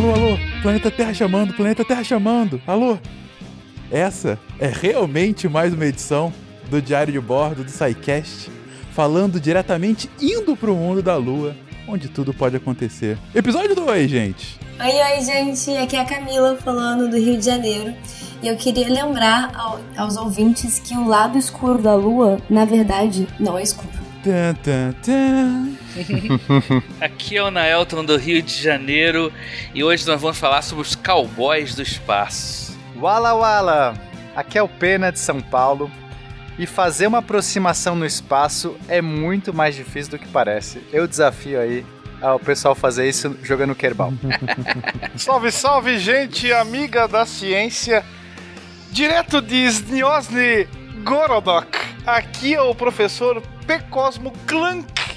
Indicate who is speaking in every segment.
Speaker 1: Alô, alô, planeta Terra chamando, planeta Terra chamando. Alô? Essa é realmente mais uma edição do Diário de Bordo do SciCast, falando diretamente indo pro mundo da Lua, onde tudo pode acontecer. Episódio 2, gente.
Speaker 2: Oi, oi, gente. Aqui é a Camila falando do Rio de Janeiro. E eu queria lembrar ao, aos ouvintes que o lado escuro da Lua, na verdade, não é escuro.
Speaker 1: Tan, tan, tan.
Speaker 3: Aqui é o Naelton do Rio de Janeiro e hoje nós vamos falar sobre os cowboys do espaço.
Speaker 4: Wala Wala! Aqui é o Pena de São Paulo. E fazer uma aproximação no espaço é muito mais difícil do que parece. Eu desafio aí ao pessoal fazer isso jogando Kerbal.
Speaker 5: Salve, salve, gente amiga da ciência. Direto de Sniosny Gorodok. Aqui é o professor P. Cosmo Clank.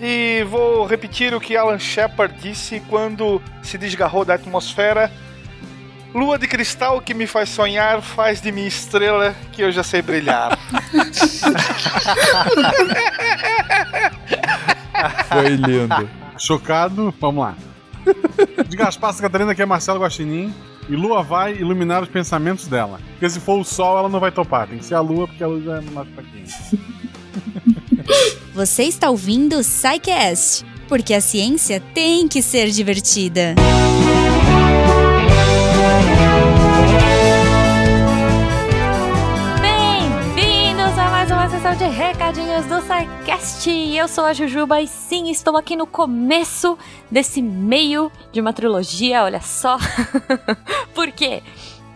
Speaker 5: E vou repetir o que Alan Shepard disse quando se desgarrou da atmosfera. Lua de cristal que me faz sonhar, faz de mim estrela que eu já sei brilhar.
Speaker 1: Foi lindo.
Speaker 6: Chocado, vamos lá. De Gaspar Catarina, que é Marcelo Guaxinim. E Lua vai iluminar os pensamentos dela. Porque se for o Sol, ela não vai topar. Tem que ser a Lua, porque a luz é mais fraquinha.
Speaker 7: Você está ouvindo o SciCast, porque a ciência tem que ser divertida.
Speaker 8: Bem-vindos a mais uma sessão de recadinhos do SciCast. Eu sou a Jujuba e sim, estou aqui no começo desse meio de uma trilogia, olha só. Por quê?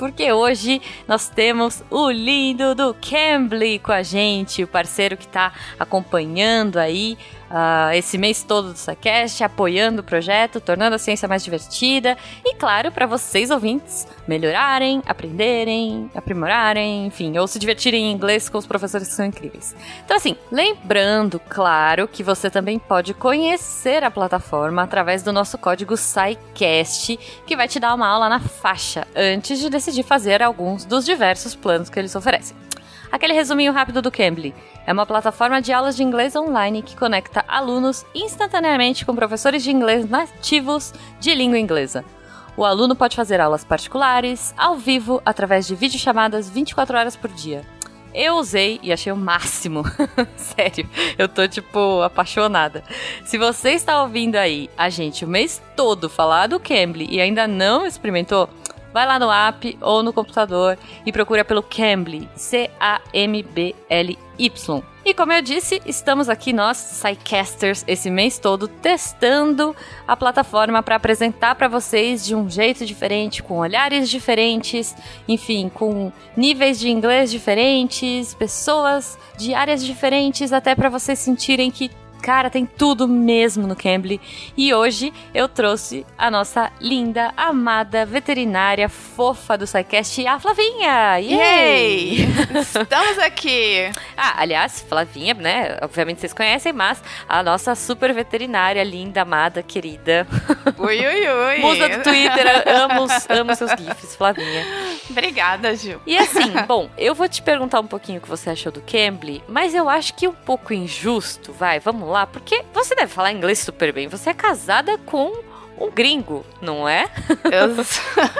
Speaker 8: Porque hoje nós temos o lindo do Cambly com a gente, o parceiro que está acompanhando aí uh, esse mês todo do SciCast, apoiando o projeto, tornando a ciência mais divertida e, claro, para vocês ouvintes melhorarem, aprenderem, aprimorarem, enfim, ou se divertirem em inglês com os professores que são incríveis. Então, assim, lembrando, claro, que você também pode conhecer a plataforma através do nosso código SciCast, que vai te dar uma aula na faixa antes de decidir fazer alguns dos diversos planos que eles oferecem. Aquele resuminho rápido do Cambly. É uma plataforma de aulas de inglês online que conecta alunos instantaneamente com professores de inglês nativos de língua inglesa. O aluno pode fazer aulas particulares, ao vivo, através de videochamadas 24 horas por dia. Eu usei e achei o máximo. Sério, eu tô tipo apaixonada. Se você está ouvindo aí a gente o mês todo falar do Cambly e ainda não experimentou, vai lá no app ou no computador e procura pelo Cambly, C-A-M-B-L-Y. E como eu disse, estamos aqui nós, SciCasters, esse mês todo testando a plataforma para apresentar para vocês de um jeito diferente, com olhares diferentes, enfim, com níveis de inglês diferentes, pessoas de áreas diferentes, até para vocês sentirem que Cara, tem tudo mesmo no Cambly. E hoje eu trouxe a nossa linda, amada veterinária fofa do SciCast, a Flavinha!
Speaker 9: Yay! Estamos aqui!
Speaker 8: ah, aliás, Flavinha, né? Obviamente vocês conhecem, mas a nossa super veterinária, linda, amada, querida.
Speaker 9: Ui, ui, ui!
Speaker 8: Musa do Twitter, amo, amo seus GIFs, Flavinha.
Speaker 9: Obrigada, Gil.
Speaker 8: E assim, bom, eu vou te perguntar um pouquinho o que você achou do Cambly, mas eu acho que um pouco injusto, vai, vamos lá, porque você deve falar inglês super bem. Você é casada com um gringo, não é?
Speaker 9: Eu sou,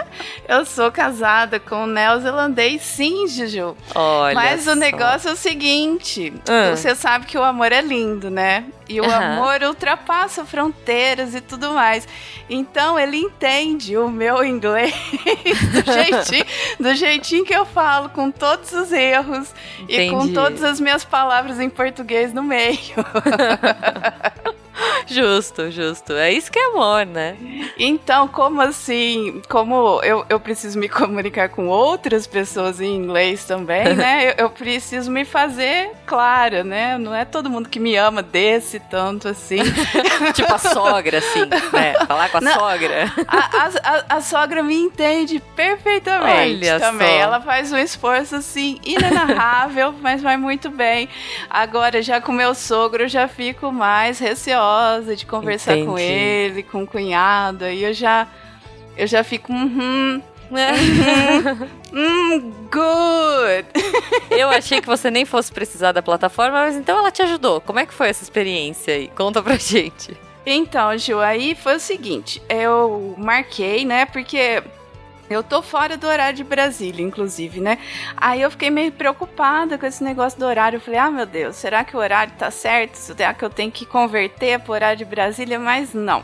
Speaker 9: eu sou casada com um neozelandês, sim, Juju.
Speaker 8: Olha
Speaker 9: Mas
Speaker 8: só.
Speaker 9: o negócio é o seguinte:
Speaker 8: Ah.
Speaker 9: você sabe que o amor é lindo, né? E o
Speaker 8: Aham.
Speaker 9: amor ultrapassa fronteiras e tudo mais. Então ele entende o meu inglês do jeitinho, do jeitinho que eu falo, com todos os erros e com
Speaker 8: Entendi.
Speaker 9: todas as minhas palavras em português no meio.
Speaker 8: Justo, justo. É isso que é amor, né?
Speaker 9: Então, como assim? Como eu, eu preciso me comunicar com outras pessoas em inglês também, né? Eu, eu preciso me fazer clara, né? Não é todo mundo que me ama desse tanto assim.
Speaker 8: tipo a sogra, assim, né? Falar com a
Speaker 9: Não.
Speaker 8: sogra.
Speaker 9: A, a, a- sogra me entende perfeitamente
Speaker 8: Olha
Speaker 9: também.
Speaker 8: só.
Speaker 9: Ela faz um esforço assim inenarrável, mas vai muito bem. Agora, já com meu sogro, eu já fico mais receosa de conversar com
Speaker 8: Entendi.
Speaker 9: ele, com o cunhado. Aí eu já, eu já fico, uhum, hum, good.
Speaker 8: Eu achei que você nem fosse precisar da plataforma, mas então ela te ajudou. Como é que foi essa experiência aí? Conta pra gente.
Speaker 9: Então, Ju, aí foi o seguinte, eu marquei, né, porque eu tô fora do horário de Brasília, inclusive, né? Aí eu fiquei meio preocupada com esse negócio do horário. Eu falei, ah, meu Deus, será que o horário tá certo? Será que eu tenho que converter pro horário de Brasília? Mas não.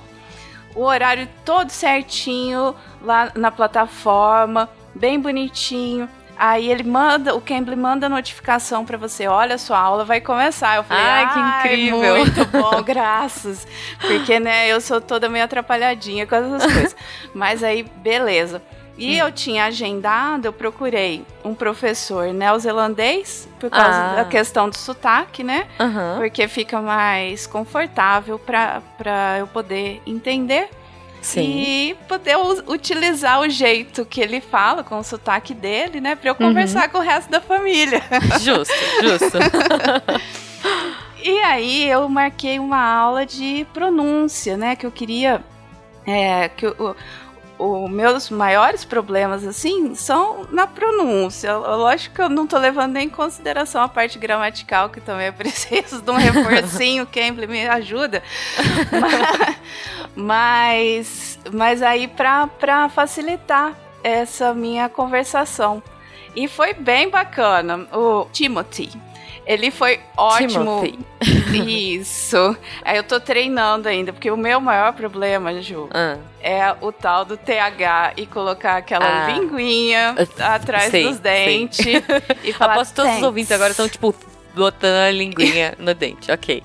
Speaker 9: O horário todo certinho lá na plataforma, bem bonitinho. Aí ele manda, o Cambly manda notificação para você, olha, sua aula vai começar. Eu falei, ai, que incrível. Muito bom, graças. Porque, né, eu sou toda meio atrapalhadinha com essas coisas. Mas aí, beleza. E eu tinha agendado, eu procurei um professor neozelandês, por causa ah. da questão do sotaque, né?
Speaker 8: Uhum.
Speaker 9: Porque fica mais confortável para eu poder entender. Sim. E poder utilizar o jeito que ele fala, com o sotaque dele, né? Pra eu uhum. conversar com o resto da família.
Speaker 8: Justo, justo.
Speaker 9: e aí eu marquei uma aula de pronúncia, né? Que eu queria. É, que o, os meus maiores problemas, assim, são na pronúncia. Lógico que eu não tô levando nem em consideração a parte gramatical, que também é preciso de um reforcinho, Cambly me ajuda. mas, mas aí para facilitar essa minha conversação. E foi bem bacana. O Timothy, ele foi ótimo. Timothy. Isso. Aí eu tô treinando ainda, porque o meu maior problema, Ju, ah. é o tal do TH e colocar aquela ah. linguinha atrás sei, dos dentes e falar.
Speaker 8: Aposto todos os ouvintes agora estão, tipo, botando a linguinha no dente, ok.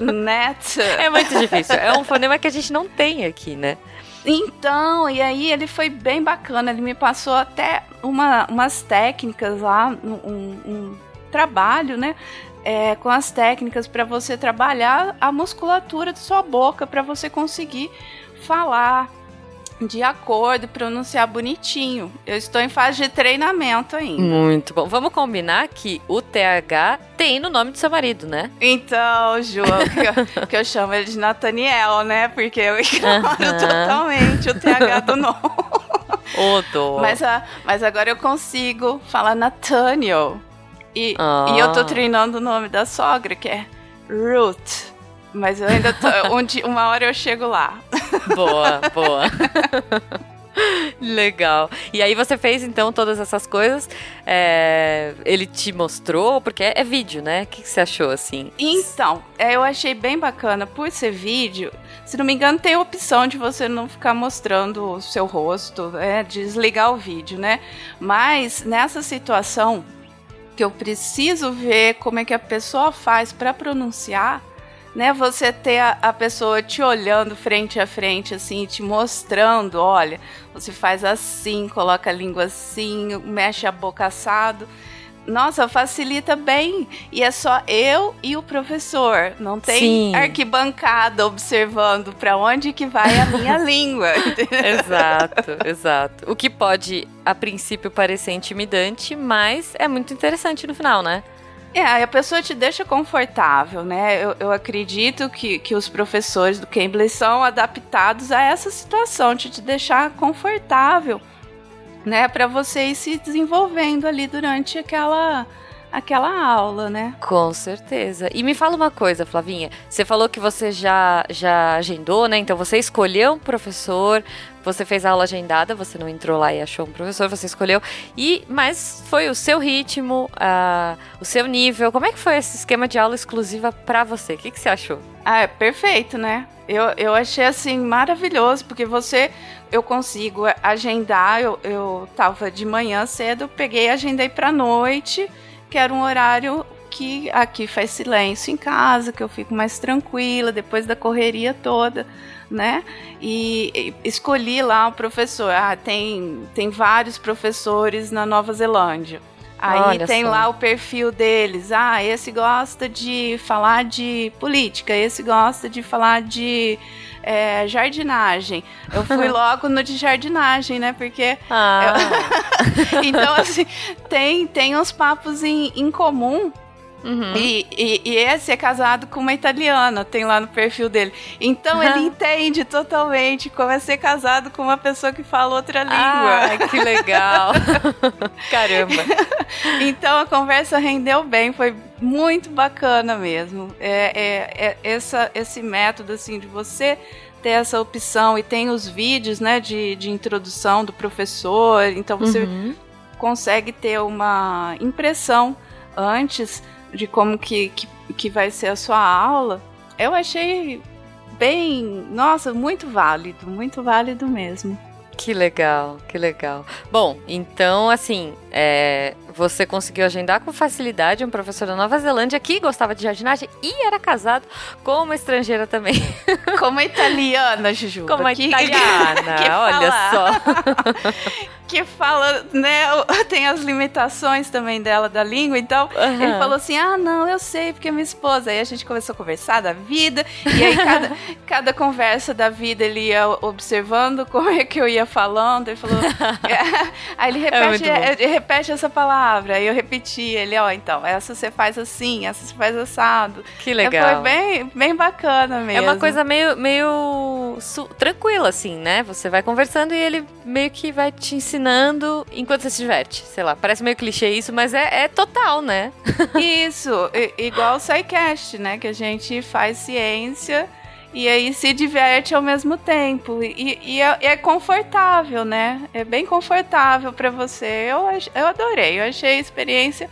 Speaker 9: Net.
Speaker 8: É muito difícil. É um fonema que a gente não tem aqui, né?
Speaker 9: Então, e aí ele foi bem bacana. Ele me passou até uma, umas técnicas lá, um, um trabalho, né? É, com as técnicas para você trabalhar a musculatura de sua boca para você conseguir falar de acordo, pronunciar bonitinho. Eu estou em fase de treinamento ainda.
Speaker 8: Muito bom. Vamos combinar que o TH tem no nome do seu marido, né?
Speaker 9: Então, Ju, que, eu, que eu chamo ele de Nathaniel, né? Porque eu ignoro totalmente o TH do nome.
Speaker 8: Odo.
Speaker 9: Mas, mas agora eu consigo falar Nathaniel. E, ah. e eu tô treinando o nome da sogra, que é Ruth. Mas eu ainda tô. um uma hora eu chego lá.
Speaker 8: Boa, boa. Legal. E aí você fez então todas essas coisas. É... Ele te mostrou, porque é, é vídeo, né? O que, que, você achou assim?
Speaker 9: Então, é, eu achei bem bacana. Por ser vídeo, se não me engano, tem a opção de você não ficar mostrando o seu rosto, é, desligar o vídeo, né? Mas nessa situação, que eu preciso ver como é que a pessoa faz para pronunciar, né? Você ter a, a, pessoa te olhando frente a frente, assim, te mostrando, olha, você faz assim, coloca a língua assim, mexe a boca assado nossa, facilita bem. E é só eu e o professor. Não tem Sim. arquibancada observando para onde que vai a minha língua.
Speaker 8: Exato, exato. O que pode, a princípio, parecer intimidante, mas é muito interessante no final, né?
Speaker 9: É, a pessoa te deixa confortável, né? Eu, eu acredito que, que os professores do Cambly são adaptados a essa situação, de te deixar confortável né, para você ir se desenvolvendo ali durante aquela aquela aula, né?
Speaker 8: Com certeza. E me fala uma coisa, Flavinha. Você falou que você já já agendou, né? Então você escolheu um professor, você fez a aula agendada, você não entrou lá e achou um professor, você escolheu. E mas foi o seu ritmo, uh, o seu nível. Como é que foi esse esquema de aula exclusiva para você? O que, que você achou?
Speaker 9: Ah, é perfeito, né? Eu, eu achei assim maravilhoso, porque você eu consigo agendar. Eu, eu tava de manhã cedo, peguei agendei pra noite, que era um horário que aqui faz silêncio em casa, que eu fico mais tranquila depois da correria toda, né? E, e escolhi lá o professor. Ah, tem, tem vários professores na Nova Zelândia. Aí Olha tem só. lá o perfil deles. Ah, esse gosta de falar de política, esse gosta de falar de é, jardinagem. Eu fui logo no de jardinagem, né? Porque. Ah. Eu... então, assim, tem, tem uns papos em, em comum Uhum. E, e, e, esse é casado com uma italiana, tem lá no perfil dele. Então ele entende totalmente como é ser casado com uma pessoa que fala outra língua.
Speaker 8: Ah, que legal! Caramba!
Speaker 9: então a conversa rendeu bem, foi muito bacana mesmo. É, é, é essa, esse método assim de você ter essa opção e tem os vídeos, né, de, de introdução do professor, então você
Speaker 8: Uhum.
Speaker 9: consegue ter uma impressão antes de como que, que, que vai ser a sua aula. Eu achei bem, nossa, muito válido, muito válido mesmo.
Speaker 8: Que legal, que legal. Bom, então, assim, é, você conseguiu agendar com facilidade um professor da Nova Zelândia que gostava de jardinagem e era casado com uma estrangeira também.
Speaker 9: Como a italiana, Juju.
Speaker 8: Como
Speaker 9: que-
Speaker 8: italiana,
Speaker 9: que
Speaker 8: olha só.
Speaker 9: que fala, né, tem as limitações também dela da língua, então
Speaker 8: Aham.
Speaker 9: ele falou assim, ah, não, eu sei, porque é minha esposa. Aí a gente começou a conversar da vida, e aí cada, cada conversa da vida ele ia observando como é que eu ia falando, ele falou, é, aí ele
Speaker 8: É
Speaker 9: repete,
Speaker 8: bom.
Speaker 9: ele repete essa palavra, aí eu repeti, ele, ó, então, essa você faz assim, essa você faz assado.
Speaker 8: Que
Speaker 9: É,
Speaker 8: legal.
Speaker 9: Foi bem, bem bacana mesmo.
Speaker 8: É uma coisa meio, meio tranquila, assim, né? Você vai conversando e ele meio que vai te ensinando enquanto você se diverte. Sei lá, parece meio clichê isso, mas é, é total, né?
Speaker 9: Isso, igual o SciCast, né? Que a gente faz ciência e aí se diverte ao mesmo tempo. E, e é, é confortável, né? É bem confortável pra você. Eu, eu adorei, eu achei a experiência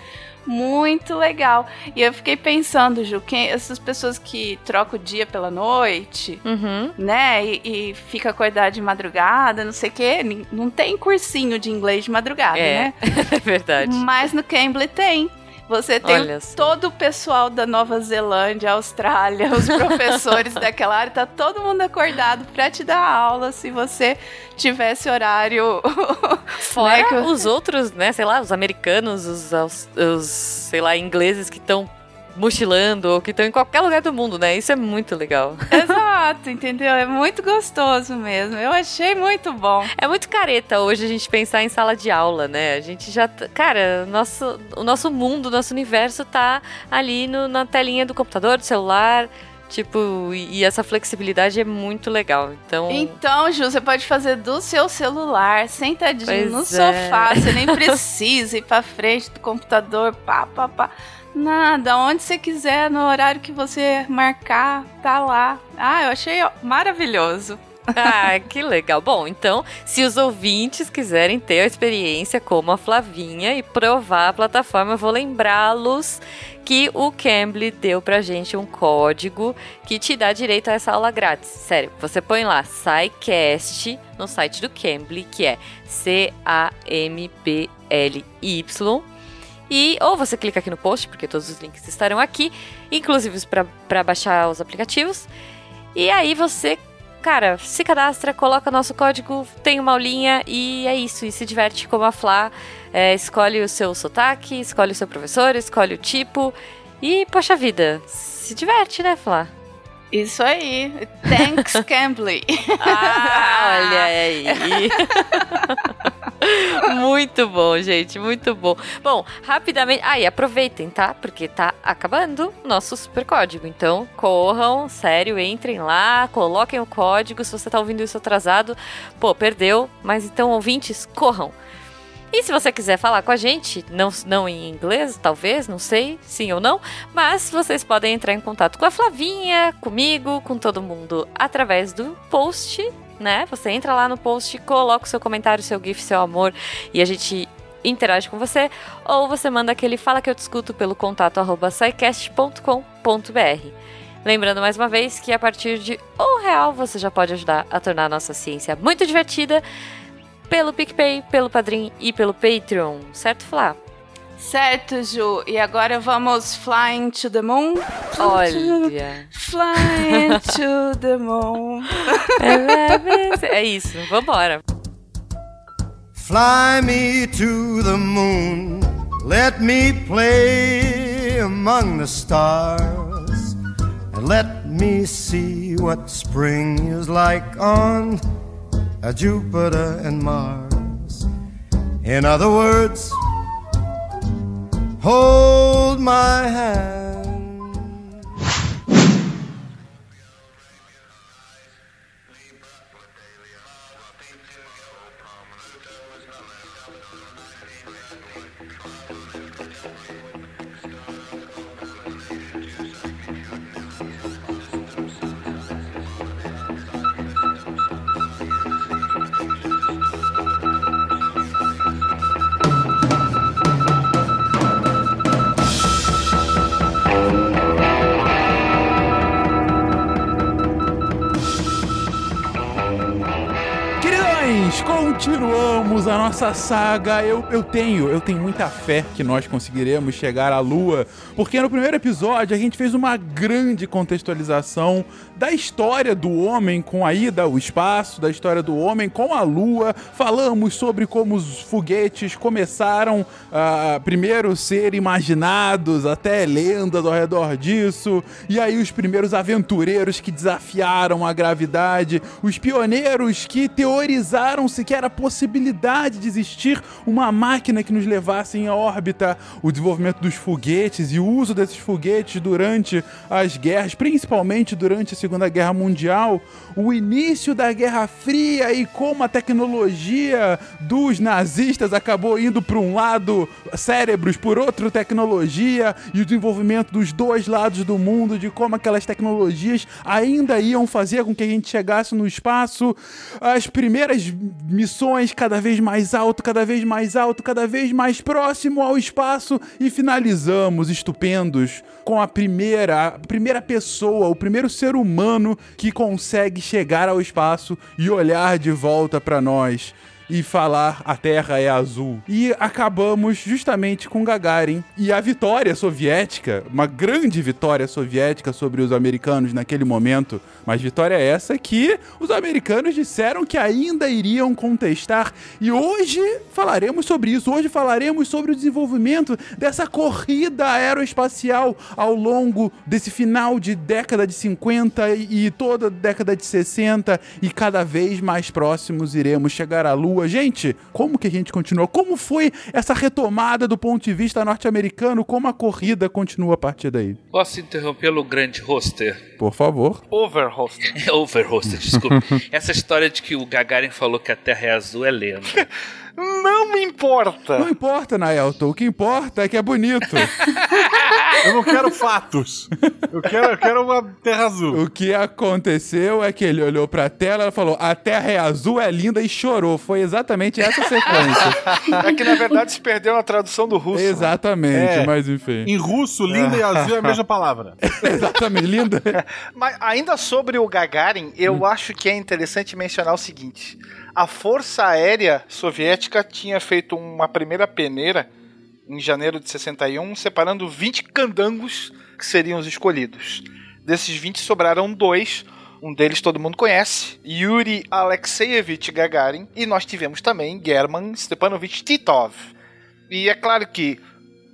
Speaker 9: muito legal. E eu fiquei pensando, Ju, quem, essas pessoas que trocam o dia pela noite,
Speaker 8: Uhum.
Speaker 9: né? E, e fica acordado de madrugada, não sei o quê. Não tem cursinho de inglês de madrugada,
Speaker 8: É,
Speaker 9: né?
Speaker 8: é verdade.
Speaker 9: Mas no Cambly tem. Você tem
Speaker 8: Olha só.
Speaker 9: todo o pessoal da Nova Zelândia, Austrália, os professores daquela área, tá todo mundo acordado pra te dar aula se você tivesse horário.
Speaker 8: Fora
Speaker 9: né, que-
Speaker 8: os outros, né? Sei lá, os americanos, os, os sei lá, ingleses que estão mochilando ou que estão em qualquer lugar do mundo, né? Isso é muito legal.
Speaker 9: Exato, entendeu? É muito gostoso mesmo. Eu achei muito bom.
Speaker 8: É muito careta hoje a gente pensar em sala de aula, né? A gente já. Cara, o nosso, o nosso mundo, nosso universo tá ali no- na telinha do computador, do celular. Tipo, e, e essa flexibilidade é muito legal. Então.
Speaker 9: Então, Ju, você pode fazer do seu celular, sentadinho
Speaker 8: Pois
Speaker 9: no
Speaker 8: é.
Speaker 9: sofá. Você nem precisa ir pra frente do computador, pá, pá, pá. Nada, onde você quiser, no horário que você marcar, tá lá. Ah, eu achei maravilhoso.
Speaker 8: Ah, que legal. Bom, então, se os ouvintes quiserem ter a experiência como a Flavinha e provar a plataforma, eu vou lembrá-los que o Cambly deu pra gente um código que te dá direito a essa aula grátis. Sério, você põe lá SciCast no site do Cambly, que é C-A-M-B-L-Y. E ou você clica aqui no post, porque todos os links estarão aqui, inclusive para baixar os aplicativos. E aí você cara, se cadastra, coloca nosso código, tem uma aulinha e é isso. E se diverte como a Flá. É, escolhe o seu sotaque, escolhe o seu professor, escolhe o tipo. E, poxa vida, se diverte, né, Flá?
Speaker 9: Isso aí. Thanks, Cambly.
Speaker 8: Ah, olha aí. muito bom, gente, muito bom. Bom, rapidamente. Ah, e aproveitem, tá? Porque tá acabando nosso super código. Então, corram, sério, entrem lá, coloquem o código. Se você tá ouvindo isso atrasado, pô, perdeu. Mas então, ouvintes, corram. E se você quiser falar com a gente, não, não em inglês, talvez, não sei, sim ou não, mas vocês podem entrar em contato com a Flavinha, comigo, com todo mundo através do post, né? Você entra lá no post, coloca o seu comentário, seu GIF, seu amor e a gente interage com você, ou você manda aquele fala que eu discuto pelo contato arroba. Lembrando mais uma vez que a partir de um real você já pode ajudar a tornar a nossa ciência muito divertida pelo PicPay, pelo Padrim e pelo Patreon, certo, Flá?
Speaker 9: certo, Ju. E agora vamos flying to the moon?
Speaker 8: Olha.
Speaker 9: Flying to the moon.
Speaker 8: É isso, vambora.
Speaker 10: Fly me to the moon, let me play among the stars, and let me see what spring is like on Uh, Jupiter and Mars. In other words, hold my hand.
Speaker 1: Continuamos a nossa saga. Eu, eu tenho, eu tenho muita fé que nós conseguiremos chegar à Lua, porque no primeiro episódio a gente fez uma grande contextualização da história do homem com a ida ao espaço, da história do homem com a Lua. Falamos sobre como os foguetes começaram a primeiro ser imaginados, até lendas ao redor disso, e aí os primeiros aventureiros que desafiaram a gravidade, os pioneiros que teorizaram sequer a possibilidade de existir uma máquina que nos levasse em órbita, o desenvolvimento dos foguetes e o uso desses foguetes durante as guerras, principalmente durante a Segunda Guerra Mundial, o início da Guerra Fria e como a tecnologia dos nazistas acabou indo para um lado, cérebros por outra tecnologia e o desenvolvimento dos dois lados do mundo, de como aquelas tecnologias ainda iam fazer com que a gente chegasse no espaço, as primeiras missões cada vez mais alto, cada vez mais alto, cada vez mais próximo ao espaço e finalizamos estupendos com a primeira, primeira pessoa, o primeiro ser humano que consegue chegar ao espaço e olhar de volta para nós e falar a Terra é azul. E acabamos justamente com Gagarin e a vitória soviética, uma grande vitória soviética sobre os americanos naquele momento, mas vitória essa que os americanos disseram que ainda iriam contestar. E hoje falaremos sobre isso. Hoje falaremos sobre o desenvolvimento dessa corrida aeroespacial ao longo desse final de década de 50 e toda década de 60 e cada vez mais próximos iremos chegar à Lua. Gente, como que a gente continua? Como foi essa retomada do ponto de vista norte-americano? Como a corrida continua a partir daí?
Speaker 3: Posso interrompê-lo, grande roster?
Speaker 1: Por favor.
Speaker 5: Overhoster.
Speaker 3: Overhoster, desculpa. Essa história de que o Gagarin falou que a Terra é azul é lenda.
Speaker 5: Não me importa.
Speaker 1: Não importa, Naelton. O que importa é que é bonito.
Speaker 6: Eu não quero fatos. Eu quero, eu quero uma terra azul.
Speaker 1: O que aconteceu é que ele olhou pra tela e falou: A terra é azul, é linda e chorou. Foi exatamente essa sequência.
Speaker 5: É que na verdade se perdeu na tradução do russo.
Speaker 1: exatamente,
Speaker 6: É.
Speaker 1: mas enfim.
Speaker 6: Em russo, linda e azul é a mesma palavra.
Speaker 1: exatamente, linda.
Speaker 5: Mas ainda sobre o Gagarin, eu acho que é interessante mencionar o seguinte: a Força Aérea Soviética tinha feito uma primeira peneira em janeiro de 61, separando 20 candangos que seriam os escolhidos. Desses 20 sobraram dois. Um deles todo mundo conhece, Yuri Alexeyevich Gagarin, e nós tivemos também German Stepanovich Titov. E é claro que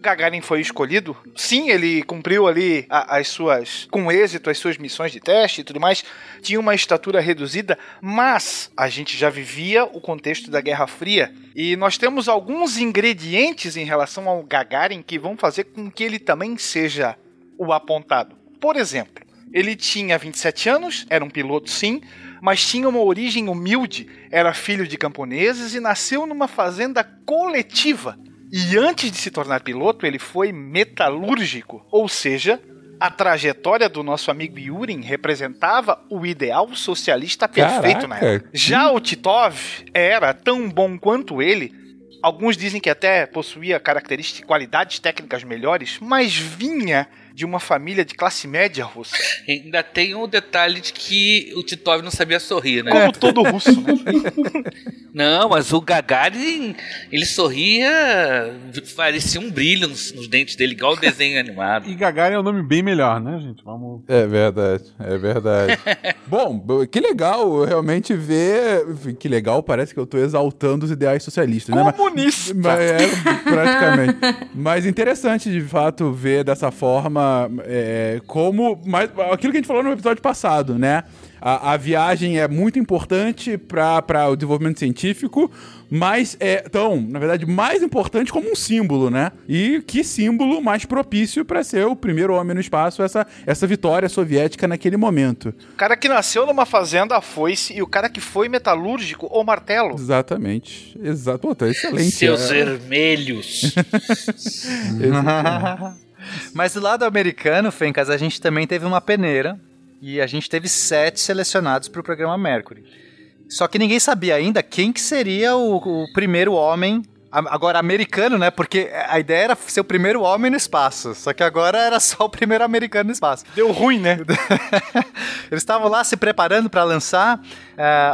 Speaker 5: Gagarin foi escolhido. Sim, ele cumpriu ali a- as suas, com êxito, as suas missões de teste e tudo mais. Tinha uma estatura reduzida, mas a gente já vivia o contexto da Guerra Fria e nós temos alguns ingredientes em relação ao Gagarin que vão fazer com que ele também seja o apontado. Por exemplo, ele tinha 27 anos, era um piloto sim, mas tinha uma origem humilde, era filho de camponeses e nasceu numa fazenda coletiva. E antes de se tornar piloto, ele foi metalúrgico, ou seja, a trajetória do nosso amigo Yurin representava o ideal socialista perfeito na
Speaker 1: Caraca,
Speaker 5: época. Já o Titov era tão bom quanto ele. Alguns dizem que até possuía características e qualidades técnicas melhores, mas vinha de uma família de classe média russa.
Speaker 3: Ainda tem um detalhe de que o Titov não sabia sorrir, né?
Speaker 5: Como todo russo, né?
Speaker 3: Não, mas o Gagarin, ele sorria, parecia um brilho nos, nos dentes dele, igual o desenho animado.
Speaker 6: E Gagarin é um nome bem melhor, né, gente? Vamos.
Speaker 1: É verdade, é verdade. Bom, que legal realmente ver. Que legal, parece que eu tô exaltando os ideais socialistas, né? Mas-
Speaker 5: Comunista!
Speaker 1: Mas é, praticamente. Mas interessante, de fato, ver dessa forma é, como. Mas, aquilo que a gente falou no episódio passado, né? A, a viagem é muito importante para o desenvolvimento científico, mas é tão, na verdade, mais importante como um símbolo, né? E que símbolo mais propício para ser o primeiro homem no espaço, essa, essa vitória soviética naquele momento.
Speaker 5: O cara que nasceu numa fazenda, a foice, e o cara que foi metalúrgico, o martelo.
Speaker 1: Exatamente. Exato. Pô, tá excelente.
Speaker 3: Seus
Speaker 1: é.
Speaker 3: vermelhos.
Speaker 4: Mas do lado americano, Fencas, a gente também teve uma peneira e a gente teve sete selecionados para o programa Mercury. Só que ninguém sabia ainda quem que seria o, o primeiro homem, agora americano, né? Porque a ideia era ser o primeiro homem no espaço. Só que agora era só o primeiro americano no espaço.
Speaker 5: Deu ruim, né?
Speaker 4: Eles estavam lá se preparando para lançar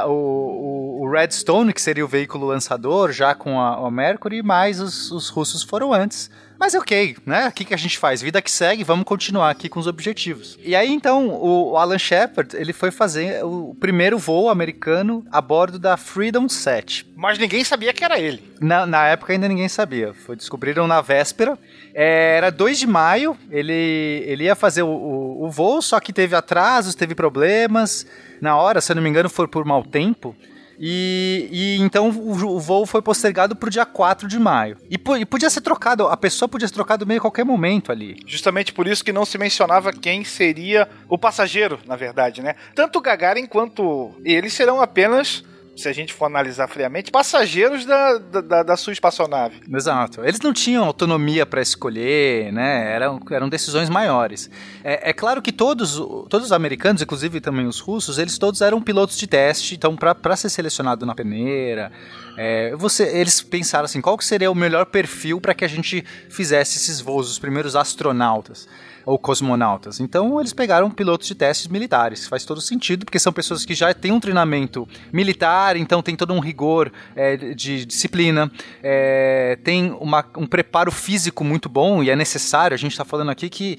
Speaker 4: o, o- o o Redstone, que seria o veículo lançador, já com a, a Mercury, mas os, os russos foram antes. Mas ok, né? O que, que a gente faz? Vida que segue, vamos continuar aqui com os objetivos. E aí, então, o Alan Shepard, ele foi fazer o primeiro voo americano a bordo da Freedom 7.
Speaker 5: Mas ninguém sabia que era ele.
Speaker 4: Na, na época ainda ninguém sabia. Foi, descobriram na véspera. É, era 2 de maio, ele, ele ia fazer o, o, o voo, só que teve atrasos, teve problemas. Na hora, se eu não me engano, foi por mau tempo. E, e então o, o voo foi postergado para o dia 4 de maio. E, e podia ser trocado, a pessoa podia ser trocada meio a qualquer momento ali.
Speaker 5: Justamente por isso que não se mencionava quem seria o passageiro, na verdade, né? Tanto Gagarin quanto eles serão apenas, se a gente for analisar friamente, passageiros da, da, da- sua espaçonave.
Speaker 4: Exato. Eles não tinham autonomia para escolher, né? Eram, eram decisões maiores. É, é claro que todos, todos os americanos, inclusive também os russos, eles todos eram pilotos de teste, então para ser selecionado na peneira, é, você, eles pensaram assim, qual que seria o melhor perfil para que a gente fizesse esses voos, os primeiros astronautas ou cosmonautas. Então eles pegaram pilotos de testes militares. Faz todo sentido, porque são pessoas que já têm um treinamento militar, então tem todo um rigor é, de disciplina, é, tem uma- um preparo físico muito bom e é necessário. A gente está falando aqui que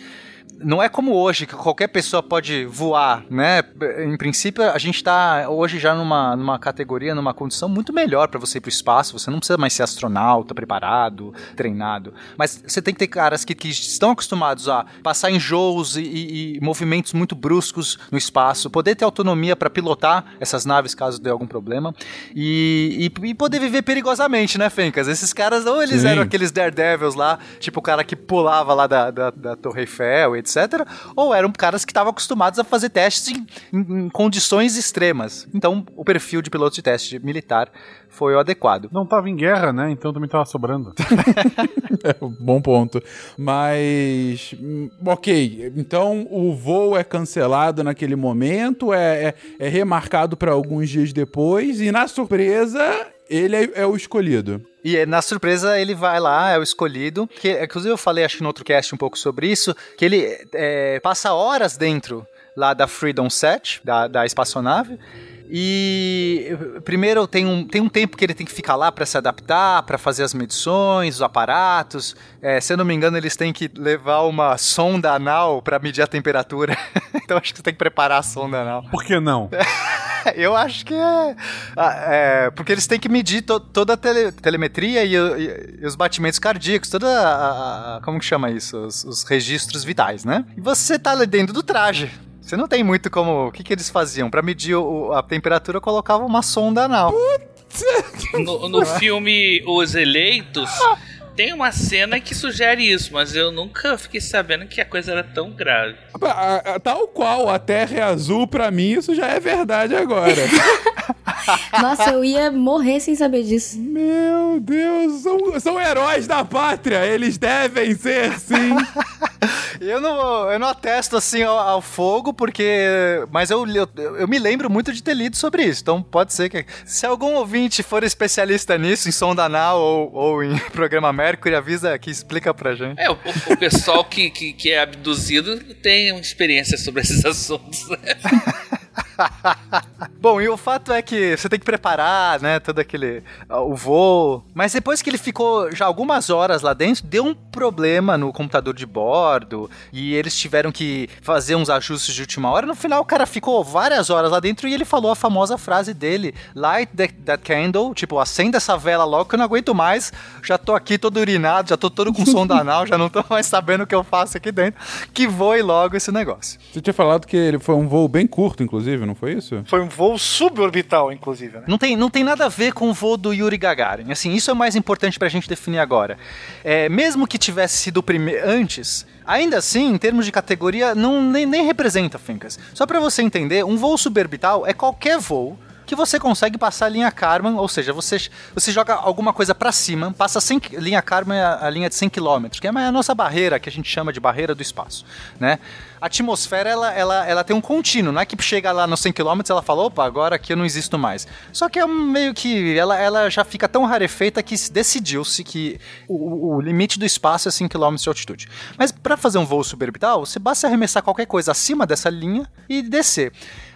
Speaker 4: não é como hoje, que qualquer pessoa pode voar, né? Em princípio, a gente está hoje já numa, numa categoria, numa condição muito melhor para você ir para o espaço. Você não precisa mais ser astronauta, preparado, treinado. Mas você tem que ter caras que, que estão acostumados a passar enjoos e, e- e movimentos muito bruscos no espaço, poder ter autonomia para pilotar essas naves caso dê algum problema e, e- e poder viver perigosamente, né, Fencas? Esses caras, ou eles
Speaker 1: Sim.
Speaker 4: eram aqueles daredevils lá, tipo o cara que pulava lá da, da, da Torre Eiffel, etc. Ou eram caras que estavam acostumados a fazer testes em, em- em condições extremas. Então, o perfil de piloto de teste militar foi o adequado.
Speaker 6: Não tava em guerra, né? Então também tava sobrando.
Speaker 1: Bom ponto. Mas. hum, Ok, então o voo é cancelado naquele momento, é, é, é remarcado para alguns dias depois, e na surpresa, ele é, é o escolhido.
Speaker 4: E é, na surpresa ele vai lá, é o escolhido. Que, inclusive eu falei, acho que no outro cast um pouco sobre isso, que ele é, passa horas dentro lá da Freedom 7, da, da espaçonave. E primeiro tem um, tem um tempo que ele tem que ficar lá para se adaptar, para fazer as medições, os aparatos. É, se eu não me engano, eles têm que levar uma sonda anal para medir a temperatura. então acho que você tem que preparar a sonda anal.
Speaker 6: Por que não?
Speaker 4: Eu acho que é, é, Porque eles têm que medir to- toda a tele- telemetria e, e- e os batimentos cardíacos, toda a. a- como que chama isso? Os, os registros vitais, né? E você tá ali dentro do traje. Você não tem muito como. O que, que eles faziam? Pra medir o- a temperatura, colocavam uma sonda anal.
Speaker 3: No, no filme Os Eleitos, tem uma cena que sugere isso, mas eu nunca fiquei sabendo que a coisa era tão grave.
Speaker 1: A- a- Tal qual a Terra é azul, pra mim, isso já é verdade agora.
Speaker 2: Nossa, eu ia morrer sem saber disso.
Speaker 1: Meu Deus, são, são heróis da pátria, eles devem ser, sim.
Speaker 4: Eu não, eu não atesto assim ao, ao fogo, porque. Mas eu, eu, eu me lembro muito de ter lido sobre isso. Então pode ser que. Se algum ouvinte for especialista nisso, em sonda anal ou, ou em programa Mercury, avisa que explica pra gente.
Speaker 3: É, o, o pessoal que, que, que é abduzido tem uma experiência sobre esses assuntos. né?
Speaker 4: Bom, e o fato é que você tem que preparar, né, todo aquele ah, o voo. Mas depois que ele ficou já algumas horas lá dentro, deu um problema no computador de bordo e eles tiveram que fazer uns ajustes de última hora. No final, o cara ficou várias horas lá dentro e ele falou a famosa frase dele: "Light that, candle", tipo, acenda essa vela logo que eu não aguento mais. Já tô aqui todo urinado, já tô todo com som anal, já não tô mais sabendo o que eu faço aqui dentro. Que voe logo esse negócio.
Speaker 1: Você tinha falado que ele foi um voo bem curto, inclusive, não foi isso?
Speaker 5: Foi um voo suborbital, inclusive, né?
Speaker 4: Não tem, não tem nada a ver com o voo do Yuri Gagarin. Assim, isso é o mais importante pra gente definir agora. É, mesmo que tivesse sido o primeiro antes, ainda assim, em termos de categoria, não nem, nem representa, Fincas. Só pra você entender, um voo suborbital é qualquer voo que você consegue passar a linha Karman, ou seja, você, você joga alguma coisa pra cima, passa 100, qui- linha Karman a, linha de 100 km, que é a nossa barreira, que a gente chama de barreira do espaço, né? A atmosfera, ela, ela, ela tem um contínuo, não é que chega lá nos 100 km ela fala, opa, agora aqui eu não existo mais. Só que é meio que, ela, ela já fica tão rarefeita que se decidiu-se que o, o limite do espaço é 100 km de altitude. Mas para fazer um voo suborbital, você basta arremessar qualquer coisa acima dessa linha e descer.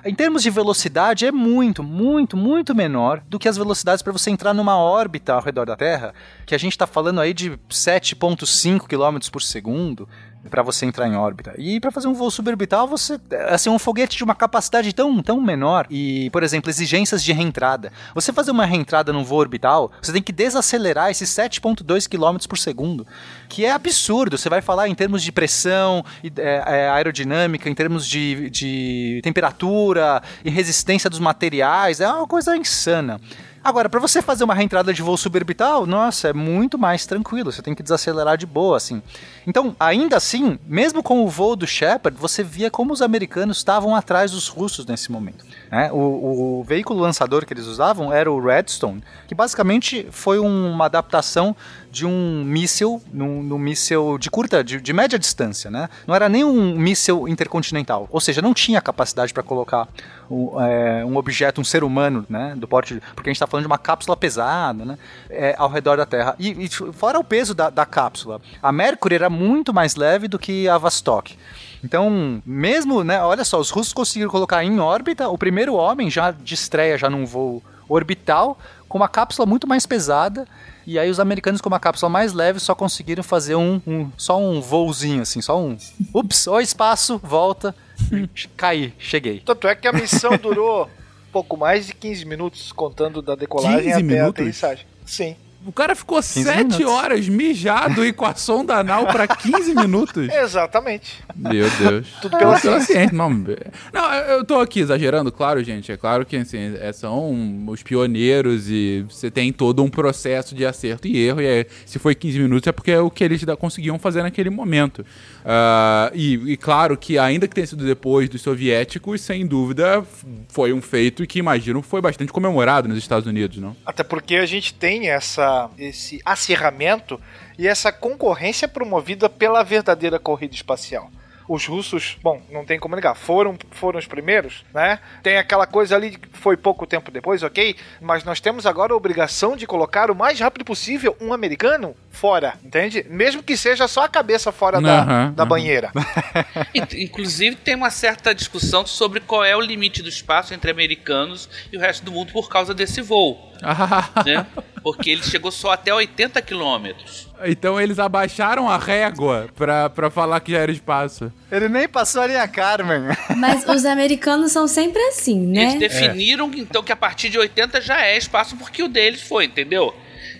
Speaker 4: Em termos de velocidade, é muito, muito, muito menor do que as velocidades para você entrar numa órbita ao redor da Terra, que a gente está falando aí de 7,5 km por segundo para você entrar em órbita. E para fazer um voo suborbital, você assim um foguete de uma capacidade tão, tão menor e, por exemplo, exigências de reentrada. Você fazer uma reentrada num voo orbital, você tem que desacelerar esses 7.2 km por segundo, que é absurdo. Você vai falar em termos de pressão, é, é, aerodinâmica, em termos de, de temperatura e resistência dos materiais, é uma coisa insana. Agora, para você fazer uma reentrada de voo suborbital, nossa, é muito mais tranquilo. Você tem que desacelerar de boa, assim. Então, ainda assim, mesmo com o voo do Shepard, você via como os americanos estavam atrás dos russos nesse momento. Né? O, o, veículo lançador que eles usavam era o Redstone, que basicamente foi uma adaptação de um míssil, num, num míssil de curta, de, de, média distância, né? Não era nem um míssil intercontinental, ou seja, não tinha capacidade para colocar um, é, um, objeto, um ser humano, né? Do porte, porque a gente está falando de uma cápsula pesada, né? É, ao redor da Terra. E, e fora o peso da, da cápsula, a Mercury era muito mais leve do que a Vostok. Então, mesmo, né, olha só, os russos conseguiram colocar em órbita o primeiro homem já de estreia, já num voo orbital, com uma cápsula muito mais pesada e aí os americanos com uma cápsula mais leve só conseguiram fazer um, um só um voozinho assim, só um, ups, o espaço, volta, caí, cheguei.
Speaker 5: Tanto é que a missão durou pouco mais de 15 minutos contando da decolagem até minutos? a aterrissagem. Sim.
Speaker 1: O cara ficou 7 horas mijado e com a sonda anal pra 15 minutos.
Speaker 5: Exatamente.
Speaker 1: Meu Deus. Tudo pela ciência. Não, não, eu tô aqui exagerando, claro, gente. É claro que assim, é, são os pioneiros e você tem todo um processo de acerto e erro. E é, se foi 15 minutos é porque é o que eles conseguiam fazer naquele momento. Uh, e, e, claro que, ainda que tenha sido depois dos soviéticos, sem dúvida foi um feito que imagino foi bastante comemorado nos Estados Unidos, não?
Speaker 5: Até porque a gente tem essa, esse acirramento e essa concorrência promovida pela verdadeira corrida espacial os russos, bom, não tem como negar, foram, foram os primeiros, né? Tem aquela coisa ali que foi pouco tempo depois, ok? Mas nós temos agora a obrigação de colocar o mais rápido possível um americano fora, entende? Mesmo que seja só a cabeça fora uhum, da, da uhum. banheira.
Speaker 3: Inclusive, tem uma certa discussão sobre qual é o limite do espaço entre americanos e o resto do mundo por causa desse voo. né? Porque ele chegou só até 80 quilômetros.
Speaker 1: Então eles abaixaram a régua pra, pra falar que já era espaço.
Speaker 4: Ele nem passou a linha Carmen.
Speaker 2: Mas os americanos são sempre assim, né?
Speaker 3: Eles definiram é. então que a partir de 80 já é espaço porque o deles foi, entendeu?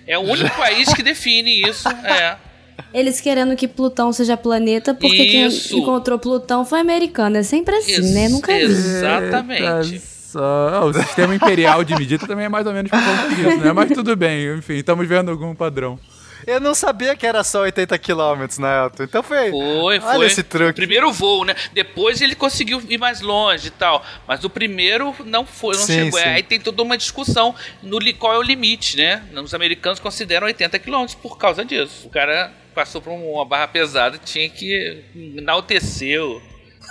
Speaker 3: É o único país que define isso. É.
Speaker 2: Eles querendo que Plutão seja planeta, porque Isso. quem encontrou Plutão foi americano. É sempre assim, Ex né? Nunca vi.
Speaker 3: Exatamente.
Speaker 1: o sistema imperial de medida também é mais ou menos por conta disso, né? Mas tudo bem, enfim, estamos vendo algum padrão.
Speaker 4: Eu não sabia que era só 80 km, né, Elton? Então foi.
Speaker 3: Foi, foi. Olha esse truque. O primeiro voo, né? Depois ele conseguiu ir mais longe e tal. Mas o primeiro não foi, não sim, chegou. Sim. Aí tem toda uma discussão no qual é o limite, né? Os americanos consideram 80 km por causa disso. O cara passou por uma barra pesada, tinha que enaltecer o.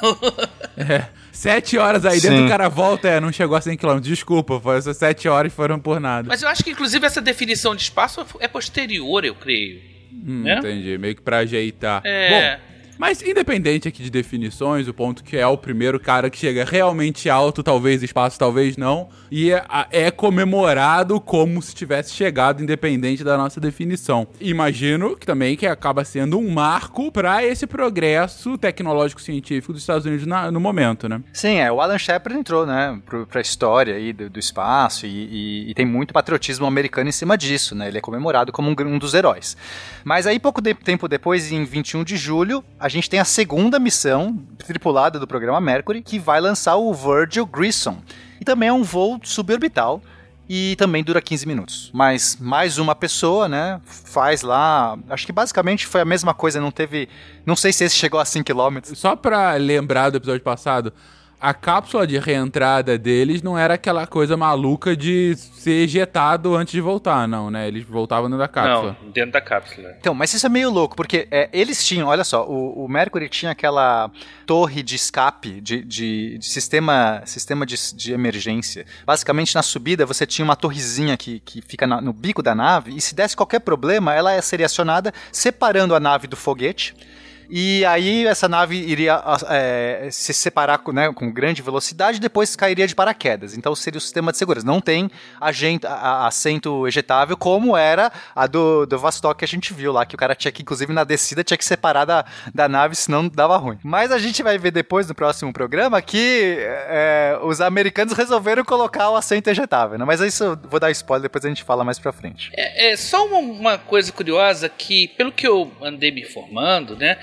Speaker 1: é. Sete horas aí Sim. dentro, o cara volta, é, não chegou a 100 km. Desculpa, foi essas sete horas foram por nada.
Speaker 3: Mas eu acho que, inclusive, essa definição de espaço é posterior, eu creio.
Speaker 1: Hum, né? Entendi, meio que pra ajeitar. É. Bom, mas independente aqui de definições, o ponto que é o primeiro cara que chega realmente alto, talvez espaço, talvez não, e é, é comemorado como se tivesse chegado independente da nossa definição. Imagino que também que acaba sendo um marco para esse progresso tecnológico científico dos Estados Unidos na, no momento, né?
Speaker 4: Sim, é, o Alan Shepard entrou, né, pro, pra história aí do, do espaço e, e, e, tem muito patriotismo americano em cima disso, né? Ele é comemorado como um, um dos heróis. Mas aí pouco de, tempo depois, em 21 de julho, a gente tem a segunda missão tripulada do programa Mercury, que vai lançar o Virgil Grissom. E também é um voo suborbital e também dura 15 minutos. Mas mais uma pessoa, né, faz lá, acho que basicamente foi a mesma coisa, não teve, não sei se esse chegou a 5 km.
Speaker 1: Só para lembrar do episódio passado, a cápsula de reentrada deles não era aquela coisa maluca de ser ejetado antes de voltar, não, né? Eles voltavam dentro da cápsula.
Speaker 3: Não, dentro da cápsula.
Speaker 4: Então, mas isso é meio louco, porque é, eles tinham, olha só, o, o, Mercury tinha aquela torre de escape, de, de, de sistema, sistema de, de, emergência. Basicamente, na subida, você tinha uma torrezinha que, que fica na, no bico da nave, e se desse qualquer problema, ela seria acionada separando a nave do foguete E aí essa nave iria é, se separar né, com grande velocidade e depois cairia de paraquedas. Então seria o sistema de segurança. Não tem agente, a, assento ejetável como era a do, do Vostok que a gente viu lá, que o cara tinha que, inclusive na descida, tinha que separar da, da nave, senão dava ruim. Mas a gente vai ver depois no próximo programa que é, os americanos resolveram colocar o assento ejetável. Né? Mas isso vou dar spoiler, depois a gente fala mais pra frente.
Speaker 3: É, é só uma, uma coisa curiosa que, pelo que eu andei me informando, né?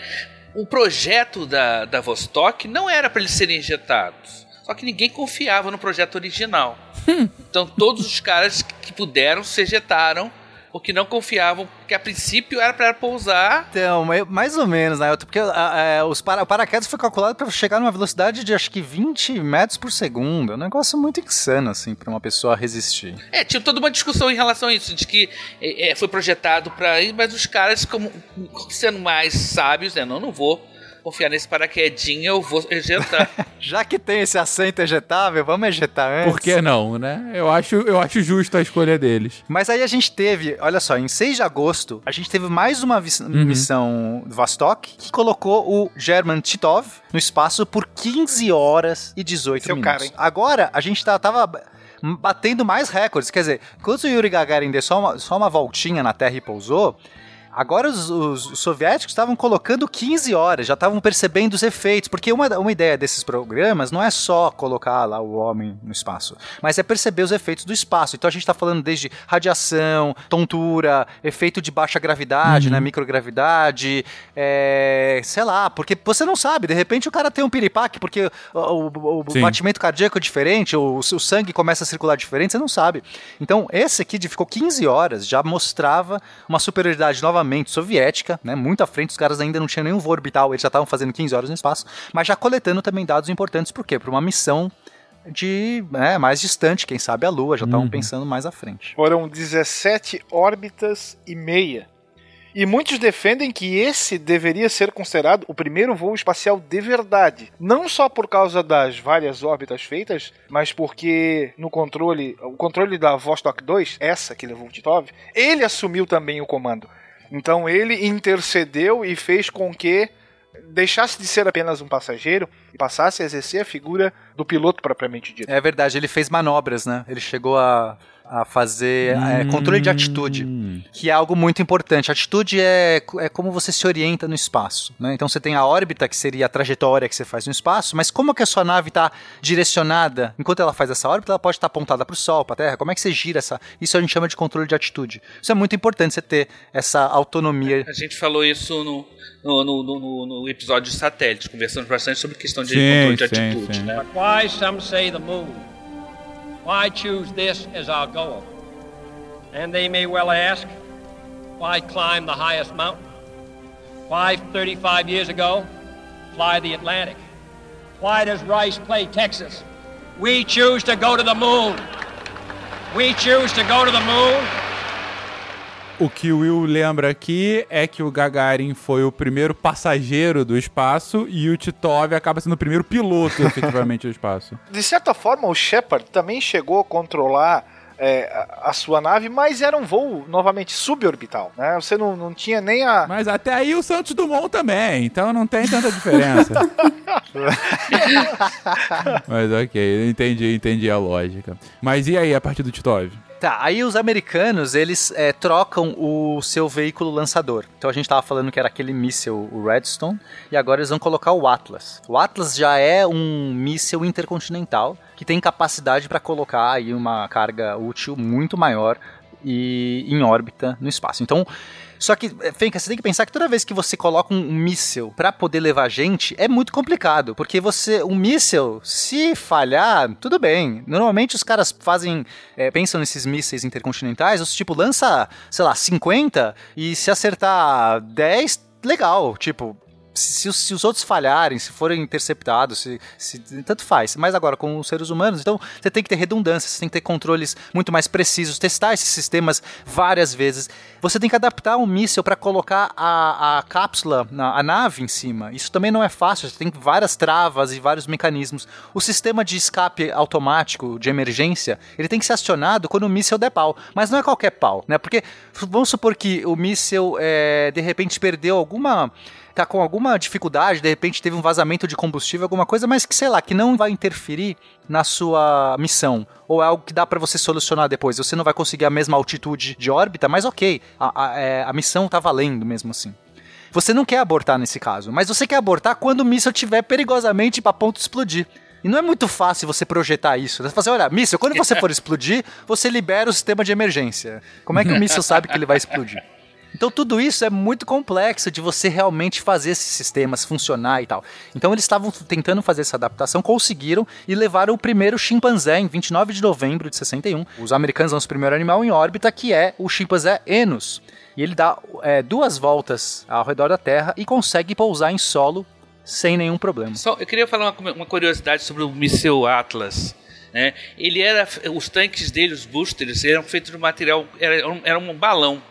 Speaker 3: O projeto da, da Vostok não era para eles serem injetados. Só que ninguém confiava no projeto original. Hum. Então todos os caras que puderam se ejetaram porque não confiavam, porque a princípio era para pousar.
Speaker 4: Então, mais ou menos, né? Porque a, a, os para, o paraquedas foi calculado para chegar numa velocidade de acho que 20 metros por segundo. É um negócio muito insano, assim, para uma pessoa resistir.
Speaker 3: É, tinha toda uma discussão em relação a isso, de que é, é foi projetado para ir, mas os caras, como sendo mais sábios, né? Não, não vou confiar nesse paraquedinho, eu vou ejetar.
Speaker 4: Já que tem esse assento ejetável, vamos ejetar antes.
Speaker 1: Por que não, né? Eu acho, eu acho justo a escolha deles.
Speaker 4: Mas aí a gente teve, olha só, em 6 de agosto, a gente teve mais uma uhum. missão Vostok que colocou o German Titov no espaço por 15 horas e 18 Seu minutos. Cara, hein? Agora, a gente tá, tava batendo mais recordes. Quer dizer, quando o Yuri Gagarin deu só uma, só uma voltinha na Terra e pousou, Agora os, os, soviéticos estavam colocando 15 horas, já estavam percebendo os efeitos, porque uma, uma ideia desses programas não é só colocar lá o homem no espaço, mas é perceber os efeitos do espaço. Então a gente está falando desde radiação, tontura, efeito de baixa gravidade, uhum. né, microgravidade, é, sei lá, porque você não sabe, de repente o cara tem um piripaque, porque o, o, o batimento cardíaco é diferente, o, o sangue começa a circular diferente, você não sabe. Então esse aqui ficou 15 horas, já mostrava uma superioridade nova novamente soviética, né, muito à frente, os caras ainda não tinham nenhum voo orbital, eles já estavam fazendo 15 horas no espaço, mas já coletando também dados importantes, por quê? Para uma missão de né, mais distante, quem sabe a Lua, já estavam uhum. pensando mais à frente.
Speaker 5: Foram 17 órbitas e meia e muitos defendem que esse deveria ser considerado o primeiro voo espacial de verdade. Não só por causa das várias órbitas feitas, mas porque no controle, o controle da Vostok 2, essa que levou o Titov, ele assumiu também o comando. Então ele intercedeu e fez com que deixasse de ser apenas um passageiro e passasse a exercer a figura do piloto propriamente dito.
Speaker 4: É verdade, ele fez manobras, né? Ele chegou a a fazer é, controle de atitude, hum. que é algo muito importante. atitude é, é como você se orienta no espaço. Né? Então você tem a órbita, que seria a trajetória que você faz no espaço, mas como que a sua nave está direcionada, enquanto ela faz essa órbita, ela pode estar tá apontada para o Sol, para a Terra. Como é que você gira essa? Isso a gente chama de controle de atitude. Isso é muito importante, você ter essa autonomia.
Speaker 3: A gente falou isso no, no, no, no, no episódio de satélite, conversando bastante sobre questão de sim, controle de sim, atitude. Sim. Né? But why some say the moon? Why choose this as our goal? And they may well ask, why climb the highest mountain? Why, 35 years ago, fly the Atlantic? Why does Rice play Texas? We choose to go to the moon. We choose to go to the moon.
Speaker 1: O que o Will lembra aqui é que o Gagarin foi o primeiro passageiro do espaço e o Titov acaba sendo o primeiro piloto, efetivamente, do espaço.
Speaker 5: De certa forma, o Shepard também chegou a controlar é, a, sua nave, mas era um voo novamente suborbital, né? Você não, não tinha nem a.
Speaker 1: Mas até aí o Santos Dumont também, então não tem tanta diferença. mas ok, entendi, entendi a lógica. Mas e aí a partir do Titov?
Speaker 4: Tá, aí os americanos, eles é, trocam o seu veículo lançador. Então a gente tava falando que era aquele míssil, o Redstone, e agora eles vão colocar o Atlas. O Atlas já é um míssil intercontinental que tem capacidade para colocar aí uma carga útil muito maior e em órbita no espaço. Então, só que, é, Fenka, você tem que pensar que toda vez que você coloca um, míssil para poder levar gente, é muito complicado. Porque você, um míssil, se falhar, tudo bem. Normalmente os caras fazem, é, pensam nesses mísseis intercontinentais, você, tipo, lança, sei lá, 50 e se acertar 10, legal. Tipo, se, os, se, os outros falharem, se forem interceptados, se, se, tanto faz. Mas agora, com os seres humanos, então você tem que ter redundância, você tem que ter controles muito mais precisos, testar esses sistemas várias vezes. Você tem que adaptar um míssil para colocar a, a cápsula, a, a nave em cima. Isso também não é fácil, você tem várias travas e vários mecanismos. O sistema de escape automático de emergência, ele tem que ser acionado quando o míssil der pau. Mas não é qualquer pau, né? Porque vamos supor que o míssil, é, de repente, perdeu alguma tá com alguma dificuldade, de repente teve um vazamento de combustível, alguma coisa, mas que sei lá, que não vai interferir na sua missão. Ou é algo que dá para você solucionar depois. Você não vai conseguir a mesma altitude de órbita, mas ok, a, a, é, a missão tá valendo mesmo assim. Você não quer abortar nesse caso, mas você quer abortar quando o míssil estiver perigosamente a ponto de explodir. E não é muito fácil você projetar isso. Você fala assim, olha, míssil, quando você for explodir, você libera o sistema de emergência. Como é que o míssil sabe que ele vai explodir? Então tudo isso é muito complexo de você realmente fazer esses sistemas funcionar e tal. Então eles estavam tentando fazer essa adaptação, conseguiram e levaram o primeiro chimpanzé em 29 de novembro de 61. Os americanos lançam o primeiro animal em órbita, que é o chimpanzé Enos. E ele dá é, duas voltas ao redor da Terra e consegue pousar em solo sem nenhum problema.
Speaker 3: Só, eu queria falar uma, uma curiosidade sobre o míssil Atlas. Né? Ele era, os tanques dele, os boosters, eram feitos de material, era, era um balão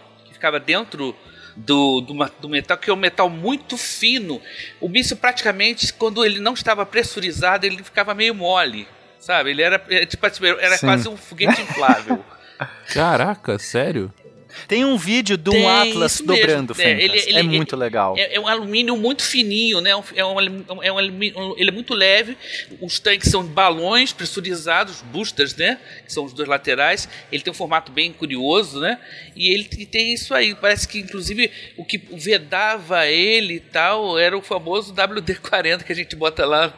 Speaker 3: ficava dentro do, do, do, metal, que é um metal muito fino. O míssil praticamente, quando ele não estava pressurizado, ele ficava meio mole, sabe? Ele era, é, tipo, assim, era quase um foguete inflável.
Speaker 1: Caraca, sério?
Speaker 4: Tem um vídeo de um Tem, Atlas dobrando, é, ele, ele, é muito
Speaker 3: ele,
Speaker 4: legal.
Speaker 3: É, é, um alumínio muito fininho, né? É um, é um alumínio, ele é muito leve. Os tanques são balões pressurizados, boosters, né? Que são os dois laterais. Ele tem um formato bem curioso, né? E ele tem isso aí. Parece que, inclusive, o que vedava ele e tal era o famoso WD-40 que a gente bota lá.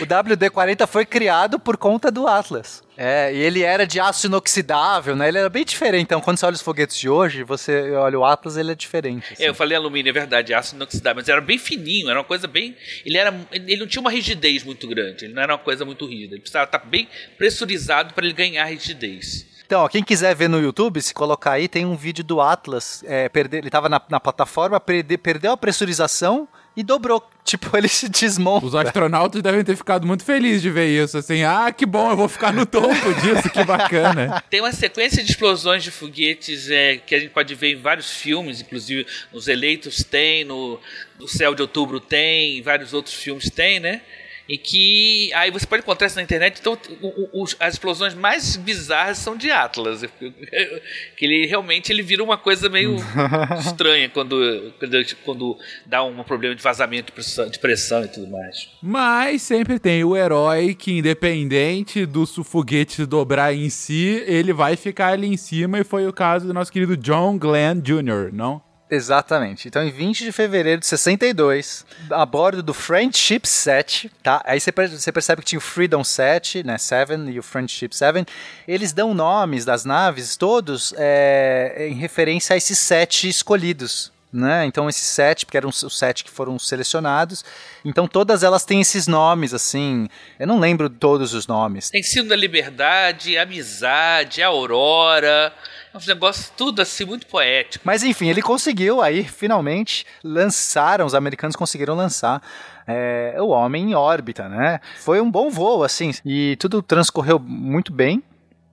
Speaker 4: o WD-40 foi criado por conta do Atlas. É, e ele era de aço inoxidável, né? Ele era bem diferente. Então, quando você olha os foguetes de hoje, você olha o Atlas, ele é diferente.
Speaker 3: Assim. É, eu falei alumínio, é verdade, aço inoxidável, mas era bem fininho, era uma coisa bem. Ele, era, ele não tinha uma rigidez muito grande, ele não era uma coisa muito rígida. Ele precisava estar bem pressurizado para ele ganhar rigidez.
Speaker 4: Então, ó, quem quiser ver no YouTube, se colocar aí, tem um vídeo do Atlas. É, perder, ele estava na, na plataforma, perde, perdeu a pressurização e dobrou. Tipo, ele se desmonta.
Speaker 1: Os astronautas devem ter ficado muito felizes de ver isso. Assim, ah, que bom, eu vou ficar no topo disso, que bacana.
Speaker 3: Tem uma sequência de explosões de foguetes é, que a gente pode ver em vários filmes, inclusive nos Eleitos tem, no, no Céu de Outubro tem, em vários outros filmes tem, né? E que aí você pode encontrar isso na internet. Então, o, o, as explosões mais bizarras são de Atlas, que ele realmente ele vira uma coisa meio estranha quando, quando, quando dá um problema de vazamento de pressão, e tudo mais.
Speaker 1: Mas sempre tem o herói que, independente do foguete dobrar em si, ele vai ficar ali em cima. E foi o caso do nosso querido John Glenn Jr., não?
Speaker 4: Exatamente. Então, em 20 de fevereiro de 62, a bordo do Friendship 7, tá? Aí você percebe que tinha o Freedom 7, né? 7 e o Friendship 7. Eles dão nomes das naves todos é, em referência a esses sete escolhidos. Né? Então esses sete, porque eram os sete que foram selecionados, então todas elas têm esses nomes, assim, eu não lembro todos os nomes.
Speaker 3: Tem Sino da Liberdade, Amizade, Aurora, é um negócio tudo assim, muito poético.
Speaker 4: Mas enfim, ele conseguiu aí, finalmente, lançaram, os americanos conseguiram lançar é, o homem em órbita, né? Foi um bom voo, assim, e tudo transcorreu muito bem.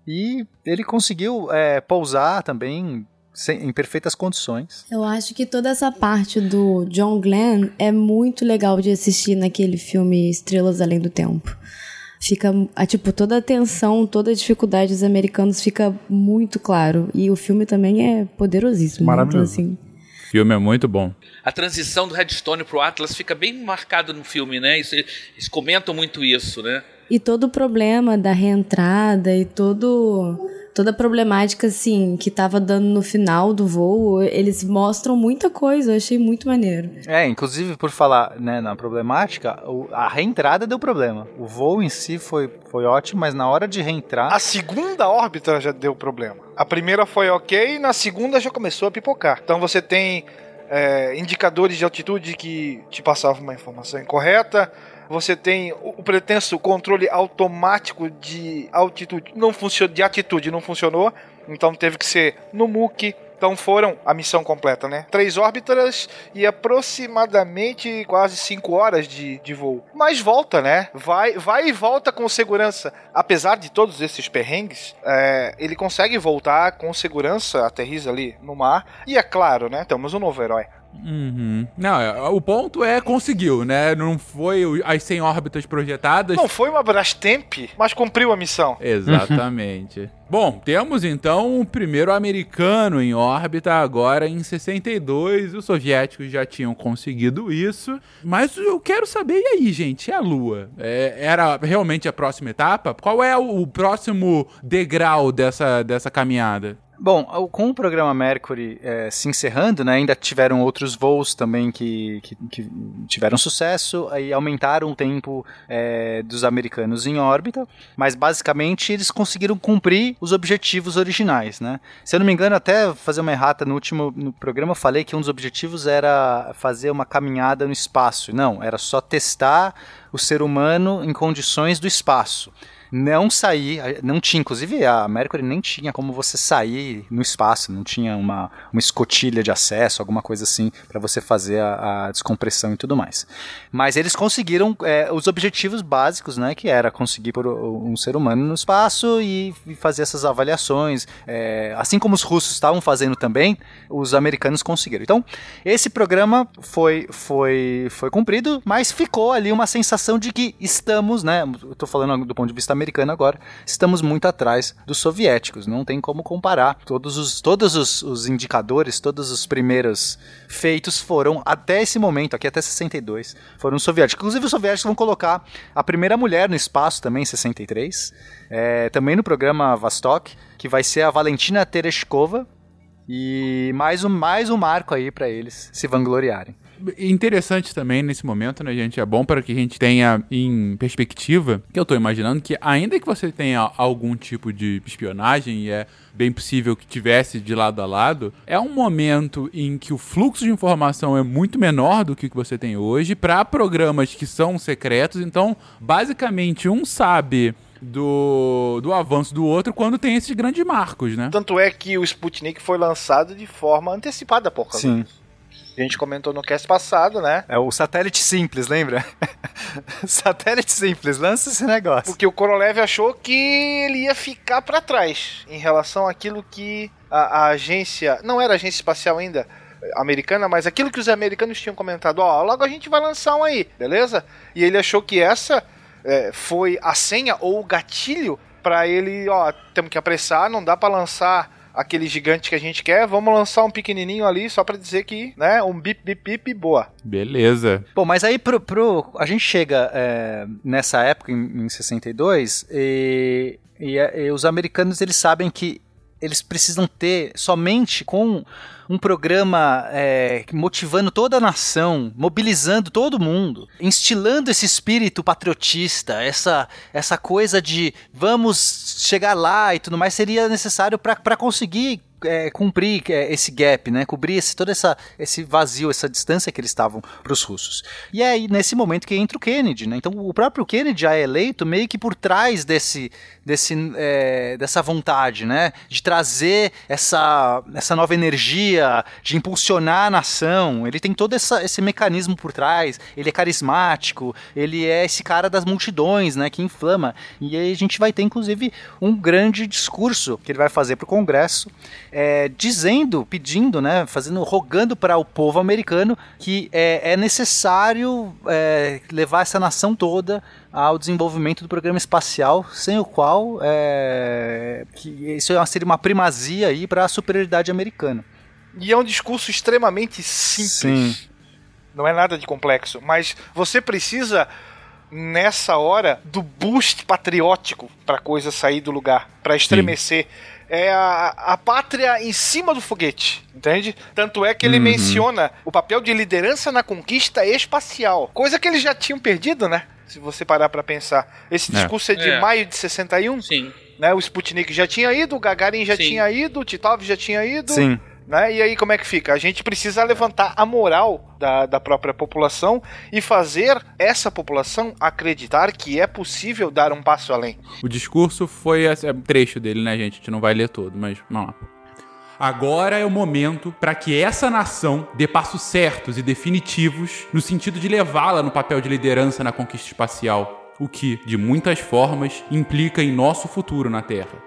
Speaker 4: E ele conseguiu é, pousar também em perfeitas condições.
Speaker 2: Eu acho que toda essa parte do John Glenn é muito legal de assistir naquele filme Estrelas Além do Tempo fica a, tipo toda a tensão, toda a dificuldade dos americanos fica muito claro e o filme também é poderosíssimo, então,
Speaker 1: maravilhoso. Assim, o filme é muito bom.
Speaker 3: A transição do Redstone pro Atlas fica bem marcado no filme, né? Isso, eles comentam muito isso, né?
Speaker 2: E todo o problema da reentrada e todo toda a problemática, assim, que tava dando no final do voo, eles mostram muita coisa, eu achei muito maneiro.
Speaker 4: É, inclusive por falar, né, na problemática, a reentrada deu problema. O voo em si foi, foi ótimo, mas na hora de reentrar...
Speaker 5: A segunda órbita já deu problema. A primeira foi ok, na segunda já começou a pipocar. Então você tem é, indicadores de altitude que te passavam uma informação incorreta, você tem o pretenso controle automático de altitude, não funcionou, de atitude não funcionou, então teve que ser no MOOC. Então foram a missão completa, né? Três órbitas e aproximadamente quase cinco horas de, de voo. Mas volta, né? Vai, vai e volta com segurança. Apesar de todos esses perrengues, é, ele consegue voltar com segurança, aterriza ali no mar. E é claro, né? Temos um novo herói.
Speaker 1: Uhum. Não, é, o ponto é conseguiu, né? Não foi as 100 órbitas projetadas.
Speaker 5: Não foi uma Brastemp, mas cumpriu a missão.
Speaker 1: Exatamente. Bom, temos então o primeiro americano em órbita agora em 62. Os soviéticos já tinham conseguido isso. Mas eu quero saber, e aí, gente? E a Lua? É, era realmente a próxima etapa? Qual é o, o próximo degrau dessa, dessa caminhada?
Speaker 4: Bom, com o programa Mercury é, se encerrando, né, ainda tiveram outros voos também que, que, que tiveram sucesso e aumentaram o tempo é, dos americanos em órbita, mas basicamente eles conseguiram cumprir os objetivos originais, né? Se eu não me engano, até fazer uma errata no último no programa, eu falei que um dos objetivos era fazer uma caminhada no espaço. Não, era só testar o ser humano em condições do espaço não sair, não tinha, inclusive a Mercury nem tinha como você sair no espaço, não tinha uma, uma escotilha de acesso, alguma coisa assim, para você fazer a, a, descompressão e tudo mais. Mas eles conseguiram é, os objetivos básicos, né, que era conseguir por um ser humano no espaço e, e fazer essas avaliações, é, assim como os russos estavam fazendo também, os americanos conseguiram. Então, esse programa foi, foi, foi cumprido, mas ficou ali uma sensação de que estamos, né, eu tô falando do ponto de vista americano agora, estamos muito atrás dos soviéticos. Não tem como comparar. Todos os, todos os, os indicadores, todos os primeiros feitos foram, até esse momento, aqui até 62, foram soviéticos. Inclusive, os soviéticos vão colocar a primeira mulher no espaço também em 63. É, também no programa Vostok, que vai ser a Valentina Tereshkova. E mais um, mais um marco aí para eles se vangloriarem
Speaker 1: interessante também nesse momento, né, gente? É bom para que a gente tenha em perspectiva, que eu tô imaginando que ainda que você tenha algum tipo de espionagem, e é bem possível que tivesse de lado a lado, é um momento em que o fluxo de informação é muito menor do que o que você tem hoje para programas que são secretos. Então, basicamente, um sabe do, do avanço do outro quando tem esses grandes marcos, né?
Speaker 5: Tanto é que o Sputnik foi lançado de forma antecipada por causa
Speaker 4: Sim.
Speaker 5: disso. A gente comentou no cast passado, né?
Speaker 4: É o satélite simples, lembra? satélite simples, lança esse negócio.
Speaker 5: Porque o Korolev achou que ele ia ficar para trás em relação àquilo que a, a agência. Não era agência espacial ainda americana, mas aquilo que os americanos tinham comentado, ó, logo a gente vai lançar um aí, beleza? E ele achou que essa é, foi a senha ou o gatilho para ele, ó, temos que apressar, não dá para lançar aquele gigante que a gente quer, vamos lançar um pequenininho ali só para dizer que, né, um bip bip bip boa.
Speaker 1: Beleza.
Speaker 4: Bom, mas aí pro, pro a gente chega é, nessa época em, em 62 e, e, e os americanos eles sabem que eles precisam ter somente com um programa é, motivando toda a nação, mobilizando todo mundo, instilando esse espírito patriotista, essa, essa coisa de vamos chegar lá e tudo mais, seria necessário para conseguir é, cumprir é, esse gap, né? Cobrir esse, todo essa, esse vazio, essa distância que eles estavam para os russos. E é aí, nesse momento, que entra o Kennedy, né? Então, o próprio Kennedy já é eleito meio que por trás desse, desse, é, dessa vontade, né? De trazer essa, essa nova energia, de impulsionar a nação. Ele tem todo essa, esse mecanismo por trás. Ele é carismático, ele é esse cara das multidões, né? Que inflama. E aí a gente vai ter, inclusive, um grande discurso que ele vai fazer para o Congresso é, dizendo, pedindo, né, fazendo, rogando para o povo americano que é, é necessário levar essa nação toda ao desenvolvimento do programa espacial, sem o qual é, que isso seria uma primazia aí para a superioridade americana.
Speaker 5: E é um discurso extremamente simples. Sim. Não é nada de complexo, mas você precisa nessa hora do boost patriótico para a coisa sair do lugar, para estremecer. Sim é a, a pátria em cima do foguete, entende? Tanto é que ele uhum. menciona o papel de liderança na conquista espacial, coisa que eles já tinham perdido, né? Se você parar para pensar. Esse é. discurso é, é de é. maio de 61.
Speaker 3: Sim.
Speaker 5: Né? O Sputnik já tinha ido, o Gagarin já Sim. tinha ido, o Titov já tinha ido.
Speaker 4: Sim.
Speaker 5: Né? E aí como é que fica? A gente precisa levantar a moral da, da própria população e fazer essa população acreditar que é possível dar um passo além.
Speaker 1: O discurso foi esse é trecho dele, né, gente? A gente não vai ler todo, mas vamos lá. Agora é o momento para que essa nação dê passos certos e definitivos no sentido de levá-la no papel de liderança na conquista espacial, o que, de muitas formas, implica em nosso futuro na Terra.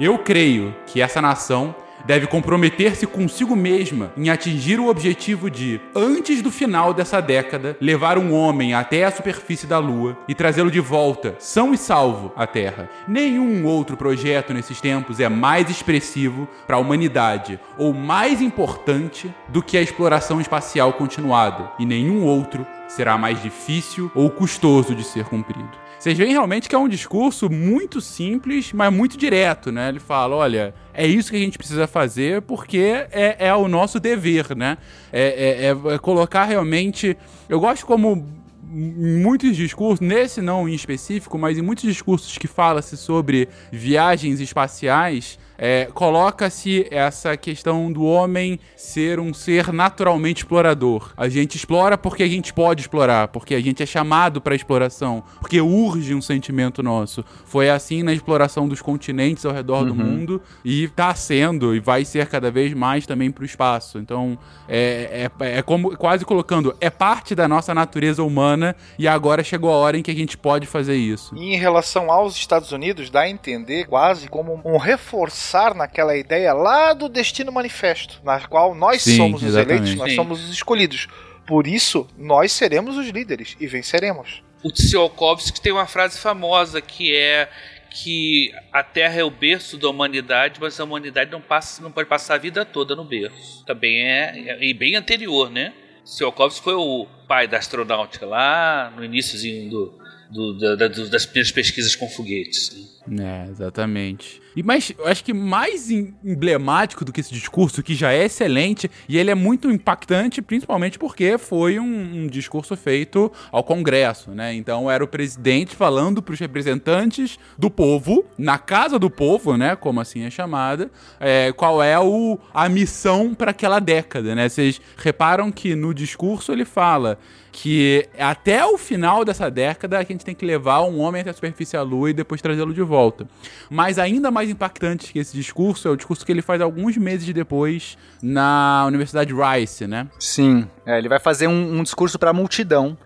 Speaker 1: Eu creio que essa nação deve comprometer-se consigo mesma em atingir o objetivo de, antes do final dessa década, levar um homem até a superfície da Lua e trazê-lo de volta, são e salvo, à Terra. Nenhum outro projeto nesses tempos é mais expressivo para a humanidade ou mais importante do que a exploração espacial continuada, e nenhum outro será mais difícil ou custoso de ser cumprido. Vocês veem realmente que é um discurso muito simples, mas muito direto, né? Ele fala: olha, é isso que a gente precisa fazer porque é, é o nosso dever, né? É, é, é colocar realmente. Eu gosto como muitos discursos, nesse não em específico, mas em muitos discursos que fala-se sobre viagens espaciais, é, coloca-se essa questão do homem ser um ser naturalmente explorador. A gente explora porque a gente pode explorar, porque a gente é chamado para exploração, porque urge um sentimento nosso. Foi assim na exploração dos continentes ao redor uhum. do mundo e está sendo e vai ser cada vez mais também para o espaço. Então é, é, é como quase colocando é parte da nossa natureza humana e agora chegou a hora em que a gente pode fazer isso.
Speaker 5: E em relação aos Estados Unidos, dá a entender quase como um reforço pensar naquela ideia lá do Destino Manifesto, na qual nós Sim, somos os eleitos, nós Sim. somos os escolhidos. Por isso, nós seremos os líderes e venceremos.
Speaker 3: O Tsiolkovsky tem uma frase famosa que é que a Terra é o berço da humanidade, mas a humanidade não passa, não pode passar a vida toda no berço. Também é, é e bem anterior, né? Tsiolkovsky foi o pai da astronáutica lá no iníciozinho do, do, da, do, das primeiras pesquisas com foguetes.
Speaker 1: Né? É, exatamente. E mais, eu acho que mais emblemático do que esse discurso, que já é excelente, e ele é muito impactante, principalmente porque foi um, um discurso feito ao Congresso, né? Então era o presidente falando para os representantes do povo, na casa do povo, né? Como assim é chamada, é, qual é o, a missão para aquela década, né? Vocês reparam que no discurso ele fala que até o final dessa década a gente tem que levar um homem até a superfície da Lua e depois trazê-lo de volta. Mas ainda mais impactante que esse discurso é o discurso que ele faz alguns meses depois na Universidade Rice, né?
Speaker 4: Sim, é, ele vai fazer um, um discurso para a multidão.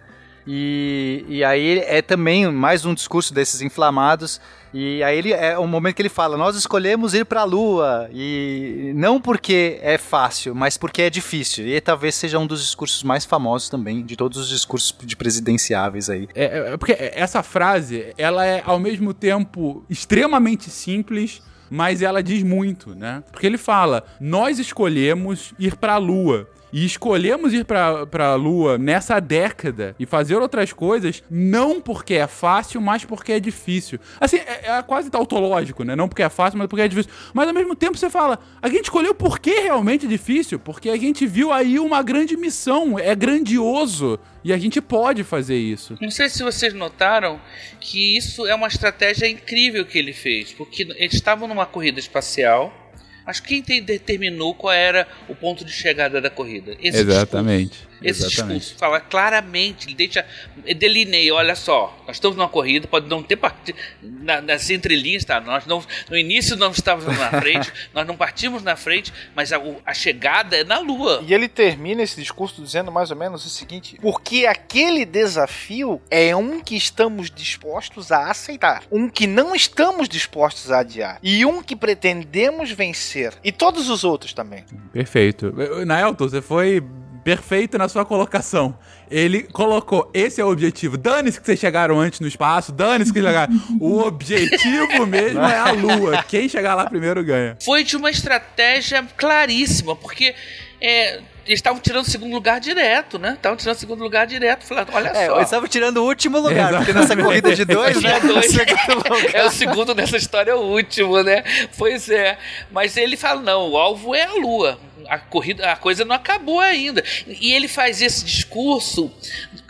Speaker 4: E, e aí é também mais um discurso desses inflamados e aí ele é o momento que ele fala: "Nós escolhemos ir para a lua" e não porque é fácil, mas porque é difícil. E talvez seja um dos discursos mais famosos também de todos os discursos de presidenciáveis aí.
Speaker 1: É, é, é porque essa frase, ela é ao mesmo tempo extremamente simples, mas ela diz muito, né? Porque ele fala: "Nós escolhemos ir para a lua" e escolhemos ir pra, pra Lua nessa década e fazer outras coisas, não porque é fácil, mas porque é difícil. Assim, é, é quase tautológico, né? Não porque é fácil, mas porque é difícil. Mas ao mesmo tempo você fala, a gente escolheu por que realmente é difícil? Porque a gente viu aí uma grande missão, é grandioso. E a gente pode fazer isso.
Speaker 3: Não sei se vocês notaram que isso é uma estratégia incrível que ele fez, porque eles estavam numa corrida espacial mas quem determinou qual era o ponto de chegada da corrida?
Speaker 1: Esse Exatamente.
Speaker 3: Discurso. Esse Exatamente. discurso fala claramente, ele deixa, delineia, olha só, nós estamos numa corrida, pode não ter partido na, nas entrelinhas, tá? Nós não, no início não estávamos na frente, nós não partimos na frente, mas a, a, chegada é na Lua.
Speaker 5: E ele termina esse discurso dizendo mais ou menos o seguinte: porque aquele desafio é um que estamos dispostos a aceitar, um que não estamos dispostos a adiar e um que pretendemos vencer e todos os outros também.
Speaker 1: Perfeito. Naelton, você foi perfeito na sua colocação. Ele colocou: esse é o objetivo. Dane-se que vocês chegaram antes no espaço, dane-se que chegaram. o objetivo mesmo é a Lua. Quem chegar lá primeiro ganha.
Speaker 3: Foi de uma estratégia claríssima, porque. É, eles estavam tirando o segundo lugar direto, né? Estavam tirando o segundo lugar direto. Falando, olha é, só.
Speaker 4: Eles estavam tirando o último lugar, Exatamente. porque nessa corrida de dois, né?
Speaker 3: Dois, é o segundo nessa história, é o último, né? Pois é. Mas ele fala: não, o alvo é a Lua a corrida, a coisa não acabou ainda. E ele faz esse discurso,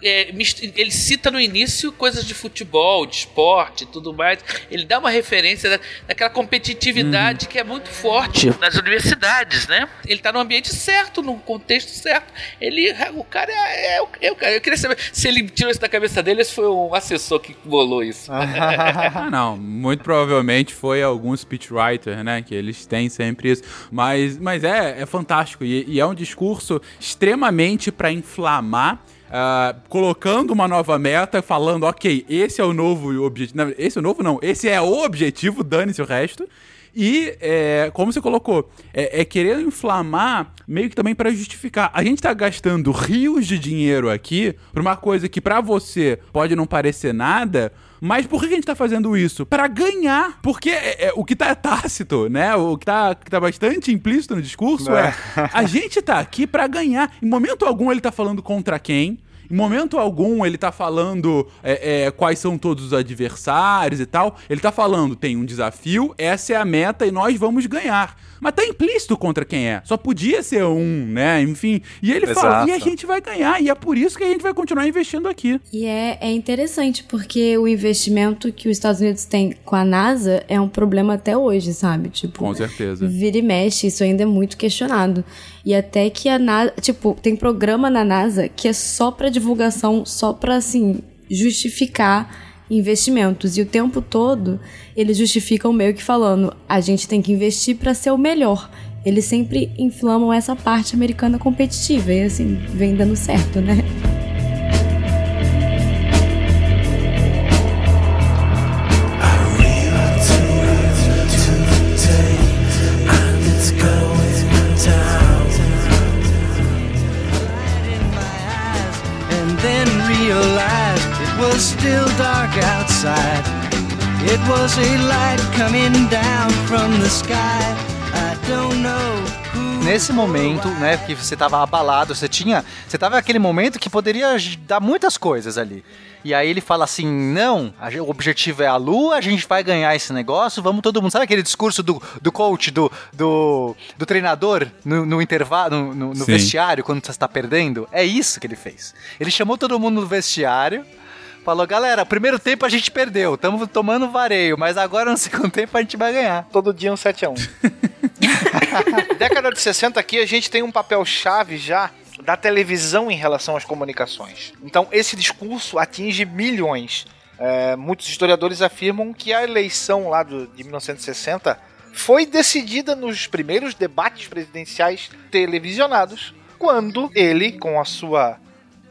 Speaker 3: é, ele cita no início coisas de futebol, de esporte e tudo mais. Ele dá uma referência da, daquela competitividade uhum. que é muito forte nas universidades, né? Ele está no ambiente certo, no contexto certo. Ele, o cara é, é, é, o cara. Eu queria saber se ele tirou isso da cabeça dele, se foi um assessor que bolou isso.
Speaker 1: ah, não. Muito provavelmente foi algum speechwriter, né? Que eles têm sempre isso. Mas, mas é, é fantástico fantástico e, e é um discurso extremamente para inflamar. Uh, colocando uma nova meta, falando, ok, esse é o novo objetivo. Esse é o novo, não. Esse é o objetivo, dane-se o resto. E, é, como você colocou, é, é querer inflamar meio que também para justificar. A gente tá gastando rios de dinheiro aqui pra uma coisa que para você pode não parecer nada, mas por que a gente tá fazendo isso? Para ganhar. Porque é, é, o que tá tácito, né? O que tá, que tá bastante implícito no discurso é. é a gente tá aqui para ganhar. Em momento algum ele tá falando contra quem. Em momento algum ele tá falando é, é, quais são todos os adversários e tal. Ele tá falando, tem um desafio, essa é a meta e nós vamos ganhar. Mas tá implícito contra quem é. Só podia ser um, né? Enfim. E ele Exato. fala, e a gente vai ganhar. E é por isso que a gente vai continuar investindo aqui.
Speaker 2: E é, é interessante, porque o investimento que os Estados Unidos têm com a NASA é um problema até hoje, sabe? Tipo,
Speaker 1: com certeza.
Speaker 2: Vira e mexe, isso ainda é muito questionado. E até que a NASA, tipo, tem programa na NASA que é só para divulgação, só para assim justificar investimentos. E o tempo todo eles justificam meio que falando: a gente tem que investir para ser o melhor. Eles sempre inflamam essa parte americana competitiva e assim, vem dando certo, né? Was still dark outside. It was a light coming down from the sky. I don't know.
Speaker 4: Nesse momento, né, que você tava abalado, você tinha, você tava naquele momento que poderia dar muitas coisas ali. E aí ele fala assim: não, o objetivo é a lua, a gente vai ganhar esse negócio, vamos todo mundo. Sabe aquele discurso do, do coach, do, do, do treinador no, no intervalo, no, no vestiário, quando você está perdendo? É isso que ele fez. Ele chamou todo mundo no vestiário Falou, galera, primeiro tempo a gente perdeu, estamos tomando vareio, mas agora no segundo tempo a gente vai ganhar.
Speaker 5: Todo dia um 7x1. Década de 60 aqui a gente tem um papel chave já da televisão em relação às comunicações. Então esse discurso atinge milhões. É, muitos historiadores afirmam que a eleição lá do, de 1960 foi decidida nos primeiros debates presidenciais televisionados, quando ele, com a sua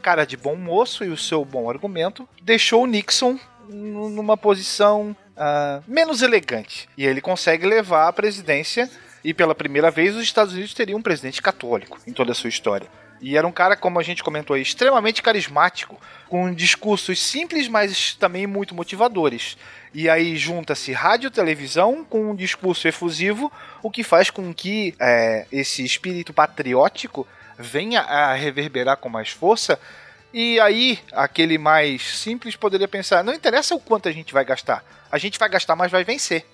Speaker 5: cara de bom moço e o seu bom argumento, deixou o Nixon numa posição uh, menos elegante. E ele consegue levar a presidência, e pela primeira vez os Estados Unidos teriam um presidente católico em toda a sua história. E era um cara, como a gente comentou aí, extremamente carismático, com discursos simples, mas também muito motivadores. E aí junta-se rádio e televisão com um discurso efusivo, o que faz com que é, esse espírito patriótico venha a reverberar com mais força. E aí, aquele mais simples poderia pensar: não interessa o quanto a gente vai gastar, a gente vai gastar, mas vai vencer.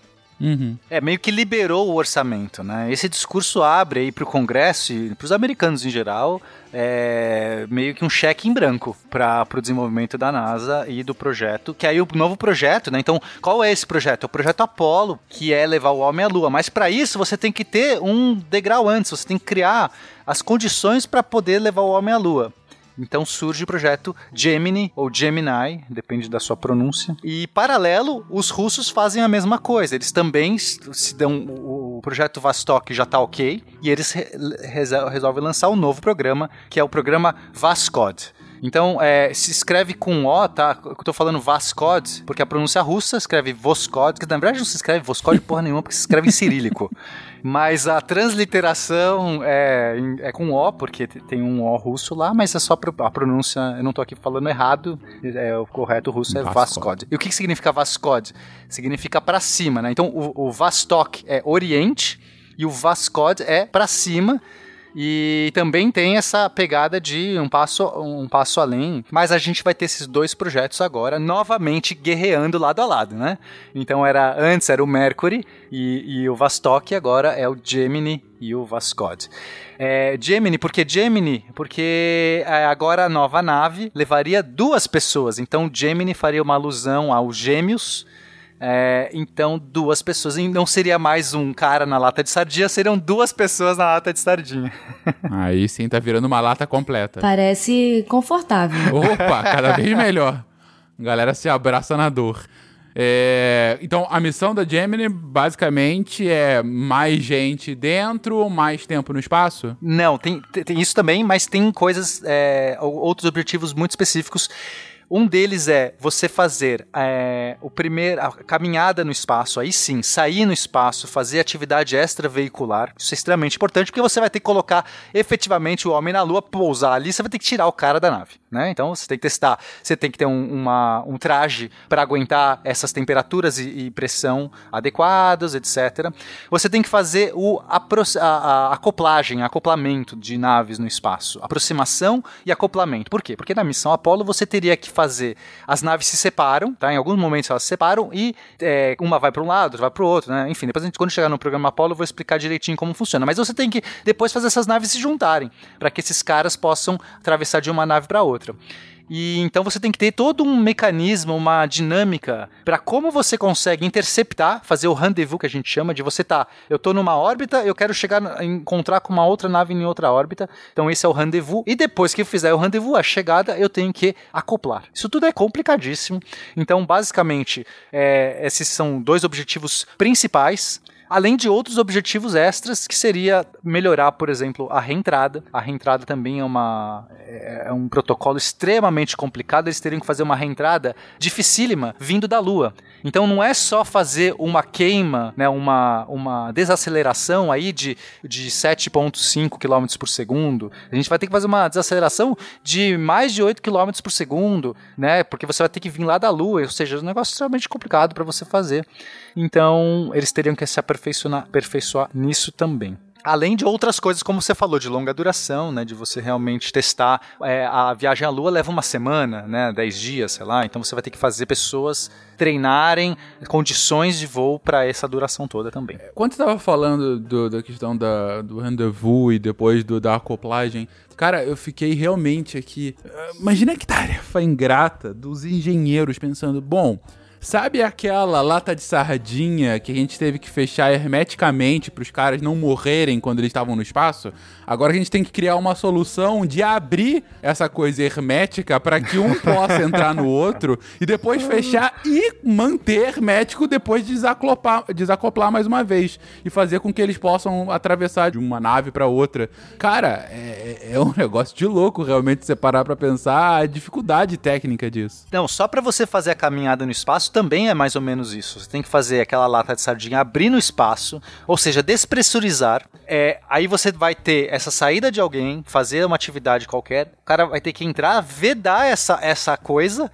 Speaker 4: Uhum. É, meio que liberou o orçamento, né? Esse discurso abre aí para o Congresso e para os americanos em geral é, meio que um cheque em branco para o desenvolvimento da NASA e do projeto, que aí o novo projeto, né? Então, qual é esse projeto? É o projeto Apollo, que é levar o homem à Lua. Mas para isso você tem que ter um degrau antes, você tem que criar as condições para poder levar o homem à Lua. Então surge o projeto Gemini ou Gemini, depende da sua pronúncia. E paralelo, os russos fazem a mesma coisa. Eles também se dão o, projeto Vostok já está ok e eles re resolvem lançar um novo programa que é o programa Vascod. Então, é, se escreve com O, tá? Eu tô falando Vascod, porque a pronúncia russa escreve Voskod, que na verdade não se escreve Voskod porra nenhuma, porque se escreve em cirílico. Mas a transliteração é, é com O, porque tem um O russo lá, mas é só a pronúncia. Eu não tô aqui falando errado, é, o correto russo é Vascod. E o que, que significa Vascod? Significa para cima, né? Então o, o Vastok é Oriente e o Vascod é para cima. E também tem essa pegada de um passo, um passo além. Mas a gente vai ter esses dois projetos agora novamente guerreando lado a lado, né? Então era antes era o Mercury e, e o Vostok, agora é o Gemini e o Vascod. É, Gemini, por que Gemini? Porque é, agora a nova nave levaria duas pessoas. Então Gemini faria uma alusão aos gêmeos é, então, duas pessoas. E não seria mais um cara na lata de sardinha, seriam duas pessoas na lata de sardinha.
Speaker 1: Aí sim, tá virando uma lata completa.
Speaker 2: Parece confortável.
Speaker 1: Opa, cada vez melhor. A galera se abraça na dor. É, então, a missão da Gemini basicamente é mais gente dentro, mais tempo no espaço?
Speaker 4: Não, tem, tem isso também, mas tem coisas, é, outros objetivos muito específicos Um deles é você fazer é, o primeiro, a caminhada no espaço, aí sim, sair no espaço, fazer atividade extraveicular. Isso é extremamente importante porque você vai ter que colocar efetivamente o homem na Lua, pousar ali, você vai ter que tirar o cara da nave, né? Então você tem que testar, você tem que ter um, uma, um traje para aguentar essas temperaturas e, e, pressão adequadas, etc. Você tem que fazer o, a, a, acoplagem, acoplamento de naves no espaço, aproximação e acoplamento. Por quê? Porque na missão Apollo você teria que fazer as naves se separam, tá? Em alguns momentos elas se separam e é, uma vai para um lado, outra vai para o outro, né? Enfim, depois gente, quando chegar no programa Apollo eu vou explicar direitinho como funciona. Mas você tem que depois fazer essas naves se juntarem para que esses caras possam atravessar de uma nave para outra. E então você tem que ter todo um mecanismo, uma dinâmica para como você consegue interceptar, fazer o rendezvous que a gente chama de você tá, eu tô numa órbita, eu quero chegar encontrar com uma outra nave em outra órbita. Então esse é o rendezvous e depois que eu fizer o rendezvous, a chegada, eu tenho que acoplar. Isso tudo é complicadíssimo. Então, basicamente, é, esses são dois objetivos principais além de outros objetivos extras, que seria melhorar, por exemplo, a reentrada. A reentrada também é, uma, é, é um protocolo extremamente complicado, eles teriam que fazer uma reentrada dificílima vindo da Lua. Então não é só fazer uma queima, né, uma, uma desaceleração aí de, de 7,5 km por segundo. A gente vai ter que fazer uma desaceleração de mais de 8 km por segundo, né, porque você vai ter que vir lá da Lua, ou seja, é um negócio extremamente complicado para você fazer. Então, eles teriam que se aperfeiçoar, aperfeiçoar nisso também. Além de outras coisas, como você falou, de longa duração, né? De você realmente testar. É, a viagem à Lua leva uma semana, né? Dez dias, sei lá. Então você vai ter que fazer pessoas treinarem condições de voo para essa duração toda também.
Speaker 1: Quando você estava falando do, da questão da, do rendezvous e depois do, da acoplagem, cara, eu fiquei realmente aqui. Imagina que tarefa ingrata dos engenheiros pensando, bom. Sabe aquela lata de sardinha que a gente teve que fechar hermeticamente para os caras não morrerem quando eles estavam no espaço? Agora a gente tem que criar uma solução de abrir essa coisa hermética para que um possa entrar no outro e depois fechar e manter hermético depois de desacoplar, desacoplar mais uma vez e fazer com que eles possam atravessar de uma nave para outra. Cara, é, é, um negócio de louco realmente separar para pensar a dificuldade técnica disso.
Speaker 4: Não, só para você fazer a caminhada no espaço também é mais ou menos isso. Você tem que fazer aquela lata de sardinha abrir no espaço, ou seja, despressurizar. É, aí você vai ter essa saída de alguém, fazer uma atividade qualquer, o cara vai ter que entrar, vedar essa, essa coisa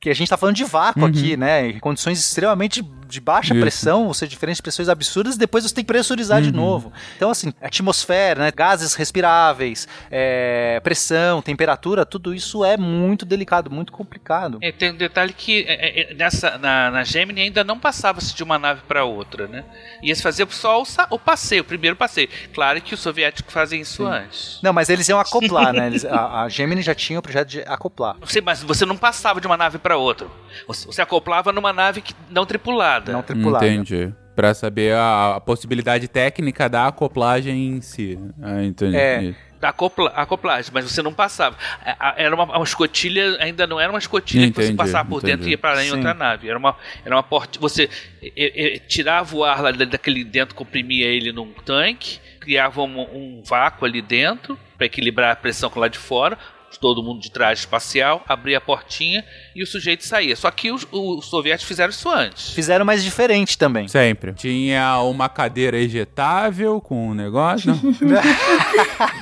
Speaker 4: que a gente está falando de vácuo uhum. aqui, né? Em condições extremamente de baixa Isso. pressão, ou seja, diferentes pressões absurdas, e depois você tem que pressurizar uhum. de novo. Então, assim, atmosfera, né? gases respiráveis, é, pressão, temperatura, tudo isso é muito delicado, muito complicado.
Speaker 3: É, tem um detalhe que é, é, é nessa, na, na Gemini ainda não passava-se de uma nave para outra, né? Ia se fazer só o, o, passeio, o primeiro passeio. Claro que os soviéticos fazem isso Sim. antes.
Speaker 4: Não, mas eles iam acoplar, né? Eles, a, a Gemini já tinha o projeto de acoplar.
Speaker 3: Sim, mas você não passava de uma nave para outra. Você, você acoplava numa nave que, não tripulada tripulada.
Speaker 4: Não tripulada.
Speaker 1: Entendi. Pra saber a, a possibilidade técnica da acoplagem em si. Ah, entendi.
Speaker 3: É da acopla, acoplagem, mas você não passava. Era uma, uma, escotilha, ainda não era uma escotilha entendi, que você passava por entendi. dentro e ia parar em outra nave. Era uma, era uma porta. Você tirava o ar lá daquele dentro, comprimia ele num tanque, criava um, um vácuo ali dentro para equilibrar a pressão com lá de fora, todo mundo de traje espacial, abria a portinha e o sujeito saía. Só que os, os soviéticos fizeram isso antes.
Speaker 4: Fizeram mais diferente também.
Speaker 1: Sempre. Tinha uma cadeira ejetável com um negócio.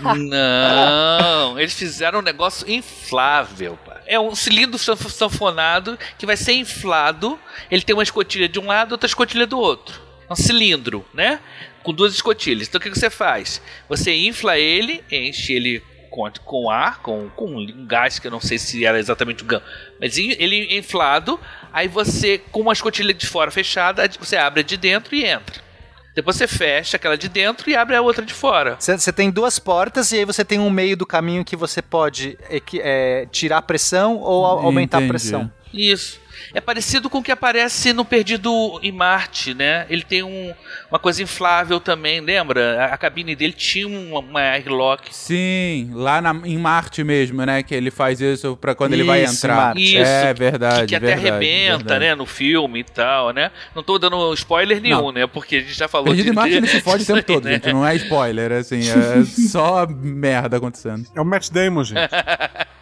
Speaker 3: Não, não eles fizeram um negócio inflável. Pá. É um cilindro sanfonado que vai ser inflado. Ele tem uma escotilha de um lado, outra escotilha do outro. É um cilindro, né? Com duas escotilhas. Então o que você faz? Você infla ele, enche ele com, com ar, com, com um gás que eu não sei se era exatamente o gás, mas ele inflado, aí você, com uma escotilha de fora fechada, você abre a de dentro e entra. Depois você fecha aquela de dentro e abre a outra de fora.
Speaker 4: Você tem duas portas e aí você tem um meio do caminho que você pode é, é, tirar a pressão ou aumentar a pressão.
Speaker 3: Isso. É parecido com o que aparece no Perdido em Marte, né? Ele tem um, uma coisa inflável também, lembra? A, a cabine dele tinha uma, uma airlock.
Speaker 1: Sim, lá na, em Marte mesmo, né? Que ele faz isso para quando isso, ele vai entrar.
Speaker 3: Marte. Isso,
Speaker 1: é verdade.
Speaker 3: Que, que
Speaker 1: verdade,
Speaker 3: até arrebenta,
Speaker 1: verdade.
Speaker 3: né? No filme e tal, né? Não tô dando spoiler nenhum,
Speaker 1: Não.
Speaker 3: né? Porque a gente já falou
Speaker 1: Perdido
Speaker 3: de,
Speaker 1: em Marte ele se fode o tempo
Speaker 3: aí,
Speaker 1: todo,
Speaker 3: né?
Speaker 1: gente. Não é spoiler, assim. É só merda acontecendo.
Speaker 6: É o Matt Damon, gente.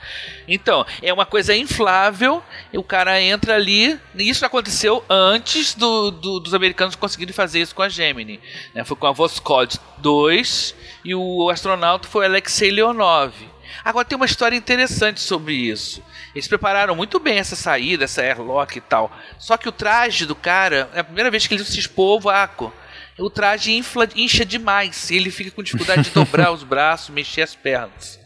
Speaker 3: Então, é uma coisa inflável, e o cara entra ali. e Isso aconteceu antes do, do- dos americanos conseguirem fazer isso com a Gemini. né? Foi com a Voskhod 2 e o astronauta foi Alexei Leonov. Agora tem uma história interessante sobre isso. Eles prepararam muito bem essa saída, essa airlock e tal. Só que o traje do cara é a primeira vez que ele se expôs ao vácuo. O traje infla, incha demais. Ele fica com dificuldade de dobrar os braços, mexer as pernas.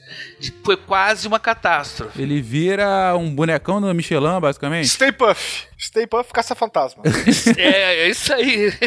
Speaker 3: Foi quase uma catástrofe.
Speaker 1: Ele vira um bonecão do Michelin, basicamente.
Speaker 5: Stay Puff. Stay Puff, caça-fantasma.
Speaker 3: É, é isso aí.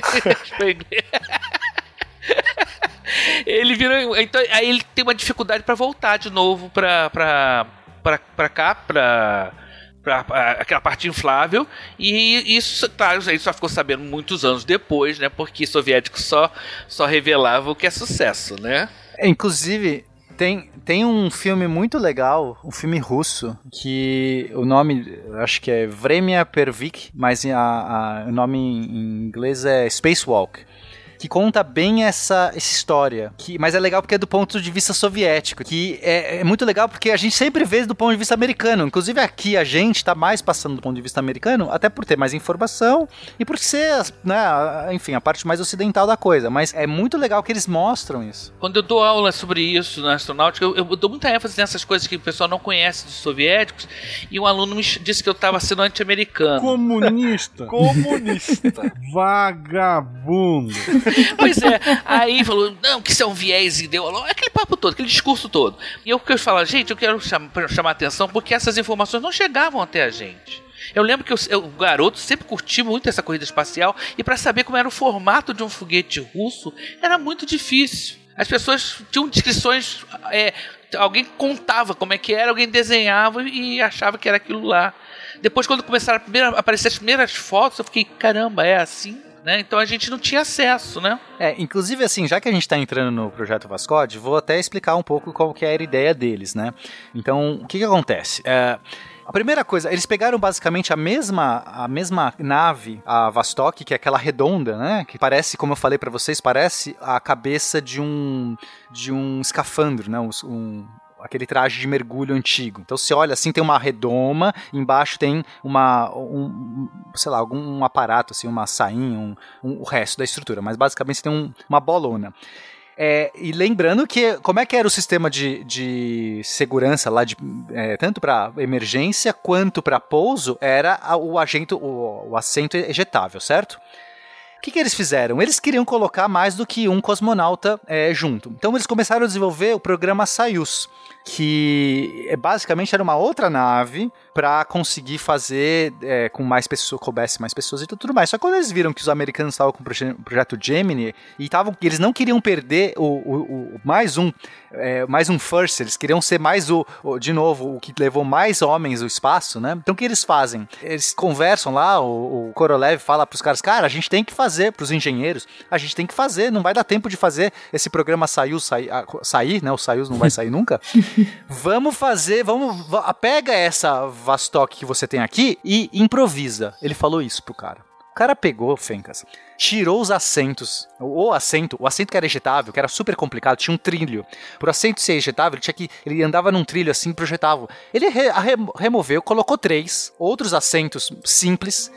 Speaker 3: ele vira. Então, aí ele tem uma dificuldade pra voltar de novo pra, pra, pra, pra cá, pra. Pra, pra aquela parte inflável e isso, claro, a gente só ficou sabendo muitos anos depois, né? Porque soviéticos só, só revelavam o que é sucesso, né?
Speaker 4: É, inclusive, tem, tem um filme muito legal, um filme russo, que o nome, acho que é Vremya Pervik, mas a, a- o nome em inglês é Spacewalk. Que conta bem essa, essa história. Que, mas é legal porque é do ponto de vista soviético. Que é, é muito legal porque a gente sempre vê do ponto de vista americano. Inclusive aqui a gente tá mais passando do ponto de vista americano, até por ter mais informação e por ser, né, a- enfim, a parte mais ocidental da coisa. Mas é muito legal que eles mostram isso.
Speaker 3: Quando eu dou aula sobre isso na astronáutica, eu, eu dou muita ênfase nessas coisas que o pessoal não conhece dos soviéticos. E um aluno me disse que eu estava sendo anti-americano.
Speaker 6: Comunista.
Speaker 5: Comunista.
Speaker 6: Vagabundo.
Speaker 3: Pois é, aí falou, não, que isso é um viés ideológico, aquele papo todo, aquele discurso todo. E eu que eu gente, eu quero cham- chamar a atenção porque essas informações não chegavam até a gente. Eu lembro que o garoto sempre curti muito essa corrida espacial e para saber como era o formato de um foguete russo era muito difícil. As pessoas tinham descrições, é, alguém contava como é que era, alguém desenhava e achava que era aquilo lá. Depois, quando começaram a, primeira, a aparecer as primeiras fotos, eu fiquei, caramba, é assim? Né? Então a gente não tinha acesso, né?
Speaker 4: É, inclusive assim, já que a gente está entrando no projeto Vascode, vou até explicar um pouco qual que era a ideia deles, né? Então, o que que acontece? É, a primeira coisa, eles pegaram basicamente a mesma, a mesma nave, a Vostok, que é aquela redonda, né? Que parece, como eu falei para vocês, parece a cabeça de um de um escafandro, né? Um- aquele traje de mergulho antigo. Então você olha assim, tem uma redoma, embaixo tem uma, um, um, sei lá, algum aparato, assim, uma sainha, um, um- o resto da estrutura, mas basicamente você tem um- uma bolona. É, e lembrando que como é que era o sistema de, de segurança lá, de, é, tanto para emergência quanto para pouso, era o, agento, o, o assento ejetável, certo? O que, que eles fizeram? Eles queriam colocar mais do que um cosmonauta é, junto. Então eles começaram a desenvolver o programa Soyuz, que é, basicamente era uma outra nave para conseguir fazer é, com mais pessoas, coubesse mais pessoas e tudo mais. Só que quando eles viram que os americanos estavam com o proje- projeto Gemini e tavam, eles não queriam perder o, o- o- mais um é, mais um first, eles queriam ser mais o, o- de novo o que levou mais homens ao espaço, né? Então o que eles fazem? Eles conversam lá, o, o Korolev fala pros caras, cara, a gente tem que fazer pros engenheiros, a gente tem que fazer, não vai dar tempo de fazer esse programa saiu sair, sair né? O Soyuz não vai sair nunca. Vamos fazer, vamos. va- Pega essa Vastok que você tem aqui e improvisa. Ele falou isso pro cara. O cara pegou, Fencas, tirou os assentos, o assento, o assento que era ejetável, que era super complicado, tinha um trilho. Por assento ser ejetável, ele tinha que, ele andava num trilho assim, projetável. Ele re- removeu, colocou três outros assentos simples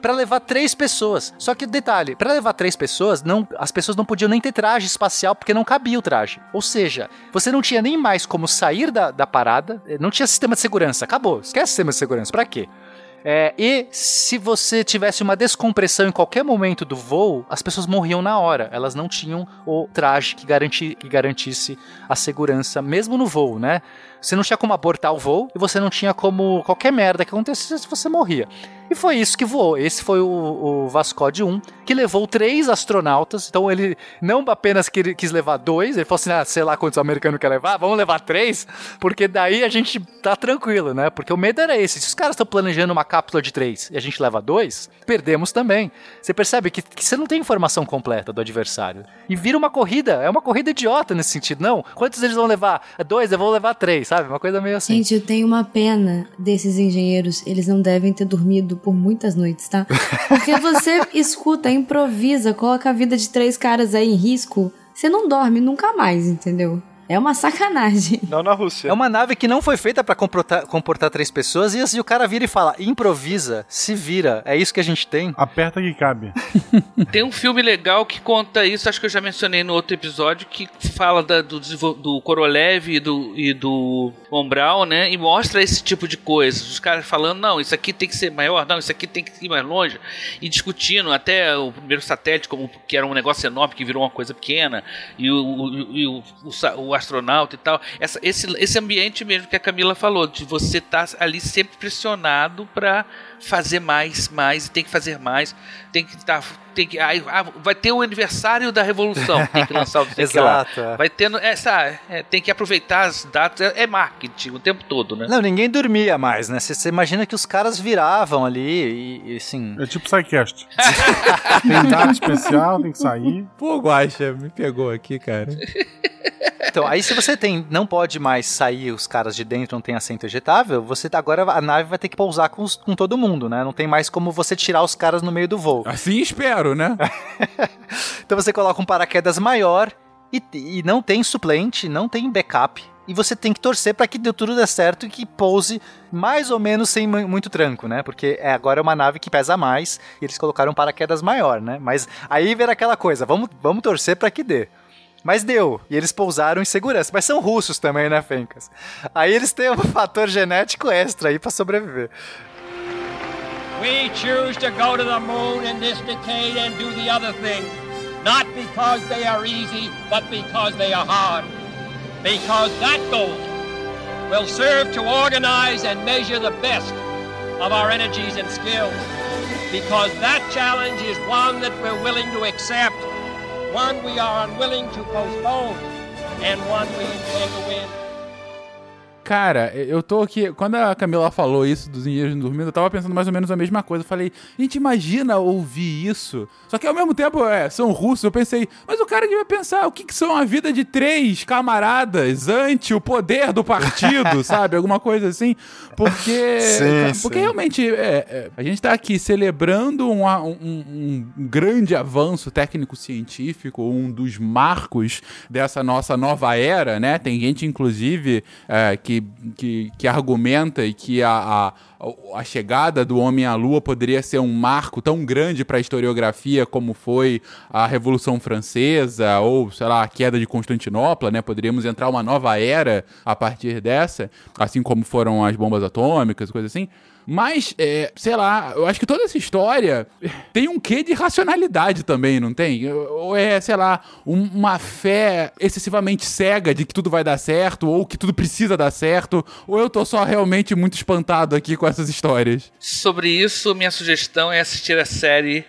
Speaker 4: para levar três pessoas. Só que detalhe, para levar três pessoas, não, as pessoas não podiam nem ter traje espacial porque não cabia o traje. Ou seja, você não tinha nem mais como sair da, da parada, eh, não tinha sistema de segurança. Acabou. Esquece sistema de segurança. Para quê? É, e se você tivesse uma descompressão em qualquer momento do voo, as pessoas morriam na hora. Elas não tinham o traje que, garanti, que garantisse a segurança, mesmo no voo, né? Você não tinha como abortar o voo e você não tinha como qualquer merda que acontecesse você morria. E foi isso que voou. Esse foi o, o Vascode 1, que levou três astronautas. Então ele não apenas quis levar dois, ele falou assim: ah, sei lá quantos americanos quer levar, vamos levar três, porque daí a gente tá tranquilo, né? Porque o medo era esse. Se os caras estão planejando uma cápsula de três e a gente leva dois, perdemos também. Você percebe que, que você não tem informação completa do adversário. E vira uma corrida, é uma corrida idiota nesse sentido. Não, quantos eles vão levar? Dois, eu vou levar três, sabe? Uma coisa meio assim.
Speaker 2: Gente, eu tenho uma pena desses engenheiros. Eles não devem ter dormido por muitas noites, tá? Porque você escuta, improvisa, coloca a vida de três caras aí em risco, você não dorme nunca mais, entendeu? É uma sacanagem.
Speaker 5: Não na Rússia.
Speaker 4: É uma nave que não foi feita para comportar, comportar, três pessoas e assim o cara vira e fala: improvisa, se vira. É isso que a gente tem.
Speaker 6: Aperta que cabe.
Speaker 3: tem um filme legal que conta isso, acho que eu já mencionei no outro episódio, que fala da, do, do Korolev e do, e do Von Braun, né? E mostra esse tipo de coisa. Os caras falando: não, isso aqui tem que ser maior, não, isso aqui tem que ir mais longe. E discutindo até o primeiro satélite, como que era um negócio enorme que virou uma coisa pequena. E o, e o, o, o astronauta e tal. Essa, esse, esse ambiente mesmo que a Camila falou, de você estar tá ali sempre pressionado para fazer mais, mais, e tem que fazer mais, tem que estar. Tá, tem que, ah, vai ter o aniversário da Revolução, tem que lançar o
Speaker 4: Exato.
Speaker 3: É. Vai ter. Essa, é, tem que aproveitar as datas, é, é marketing o tempo todo, né?
Speaker 4: Não, ninguém dormia mais, né? Você imagina que os caras viravam ali e, e assim.
Speaker 6: É tipo Psycast. tem data especial, tem que sair.
Speaker 1: Pô, Guaxa, me pegou aqui, cara.
Speaker 4: Então, aí se você tem, não pode mais sair os caras de dentro, não tem assento ejetável, você tá, agora a nave vai ter que pousar com, os, com todo mundo, né? Não tem mais como você tirar os caras no meio do voo.
Speaker 1: Assim espero, né?
Speaker 4: então você coloca um paraquedas maior e, e não tem suplente, não tem backup e você tem que torcer para que tudo dê certo e que pouse mais ou menos sem muito tranco, né? Porque é, agora é uma nave que pesa mais e eles colocaram um paraquedas maior, né? Mas aí vem aquela coisa, vamos, vamos torcer para que dê. Mas deu. E eles pousaram em segurança. Mas são russos também, né, Fencas? Aí eles têm um fator genético extra aí para sobreviver. We choose to go to the moon in this decade and do the other thing. Not because they are easy, but because they are hard. Because that goal will serve to organize and measure the best of our energies and skills. Because that challenge is one that we're willing to accept one we are unwilling to postpone, and one we intend to win.
Speaker 1: Cara, eu tô aqui. Quando a Camila falou isso dos engenheiros dormindo, eu tava pensando mais ou menos a mesma coisa. Eu falei, gente imagina ouvir isso. Só que ao mesmo tempo, é, são russos. Eu pensei, mas o cara devia pensar o que, que são a vida de três camaradas ante o poder do partido, sabe? Alguma coisa assim. Porque. Sim, porque sim. realmente é, é, a gente tá aqui celebrando um, um, um grande avanço técnico-científico, um dos marcos dessa nossa nova era, né? Tem gente, inclusive, é, que que, que, argumenta e que a, a, a, chegada do homem à lua poderia ser um marco tão grande para a historiografia como foi a Revolução Francesa ou, sei lá, a queda de Constantinopla, né? Poderíamos entrar uma nova era a partir dessa, assim como foram as bombas atômicas, coisas assim. Mas, é, sei lá, eu acho que toda essa história tem um quê de racionalidade também, não tem? Ou é, sei lá, um, uma fé excessivamente cega de que tudo vai dar certo, ou que tudo precisa dar certo, ou eu tô só realmente muito espantado aqui com essas histórias?
Speaker 3: Sobre isso, minha sugestão é assistir a série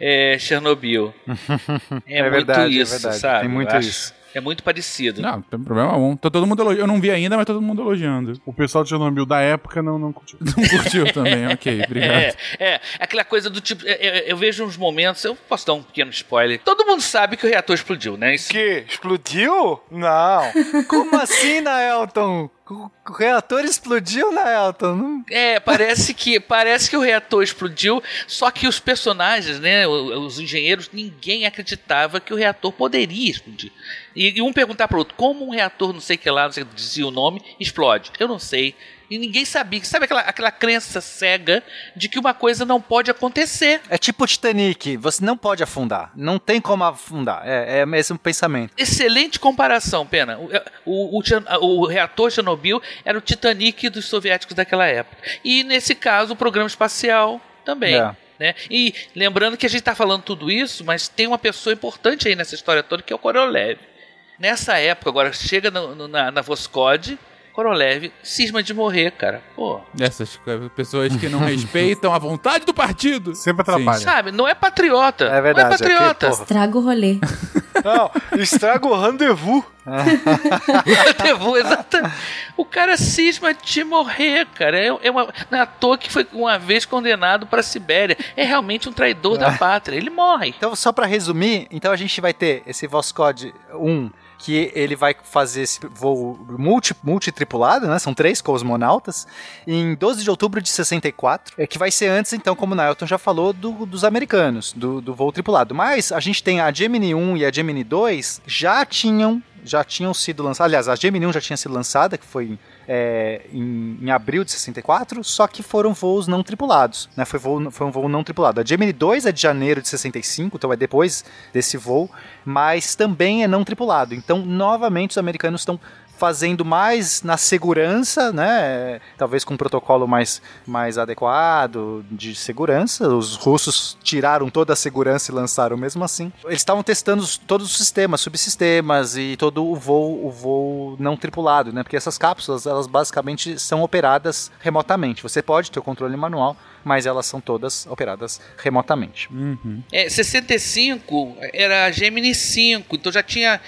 Speaker 3: é, Chernobyl.
Speaker 4: É, é, muito verdade, é isso, é verdade. sabe? Tem muito isso.
Speaker 3: É muito parecido.
Speaker 1: Não, não tem problema algum. Tá todo mundo elogiando. Eu não vi ainda, mas todo mundo elogiando.
Speaker 6: O pessoal de Chernobyl da época não, não curtiu.
Speaker 1: Não curtiu também, ok, obrigado.
Speaker 3: É, é, aquela coisa do tipo. É, é, eu vejo uns momentos. Eu posso dar um pequeno spoiler. Todo mundo sabe que o reator explodiu, né?
Speaker 5: Isso... Que? Explodiu? Não.
Speaker 4: Como assim, Naelton? O reator explodiu, Naelton?
Speaker 3: É, parece que parece que o reator explodiu, só que os personagens, né, os engenheiros, ninguém acreditava que o reator poderia explodir. E, e um perguntar para o outro, como um reator, não sei que lá, não sei dizia o nome, explode? Eu não sei. E ninguém sabia. Sabe aquela, aquela crença cega de que uma coisa não pode acontecer?
Speaker 4: É tipo o Titanic, você não pode afundar. Não tem como afundar. É, é o mesmo pensamento.
Speaker 3: Excelente comparação, Pena. O, o, o, o reator Chernobyl era o Titanic dos soviéticos daquela época. E nesse caso, o programa espacial também. É. Né? E lembrando que a gente está falando tudo isso, mas tem uma pessoa importante aí nessa história toda que é o Korolev. Nessa época, agora chega no, no, na, na Korolev cisma de morrer, cara. Pô.
Speaker 1: Essas pessoas que não respeitam a vontade do partido.
Speaker 6: Sempre atrapalha.
Speaker 3: Sabe, não é patriota.
Speaker 4: É verdade.
Speaker 3: Não é patriota.
Speaker 4: Aqui,
Speaker 2: Estraga o rolê.
Speaker 5: Não, estraga o rendezvous.
Speaker 3: rendezvous, exato. O cara cisma de morrer, cara. É, é uma, não é à toa que foi uma vez condenado para Sibéria. É realmente um traidor da pátria. Ele morre.
Speaker 4: Então, só para resumir, então a gente vai ter esse Voscode 1 que ele vai fazer esse voo multi, multitripulado, né? São três cosmonautas, em 12 de outubro de 64, é que vai ser antes, então, como o Nailton já falou, do, dos americanos, do, do voo tripulado. Mas a gente tem a Gemini 1 e a Gemini 2 já tinham já tinham sido lançadas. Aliás, a Gemini 1 já tinha sido lançada, que foi é, em, em, abril de 64, só que foram voos não tripulados. Né? Foi, voo, foi um voo não tripulado. A Gemini 2 é de janeiro de 65, então é depois desse voo, mas também é não tripulado. Então, novamente, os americanos estão fazendo mais na segurança, né? Talvez com um protocolo mais, mais adequado de segurança. Os russos tiraram toda a segurança e lançaram mesmo assim. Eles estavam testando todos os sistemas, subsistemas e todo o voo, o voo não tripulado, né? Porque essas cápsulas, elas basicamente são operadas remotamente. Você pode ter o controle manual, mas elas são todas operadas remotamente.
Speaker 1: Uhum.
Speaker 3: É, 65 era a Gemini 5, então já tinha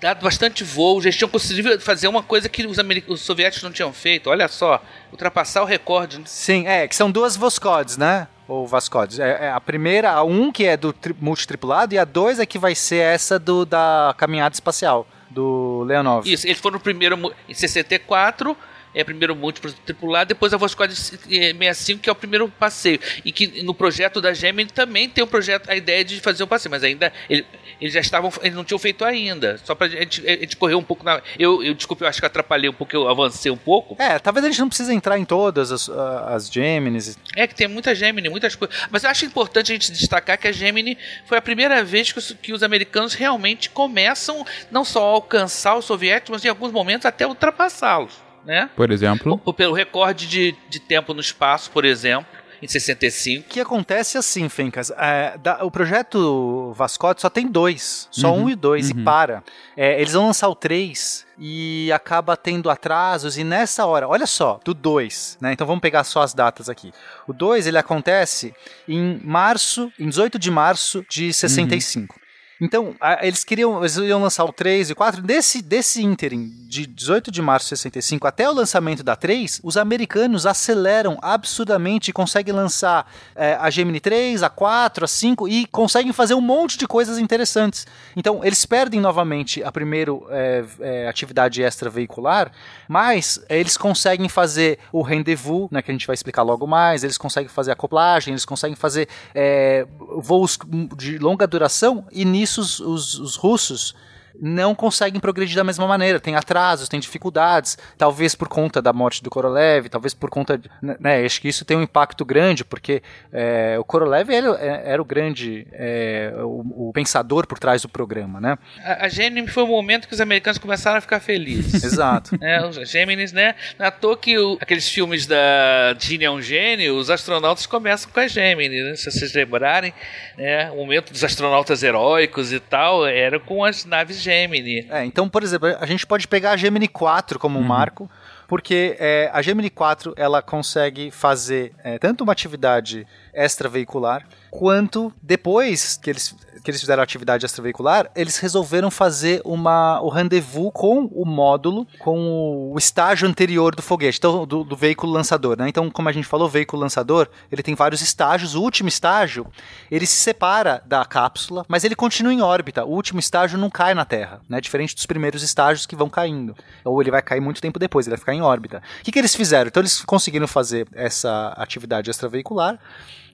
Speaker 3: dado bastante voo, já tinham conseguido fazer uma coisa que os, os soviéticos não tinham feito. Olha só, ultrapassar o recorde. Né?
Speaker 4: Sim, é, que são duas Voscodes, né? Ou Vascodes. É, é, a primeira, a um que é do multitripulado, e a dois é que vai ser essa do da caminhada espacial, do Leonov.
Speaker 3: Isso, eles foram no primeiro em 64 é primeiro múltiplo tripulado, depois a Voskhod 65, que é o primeiro passeio. E que no projeto da Gemini também tem o um projeto, a ideia de fazer o um passeio, mas ainda ele, eles já estavam, eles não tinham feito ainda. Só pra gente, a gente correr um pouco na. Eu, eu desculpe, eu acho que atrapalhei um pouco, eu avancei um pouco.
Speaker 4: É, talvez a gente não precise entrar em todas as, as Geminis.
Speaker 3: É que tem muita Gemini, muitas coisas. Mas eu acho importante a gente destacar que a Gemini foi a primeira vez que os, que os americanos realmente começam não só a alcançar os soviéticos, mas em alguns momentos até ultrapassá-los né?
Speaker 1: Por exemplo?
Speaker 3: Pelo recorde de, de tempo no espaço, por exemplo em 65.
Speaker 4: O que acontece assim, Fencas, é, da, o projeto Vascote só tem dois, só uhum, um e dois, uhum. e para. É, eles vão lançar o três e acaba tendo atrasos, e nessa hora, olha só, do 2, né? Então vamos pegar só as datas aqui. O 2 ele acontece em março, em 18 de março de 65. Uhum. Então, a, eles queriam, eles iam lançar o 3 e o 4. Desse, desse ínterim, de 18 de março de 65 até o lançamento da 3, os americanos aceleram absurdamente e conseguem lançar é, a Gemini 3, a 4, a 5 e conseguem fazer um monte de coisas interessantes. Então, eles perdem novamente a primeira é, é, atividade extraveicular, mas eles conseguem fazer o rendezvous, né, que a gente vai explicar logo mais, eles conseguem fazer acoplagem, eles conseguem fazer é, voos de longa duração e nisso isso os, os, os russos não conseguem progredir da mesma maneira, tem atrasos, tem dificuldades, talvez por conta da morte do Korolev, talvez por conta, de, né, acho que isso tem um impacto grande, porque é, o Korolev era, é, era o grande, é, o, o, pensador por trás do programa, né?
Speaker 3: A, a Gemini foi o momento que os americanos começaram a ficar felizes.
Speaker 4: Exato.
Speaker 3: é, os Geminis, né, não é toa que o, aqueles filmes da Gene é um gênio, os astronautas começam com a Gemini, né, se vocês lembrarem, né, o momento dos astronautas heróicos e tal, era com as naves Gemini Gemini.
Speaker 4: É, então, por exemplo, a gente pode pegar a Gemini 4 como um uhum. marco, porque é, a Gemini 4 ela consegue fazer é, tanto uma atividade extraveicular, quanto depois que eles que eles fizeram a atividade extraveicular, eles resolveram fazer uma, o rendezvous com o módulo, com o estágio anterior do foguete, então, do, do veículo lançador. Né? Então, como a gente falou, o veículo lançador ele tem vários estágios. O último estágio ele se separa da cápsula, mas ele continua em órbita. O último estágio não cai na Terra, né? diferente dos primeiros estágios que vão caindo. Ou ele vai cair muito tempo depois, ele vai ficar em órbita. O que, que eles fizeram? Então, eles conseguiram fazer essa atividade extraveicular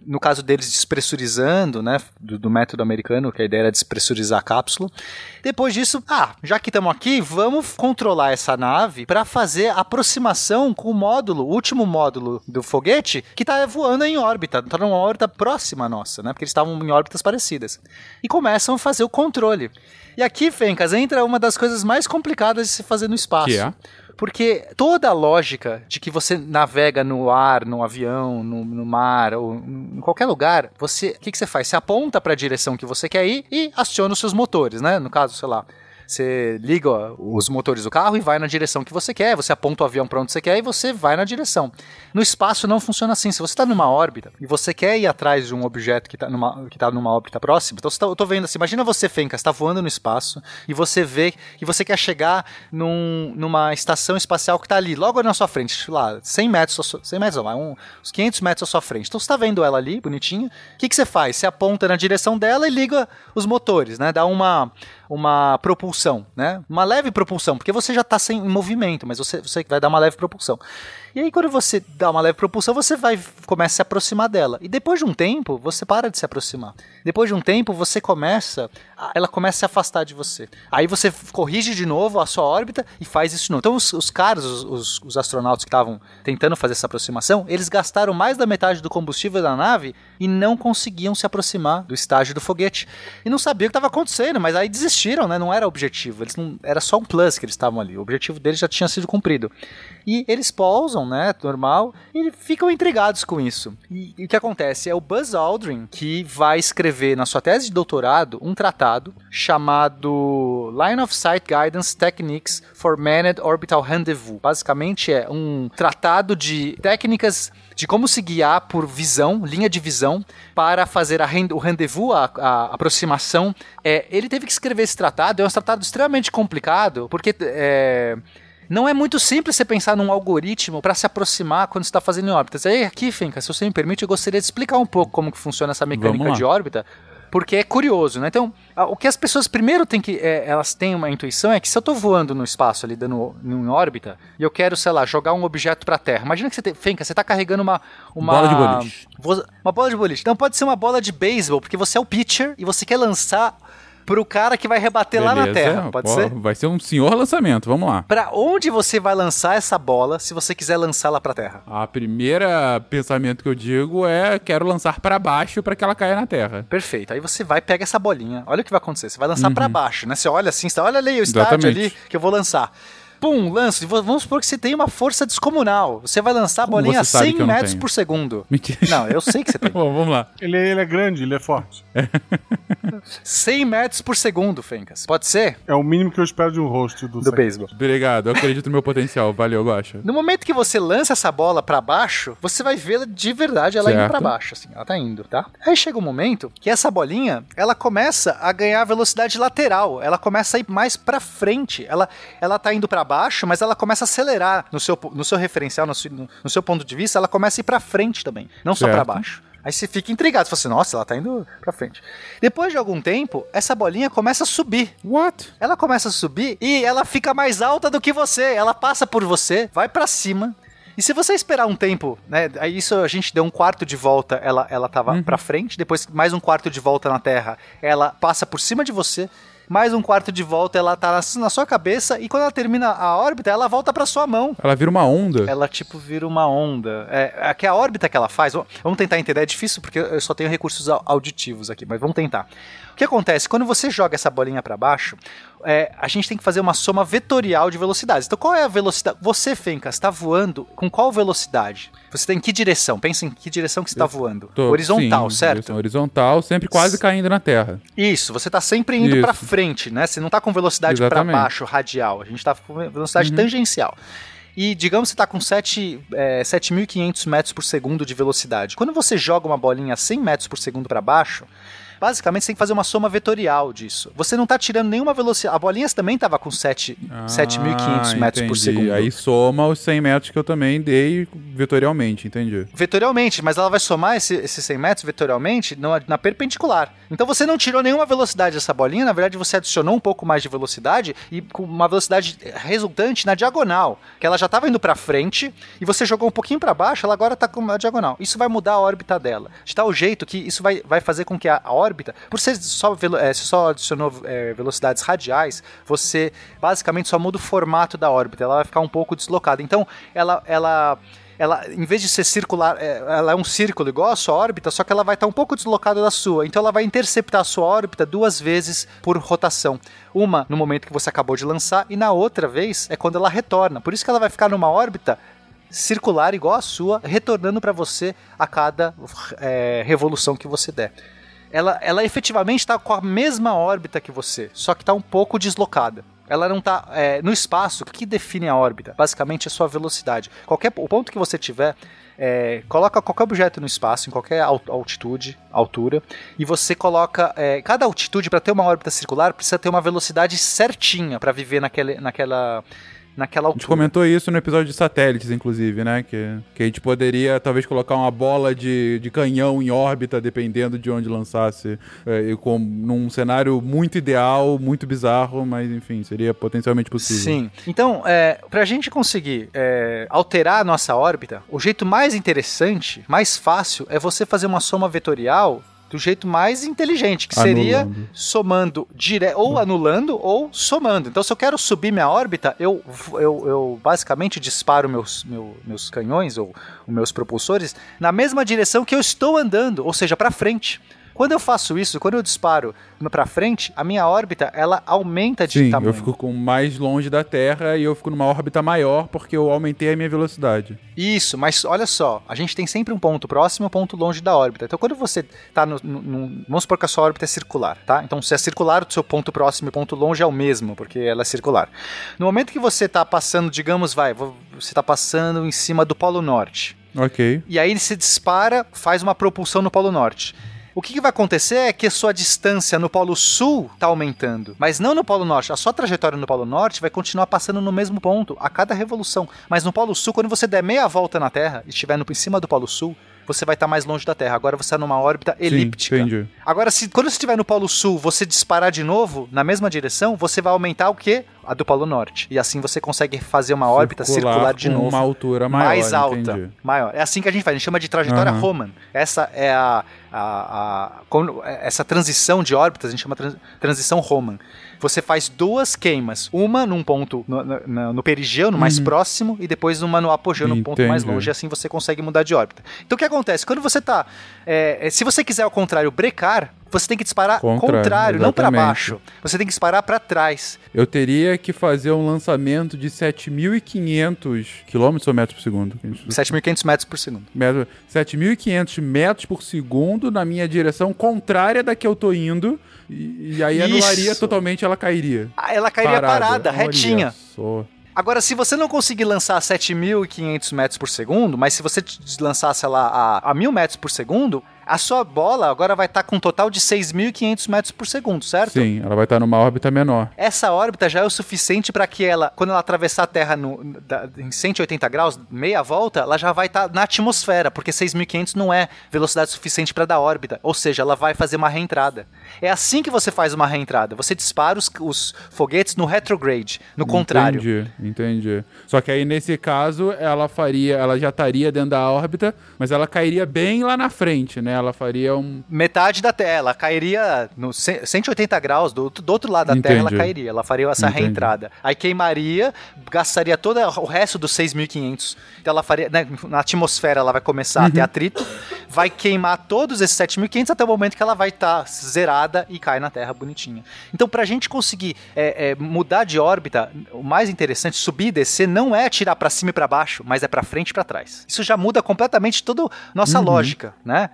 Speaker 4: no caso deles despressurizando, né, do, do, método americano, que a ideia era despressurizar a cápsula. Depois disso, ah, já que estamos aqui, vamos controlar essa nave para fazer aproximação com o módulo, o último módulo do foguete, que está voando em órbita, está numa órbita próxima à nossa, né, porque eles estavam em órbitas parecidas. E começam a fazer o controle. E aqui, Fencas, entra uma das coisas mais complicadas de se fazer no espaço.
Speaker 1: Que é?
Speaker 4: Porque toda a lógica de que você navega no ar, no avião, no, no mar ou em qualquer lugar, você, o que, que você faz? Você aponta para a direção que você quer ir e aciona os seus motores, né? No caso, sei lá, você liga os motores do carro e vai na direção que você quer, você aponta o avião para onde você quer e você vai na direção. No espaço não funciona assim. Se você está numa órbita e você quer ir atrás de um objeto que está numa, que tá numa órbita próxima, então tá, eu tô vendo assim, imagina você, Fenka, está voando no espaço e você vê que você quer chegar num, numa estação espacial que está ali, logo na sua frente, lá, 100 metros, 100 metros não, um, uns 500 metros à sua frente. Então você está vendo ela ali, bonitinha. O que, que você faz? Você aponta na direção dela e liga os motores, né? Dá uma uma propulsão, né? Uma leve propulsão, porque você já está sem movimento, mas você, você vai dar uma leve propulsão. E aí, quando você dá uma leve propulsão, você vai começa a se aproximar dela. E depois de um tempo, você para de se aproximar. Depois de um tempo, você começa. Ela começa a se afastar de você. Aí você corrige de novo a sua órbita e faz isso de novo. Então, os, os caras, os, os, os astronautas que estavam tentando fazer essa aproximação, eles gastaram mais da metade do combustível da nave e não conseguiam se aproximar do estágio do foguete. E não sabiam o que estava acontecendo, mas aí desistiram, né? Não era objetivo. Eles não, era só um plus que eles estavam ali. O objetivo deles já tinha sido cumprido. E eles pousam, né, normal, e ficam intrigados com isso. E, e o que acontece? É o Buzz Aldrin que vai escrever na sua tese de doutorado um tratado chamado Line of Sight Guidance Techniques for Manned Orbital Rendezvous. Basicamente é um tratado de técnicas de como se guiar por visão, linha de visão, para fazer rend o rendezvous, a, a aproximação. É, ele teve que escrever esse tratado, é um tratado extremamente complicado, porque é, não é muito simples você pensar num algoritmo para se aproximar quando está fazendo em órbitas. Aí aqui, Finca, se você me permite, eu gostaria de explicar um pouco como que funciona essa mecânica de órbita, porque é curioso, né? Então, o que as pessoas primeiro têm que. É, elas têm uma intuição é que se eu estou voando no espaço ali, dando em órbita, e eu quero, sei lá, jogar um objeto para a Terra. Imagina que você tem. Fenka, você está carregando uma. Uma
Speaker 1: bola de boliche.
Speaker 4: Uma bola de boliche. Então pode ser uma bola de beisebol, porque você é o pitcher e você quer lançar pro cara que vai rebater Beleza, lá na Terra, pode pô, ser?
Speaker 1: Vai ser um senhor lançamento, vamos lá.
Speaker 4: Para onde você vai lançar essa bola se você quiser lançá-la pra Terra?
Speaker 1: A primeira pensamento que eu digo é quero lançar para baixo para que ela caia na Terra.
Speaker 4: Perfeito. Aí você vai pega essa bolinha. Olha o que vai acontecer. Você vai lançar uhum. para baixo, né? Você olha assim, você olha ali o estádio Exatamente. ali que eu vou lançar pum, lança. Vamos supor que você tem uma força descomunal. Você vai lançar a bolinha a 100 metros por segundo.
Speaker 1: Mentira.
Speaker 4: Não, eu sei que você tem.
Speaker 1: Bom, vamos lá.
Speaker 6: Ele, ele é grande, ele é forte.
Speaker 4: 100 metros por segundo, Fencas. Pode ser?
Speaker 6: É o mínimo que eu espero de um host do,
Speaker 4: do beisebol.
Speaker 1: Obrigado, eu acredito no meu potencial. Valeu, Guacha.
Speaker 4: No momento que você lança essa bola para baixo, você vai vê-la de verdade, ela certo. indo para baixo, assim. Ela tá indo, tá? Aí chega um momento que essa bolinha, ela começa a ganhar velocidade lateral. Ela começa a ir mais para frente. Ela, ela tá indo para baixo, mas ela começa a acelerar no seu, no seu referencial, no seu, no seu ponto de vista, ela começa a ir para frente também, não certo. só para baixo. Aí você fica intrigado, você fala assim, nossa, ela tá indo pra frente. Depois de algum tempo, essa bolinha começa a subir.
Speaker 1: What?
Speaker 4: Ela começa a subir e ela fica mais alta do que você. Ela passa por você, vai para cima. E se você esperar um tempo, né? Aí isso a gente deu um quarto de volta, ela, ela tava uhum. pra frente, depois mais um quarto de volta na Terra, ela passa por cima de você mais um quarto de volta, ela tá na sua cabeça e quando ela termina a órbita, ela volta para sua mão.
Speaker 1: Ela vira uma onda.
Speaker 4: Ela tipo vira uma onda. É, é que a órbita que ela faz, vamos tentar entender, é difícil porque eu só tenho recursos auditivos aqui, mas vamos tentar. O que acontece? Quando você joga essa bolinha para baixo, é, a gente tem que fazer uma soma vetorial de velocidades. Então, qual é a velocidade? Você, Fencas, está voando com qual velocidade? Você está em que direção? Pensa em que direção que você está voando.
Speaker 1: Tô,
Speaker 4: horizontal,
Speaker 1: sim,
Speaker 4: certo?
Speaker 1: Horizontal, sempre quase caindo na Terra.
Speaker 4: Isso, você está sempre indo para frente, né? Você não está com velocidade para baixo, radial. A gente está com velocidade uhum. tangencial. E digamos que você está com 7, é, 7.500 metros por segundo de velocidade. Quando você joga uma bolinha a 100 metros por segundo para baixo, Basicamente, você tem que fazer uma soma vetorial disso. Você não está tirando nenhuma velocidade. A bolinha também estava com 7.500 ah, metros por segundo.
Speaker 1: Aí soma os 100 metros que eu também dei vetorialmente, entendi.
Speaker 4: Vetorialmente, mas ela vai somar esses esse 100 metros vetorialmente na, na perpendicular. Então você não tirou nenhuma velocidade dessa bolinha, na verdade você adicionou um pouco mais de velocidade e com uma velocidade resultante na diagonal, que ela já estava indo para frente e você jogou um pouquinho para baixo, ela agora está com uma diagonal. Isso vai mudar a órbita dela. De tal jeito que isso vai, vai fazer com que a, a órbita, por ser só, é, só adicionou é, velocidades radiais, você basicamente só muda o formato da órbita, ela vai ficar um pouco deslocada. Então, ela, ela ela, em vez de ser circular, é, ela é um círculo igual a sua órbita, só que ela vai estar um pouco deslocada da sua. Então ela vai interceptar a sua órbita duas vezes por rotação. Uma no momento que você acabou de lançar, e na outra vez é quando ela retorna. Por isso que ela vai ficar numa órbita circular igual a sua, retornando para você a cada é, revolução que você der. Ela, ela efetivamente está com a mesma órbita que você, só que está um pouco deslocada. Ela não está é, no espaço. O que define a órbita? Basicamente, é a sua velocidade. Qualquer o ponto que você tiver, é, coloca qualquer objeto no espaço, em qualquer altitude, altura, e você coloca. É, cada altitude, para ter uma órbita circular, precisa ter uma velocidade certinha para viver naquele, naquela naquela altura.
Speaker 1: A gente comentou isso no episódio de satélites, inclusive, né? Que, que a gente poderia talvez colocar uma bola de, de canhão em órbita, dependendo de onde lançasse, é, e com, num cenário muito ideal, muito bizarro, mas enfim, seria potencialmente possível.
Speaker 4: Sim. Então, é, pra gente conseguir é, alterar a nossa órbita, o jeito mais interessante, mais fácil, é você fazer uma soma vetorial do jeito mais inteligente, que anulando. seria somando dire... ou anulando ou somando. Então, se eu quero subir minha órbita, eu, eu, eu basicamente disparo meus, meu, meus canhões ou meus propulsores na mesma direção que eu estou andando, ou seja, para frente. Quando eu faço isso, quando eu disparo para frente, a minha órbita ela aumenta de
Speaker 1: Sim,
Speaker 4: tamanho.
Speaker 1: eu fico com mais longe da Terra e eu fico numa órbita maior porque eu aumentei a minha velocidade.
Speaker 4: Isso, mas olha só, a gente tem sempre um ponto próximo e um ponto longe da órbita. Então quando você está no, no, no, Vamos supor que a sua órbita é circular, tá? Então se é circular, o seu ponto próximo e ponto longe é o mesmo, porque ela é circular. No momento que você está passando, digamos, vai, você está passando em cima do Polo Norte.
Speaker 1: Ok.
Speaker 4: E aí você dispara, faz uma propulsão no Polo Norte. O que, que, vai acontecer é que a sua distância no Polo Sul está aumentando, mas não no Polo Norte. A sua trajetória no Polo Norte vai continuar passando no mesmo ponto a cada revolução. Mas no Polo Sul, quando você der meia volta na Terra e estiver no, em cima do Polo Sul, você vai estar mais longe da Terra. Agora você está numa órbita elíptica. Sim, entendi. Agora, se quando você estiver no Polo Sul, você disparar de novo na mesma direção, você vai aumentar o quê? A do Polo Norte. E assim você consegue fazer uma órbita circular, de novo.
Speaker 1: uma altura maior,
Speaker 4: mais alta.
Speaker 1: Entendi.
Speaker 4: Maior. É assim que a gente faz. A gente chama de trajetória uhum. Roman. Essa é a, a, a, essa transição de órbitas, a gente chama trans, transição Roman você faz duas queimas. Uma num ponto no, no, no perigeu, no mais uhum. próximo, e depois uma no apogeu, no ponto mais longe. E assim você consegue mudar de órbita. Então o que acontece? Quando você tá. É, se você quiser ao contrário brecar, você tem que disparar contrário, contrário não para baixo. Você tem que disparar para trás.
Speaker 1: Eu teria que fazer um lançamento de 7.500 quilômetros ou metros por segundo?
Speaker 4: 7.500 metros por segundo.
Speaker 1: 7.500 metros por segundo na minha direção contrária da que eu tô indo. E, e aí Isso. anularia totalmente, ela cairia.
Speaker 4: Ah, ela cairia parada, parada retinha. Só. Agora, se você não conseguir lançar 7.500 metros por segundo, mas se você lançasse ela a, a 1.000 metros por segundo, a sua bola agora vai estar tá com um total de 6.500 metros por segundo, certo?
Speaker 1: Sim, ela vai estar tá numa órbita menor.
Speaker 4: Essa órbita já é o suficiente para que ela, quando ela atravessar a Terra no, da, em 180 graus, meia volta, ela já vai estar tá na atmosfera, porque 6.500 não é velocidade suficiente para dar órbita. Ou seja, ela vai fazer uma reentrada. É assim que você faz uma reentrada. Você dispara os, os foguetes no retrograde, no
Speaker 1: entendi,
Speaker 4: contrário.
Speaker 1: Entendi, entendi. Só que aí nesse caso, ela faria, ela já estaria dentro da órbita, mas ela cairia bem lá na frente, né? Ela faria um.
Speaker 4: Metade da Terra. Ela cairia no 180 graus, do, do outro lado da Entendi. Terra ela cairia. Ela faria essa Entendi. reentrada. Aí queimaria, gastaria todo o resto dos 6.500. Então ela faria. Né, na atmosfera ela vai começar uhum. a ter uhum. atrito, vai queimar todos esses 7.500 até o momento que ela vai estar tá zerada e cai na Terra bonitinha. Então, pra gente conseguir é, é, mudar de órbita, o mais interessante, subir e descer, não é atirar para cima e para baixo, mas é para frente e pra trás. Isso já muda completamente toda nossa uhum. lógica, né?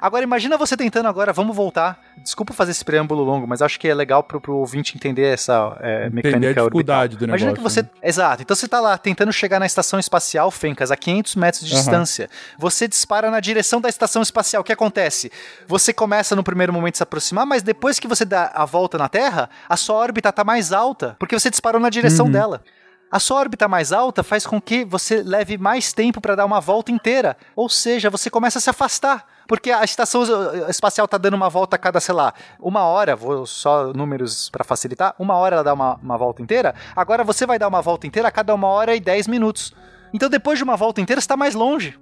Speaker 4: Agora imagina você tentando agora, vamos voltar. Desculpa fazer esse preâmbulo longo, mas acho que é legal pro, pro ouvinte entender essa é, mecânica entender a
Speaker 1: dificuldade
Speaker 4: orbital.
Speaker 1: do negócio.
Speaker 4: Imagina que você, né? exato. Então você tá lá tentando chegar na estação espacial Fencas a 500 metros de uhum. distância. Você dispara na direção da estação espacial. O que acontece? Você começa no primeiro momento a se aproximar, mas depois que você dá a volta na Terra, a sua órbita tá mais alta, porque você disparou na direção uhum. dela. A sua órbita mais alta faz com que você leve mais tempo para dar uma volta inteira, ou seja, você começa a se afastar. Porque a estação espacial tá dando uma volta a cada, sei lá, uma hora, vou só números para facilitar, uma hora ela dá uma, uma volta inteira, agora você vai dar uma volta inteira a cada uma hora e dez minutos. Então depois de uma volta inteira, você está mais longe.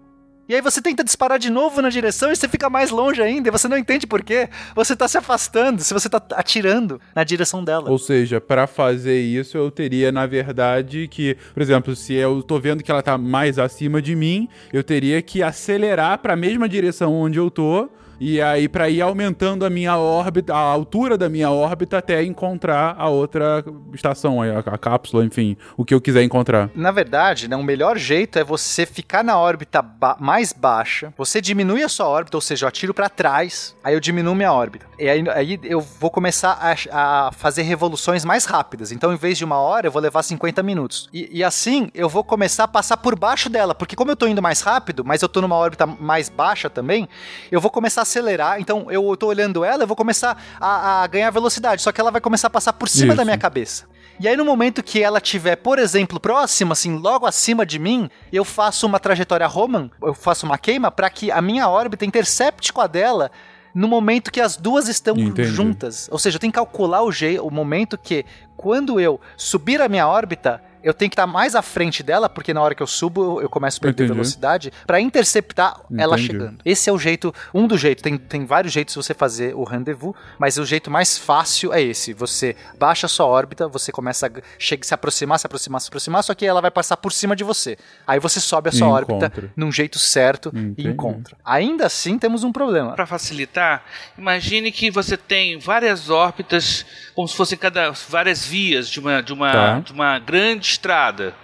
Speaker 4: E aí você tenta disparar de novo na direção e você fica mais longe ainda, e você não entende por quê. Você tá se afastando, se você tá atirando na direção dela.
Speaker 1: Ou seja, para fazer isso eu teria, na verdade, que, por exemplo, se eu tô vendo que ela tá mais acima de mim, eu teria que acelerar para a mesma direção onde eu tô e aí para ir aumentando a minha órbita, a altura da minha órbita até encontrar a outra estação, a, a cápsula, enfim, o que eu quiser encontrar.
Speaker 4: Na verdade, né, o melhor jeito é você ficar na órbita ba mais baixa, você diminui a sua órbita, ou seja, eu atiro para trás, aí eu diminuo minha órbita. E aí, aí eu vou começar a, a, fazer revoluções mais rápidas. Então, em vez de uma hora, eu vou levar 50 minutos. E, e assim, eu vou começar a passar por baixo dela, porque como eu tô indo mais rápido, mas eu tô numa órbita mais baixa também, eu vou começar a acelerar. Então, eu tô olhando ela, eu vou começar a, a ganhar velocidade, só que ela vai começar a passar por cima Isso. da minha cabeça. E aí, no momento que ela tiver, por exemplo, próxima, assim, logo acima de mim, eu faço uma trajetória Roman, eu faço uma queima para que a minha órbita intercepte com a dela no momento que as duas estão Entendi. juntas. Ou seja, eu tenho que calcular o, o momento que, quando eu subir a minha órbita, eu tenho que estar mais à frente dela, porque na hora que eu subo, eu começo a perder Entendi. velocidade, para interceptar Entendi. ela chegando. Esse é o jeito, um dos jeitos, tem, tem vários jeitos de você fazer o rendezvous, mas o jeito mais fácil é esse. Você baixa a sua órbita, você começa a chega, se aproximar, se aproximar, se aproximar, só que ela vai passar por cima de você. Aí você sobe a sua órbita num jeito certo Entendi. e encontra. Ainda assim, temos um problema.
Speaker 3: Para facilitar, imagine que você tem várias órbitas, como se fossem cada várias vias de uma, de uma, tá. de uma grande estrada.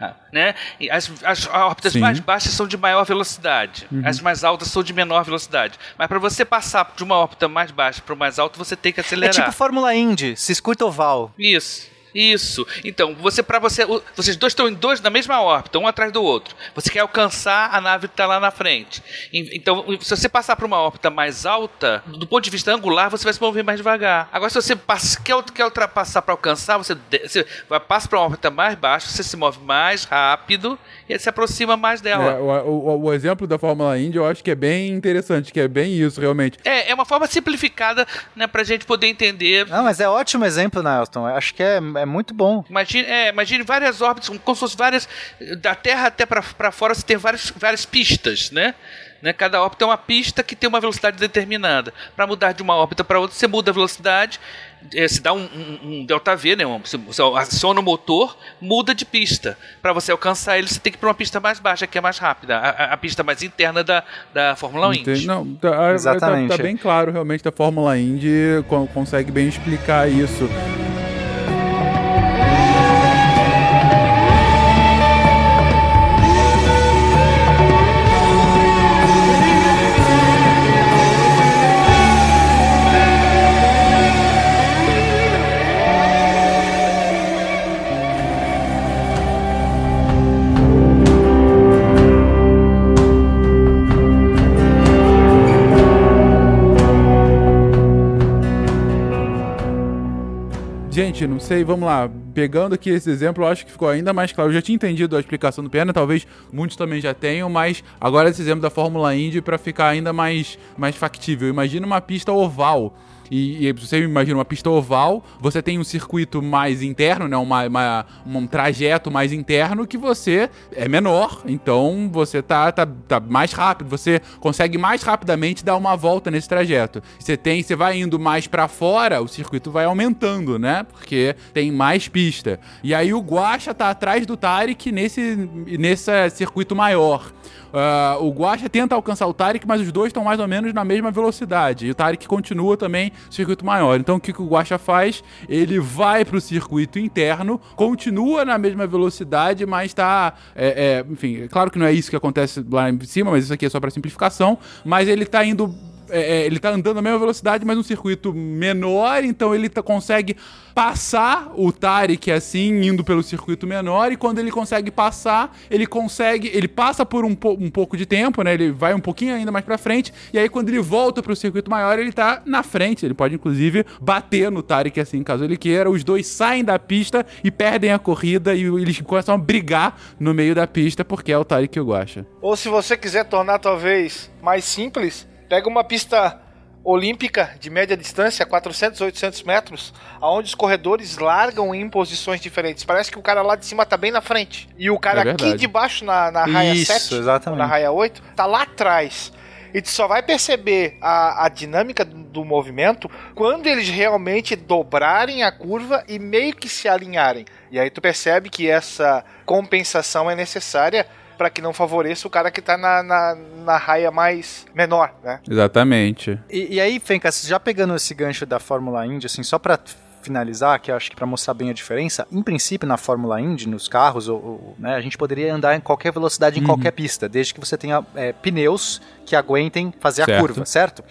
Speaker 3: Ah, né? As, as órbitas Sim. mais baixas são de maior velocidade, uhum. as mais altas são de menor velocidade. Mas para você passar de uma órbita mais baixa para o mais alto, você tem que acelerar.
Speaker 4: É tipo Fórmula Indy, circuito oval.
Speaker 3: Isso. Isso. Então, você para você, vocês dois estão em dois na mesma órbita, um atrás do outro. Você quer alcançar a nave que está lá na frente. Então, se você passar para uma órbita mais alta, do ponto de vista angular, você vai se mover mais devagar. Agora, se você passa, quer, quer ultrapassar para alcançar, você, você vai passa para uma órbita mais baixa, você se move mais rápido e se aproxima mais dela.
Speaker 1: É, o, o, o, exemplo da Fórmula Indy eu acho que é bem interessante, que é bem isso, realmente.
Speaker 3: É, é uma forma simplificada, né, pra gente poder entender.
Speaker 4: Não, mas é ótimo exemplo, Nelson. Eu acho que é, é muito bom.
Speaker 3: Imagine, é, imagine várias órbitas, como se fossem várias. Da Terra até para fora você tem várias, várias pistas, né? Né? Cada órbita é uma pista que tem uma velocidade determinada. Para mudar de uma órbita para outra, você muda a velocidade, se dá um, um, um, delta V, né? Você, você aciona o motor, muda de pista. Para você alcançar ele, você tem que ir para uma pista mais baixa, que é mais rápida. A, a pista mais interna da, da Fórmula Indy.
Speaker 1: Não, tá, Exatamente. Tá, tá, bem claro, realmente, da Fórmula Indy consegue bem explicar isso. Gente, não sei, vamos lá. Pegando aqui esse exemplo, eu acho que ficou ainda mais claro. Eu já tinha entendido a explicação do Pena, talvez muitos também já tenham, mas agora esse exemplo da Fórmula Indy para ficar ainda mais, mais factível. Imagina uma pista oval e, e você imagina uma pista oval, você tem um circuito mais interno, né? Uma, uma, um trajeto mais interno que você é menor, então você tá, tá, tá mais rápido, você consegue mais rapidamente dar uma volta nesse trajeto. Você tem, você vai indo mais para fora, o circuito vai aumentando, né? Porque tem mais pista. E aí o Guacha tá atrás do Tarek nesse, nesse circuito maior. Uh, o Guacha tenta alcançar o Tarek, mas os dois estão mais ou menos na mesma velocidade. E o Tarek continua também circuito maior. Então o que, que o Guacha faz? Ele vai para o circuito interno, continua na mesma velocidade, mas está. É, é, enfim, é claro que não é isso que acontece lá em cima, mas isso aqui é só para simplificação. Mas ele está indo é, é, ele tá andando na mesma velocidade, mas um circuito menor, então ele tá, consegue passar o Tarek assim, indo pelo circuito menor, e quando ele consegue passar, ele consegue, ele passa por um, po um pouco de tempo, né? Ele vai um pouquinho ainda mais para frente, e aí quando ele volta pro circuito maior, ele tá na frente, ele pode inclusive bater no Tarek assim, caso ele queira. Os dois saem da pista e perdem a corrida e eles começam a brigar no meio da pista porque é o Tarek que eu gosto.
Speaker 5: Ou se você quiser tornar talvez mais simples, Pega uma pista olímpica de média distância, 400, 800 metros, aonde os corredores largam em posições diferentes. Parece que o cara lá de cima tá bem na frente. E o cara é aqui de baixo, na, na raia Isso, 7, exatamente. na raia 8, tá lá atrás. E tu só vai perceber a, a dinâmica do movimento quando eles realmente dobrarem a curva e meio que se alinharem. E aí tu percebe que essa compensação é necessária para que não favoreça o cara que tá na, na, na raia mais menor, né?
Speaker 1: Exatamente.
Speaker 4: E, e aí, Fencas, já pegando esse gancho da Fórmula Indy, assim, só pra finalizar, que eu acho que para mostrar bem a diferença, em princípio na Fórmula Indy, nos carros, ou, ou, né, a gente poderia andar em qualquer velocidade em uhum. qualquer pista, desde que você tenha é, pneus que aguentem fazer certo. a curva, certo?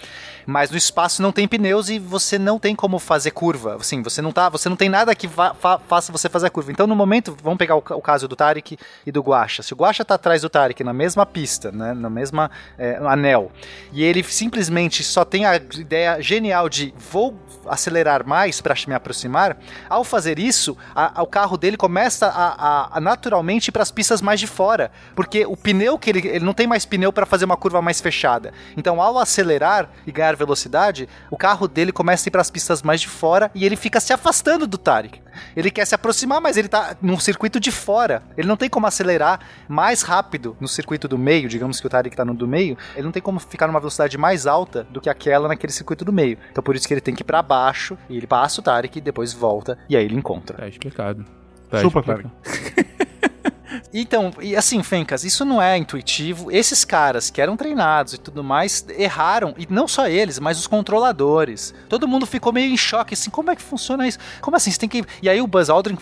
Speaker 4: Mas no espaço não tem pneus e você não tem como fazer curva. Assim, você não tá, você não tem nada que fa faça você fazer a curva. Então, no momento, vamos pegar o, o, caso do Tarek e do Guacha. Se o Guacha tá atrás do Tarek na mesma pista, né, na mesma é, anel, e ele simplesmente só tem a ideia genial de vou acelerar mais para me aproximar, ao fazer isso, a, a, o carro dele começa a, a naturalmente ir para as pistas mais de fora, porque o pneu que ele, ele não tem mais pneu para fazer uma curva mais fechada. Então, ao acelerar e ganhar ganhar velocidade, o carro dele começa a ir para as pistas mais de fora e ele fica se afastando do Tarek. Ele quer se aproximar, mas ele tá num circuito de fora. Ele não tem como acelerar mais rápido no circuito do meio, digamos que o Tarek tá no do meio, ele não tem como ficar numa velocidade mais alta do que aquela naquele circuito do meio. Então por isso que ele tem que ir para baixo e ele passa o Tarek e depois volta e aí ele encontra.
Speaker 1: Tá explicado. Tá
Speaker 6: Super explicado.
Speaker 4: Então, e assim, Fencas, isso não é intuitivo. Esses caras que eram treinados e tudo mais erraram, e não só eles, mas os controladores. Todo mundo ficou meio em choque, assim, como é que funciona isso? Como assim? Você tem que. E aí o Buzz Aldrin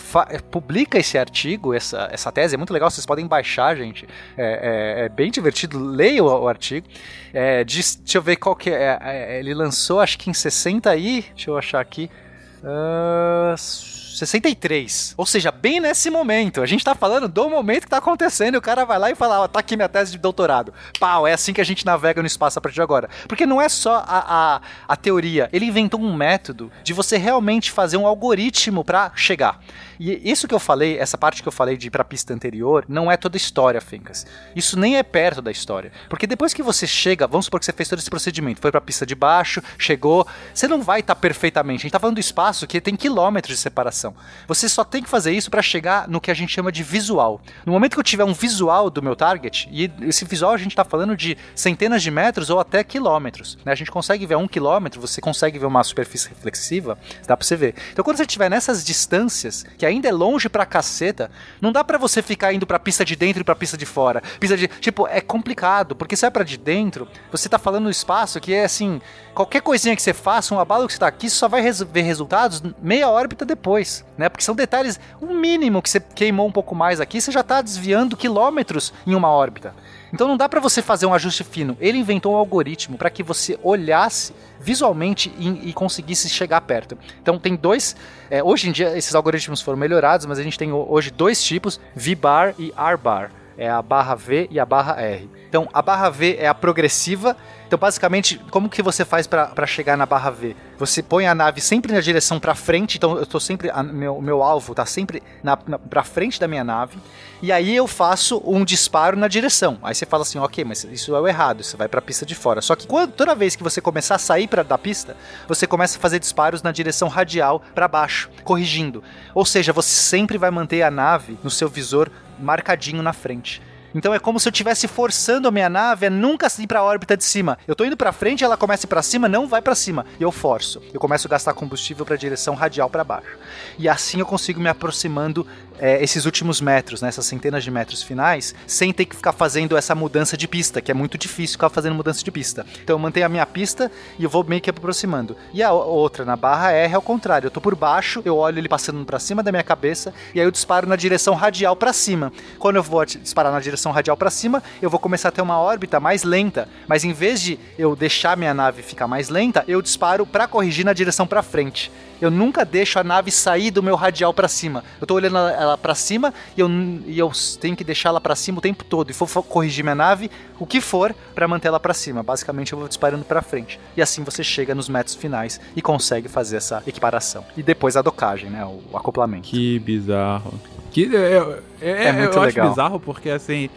Speaker 4: publica esse artigo, essa, essa tese, é muito legal, vocês podem baixar, gente. É, é, é bem divertido, leia o, o artigo. É, diz, deixa eu ver qual que é, é. Ele lançou, acho que em 60 aí. Deixa eu achar aqui. Uh, 63. Ou seja, bem nesse momento. A gente tá falando do momento que tá acontecendo e o cara vai lá e fala: Ó, oh, tá aqui minha tese de doutorado. Pau, é assim que a gente navega no espaço a partir de agora. Porque não é só a, a, a teoria. Ele inventou um método de você realmente fazer um algoritmo para chegar. E isso que eu falei, essa parte que eu falei de ir pra pista anterior, não é toda história, Fencas. Isso nem é perto da história. Porque depois que você chega, vamos supor que você fez todo esse procedimento, foi pra pista de baixo, chegou, você não vai estar tá perfeitamente. A gente tá falando do espaço que tem quilômetros de separação. Você só tem que fazer isso para chegar no que a gente chama de visual. No momento que eu tiver um visual do meu target, e esse visual a gente tá falando de centenas de metros ou até quilômetros. Né? A gente consegue ver um quilômetro, você consegue ver uma superfície reflexiva, dá pra você ver. Então quando você estiver nessas distâncias, que ainda é longe pra caceta, não dá para você ficar indo pra pista de dentro e pra pista de fora. Pista de. Tipo, é complicado, porque se é pra de dentro, você tá falando no espaço que é assim. Qualquer coisinha que você faça, um abalo que você tá aqui, só vai res ver resultados meia órbita depois, né? Porque são detalhes, o mínimo que você queimou um pouco mais aqui, você já tá desviando quilômetros em uma órbita. Então não dá para você fazer um ajuste fino. Ele inventou um algoritmo para que você olhasse visualmente e, e, conseguisse chegar perto. Então tem dois. É, hoje em dia esses algoritmos foram melhorados, mas a gente tem hoje dois tipos: V-bar e R-bar. É a barra V e a barra R. Então a barra V é a progressiva então, basicamente, como que você faz para chegar na barra V? Você põe a nave sempre na direção para frente, então eu tô sempre a, meu, meu alvo tá sempre na, na para frente da minha nave, e aí eu faço um disparo na direção. Aí você fala assim, OK, mas isso é o errado, você vai para a pista de fora. Só que quando, toda vez que você começar a sair pra, da pista, você começa a fazer disparos na direção radial para baixo, corrigindo. Ou seja, você sempre vai manter a nave no seu visor marcadinho na frente. Então é como se eu estivesse forçando a minha nave a nunca ir para a órbita de cima. Eu tô indo para frente, ela começa para cima, não vai para cima. E eu forço. Eu começo a gastar combustível para a direção radial para baixo. E assim eu consigo me aproximando é, esses últimos metros, né, essas centenas de metros finais, sem ter que ficar fazendo essa mudança de pista, que é muito difícil ficar fazendo mudança de pista. Então eu mantenho a minha pista e eu vou meio que aproximando. E a outra, na barra R, é ao contrário. Eu tô por baixo, eu olho ele passando para cima da minha cabeça e aí eu disparo na direção radial para cima. Quando eu vou disparar na direção radial para cima, eu vou começar a ter uma órbita mais lenta, mas em vez de eu deixar minha nave ficar mais lenta, eu disparo para corrigir na direção para frente eu nunca deixo a nave sair do meu radial para cima. Eu tô olhando ela para cima e eu, e eu tenho que deixar ela para cima o tempo todo. E for corrigir minha nave, o que for, para manter ela para cima. Basicamente eu vou disparando para frente. E assim você chega nos metros finais e consegue fazer essa equiparação. E depois a docagem, né? O, acoplamento.
Speaker 1: Que bizarro. Que, é, é, é, é muito eu legal. acho bizarro porque assim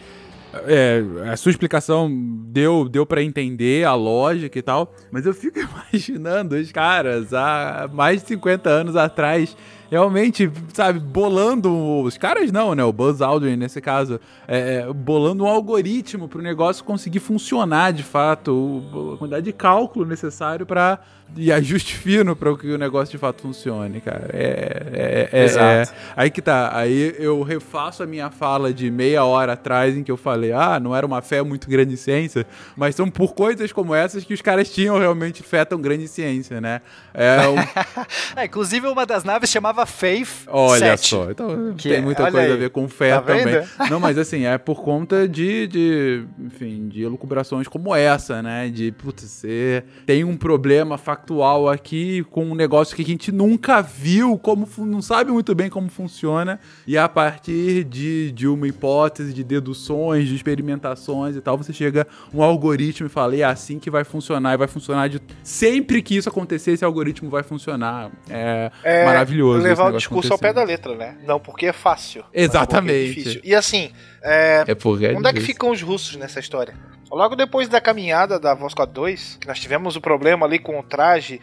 Speaker 1: é, a sua explicação deu, deu para entender a lógica e tal, mas eu fico imaginando os caras há mais de 50 anos atrás realmente, sabe, bolando os caras não, né? O Buzz Aldrin nesse caso, é, é bolando um algoritmo para o negócio conseguir funcionar de fato, a quantidade de cálculo necessário para e ajuste fino para que o negócio de fato funcione, cara. É, é, é, Exato. É, aí que tá. Aí eu refaço a minha fala de meia hora atrás em que eu falei, ah, não era uma fé muito grande em ciência, mas são por coisas como essas que os caras tinham realmente fé tão grande em ciência, né?
Speaker 4: É, um... é inclusive uma das naves chamava Faith
Speaker 1: Olha 7, só, então que tem muita coisa aí. a ver com fé tá também. Vendo? Não, mas assim, é por conta de, de, enfim, de elucubrações como essa, né? De, putz, você tem um problema factual aqui com um negócio que a gente nunca viu, como não sabe muito bem como funciona, e a partir de, de uma hipótese, de deduções, de experimentações e tal, você chega um algoritmo e fala, é assim que vai funcionar, e vai funcionar de... Sempre que isso acontecer, esse algoritmo vai funcionar. É, é maravilhoso.
Speaker 5: Levar o discurso ao pé da letra, né? Não porque é fácil.
Speaker 1: Exatamente.
Speaker 5: É e assim, é, é onde é que ficam os russos nessa história? Logo depois da caminhada da Vosco 2, que nós tivemos o problema ali com o traje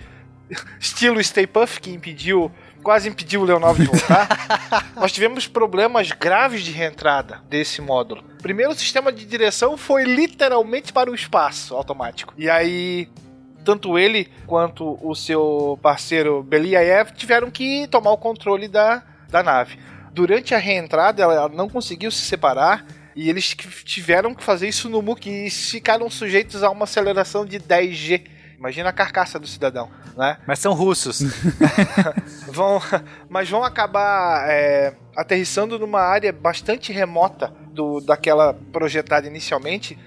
Speaker 5: estilo Stay Puff, que impediu, quase impediu o Leonov de voltar, nós tivemos problemas graves de reentrada desse módulo. Primeiro, o sistema de direção foi literalmente para o espaço automático. E aí, tanto ele quanto o seu parceiro Beliaev tiveram que tomar o controle da, da nave. Durante a reentrada, ela não conseguiu se separar e eles tiveram que fazer isso no MUC e ficaram sujeitos a uma aceleração de 10G. Imagina a carcaça do cidadão, né?
Speaker 4: Mas são russos.
Speaker 5: vão, mas vão acabar é, aterrissando numa área bastante remota do, daquela projetada inicialmente,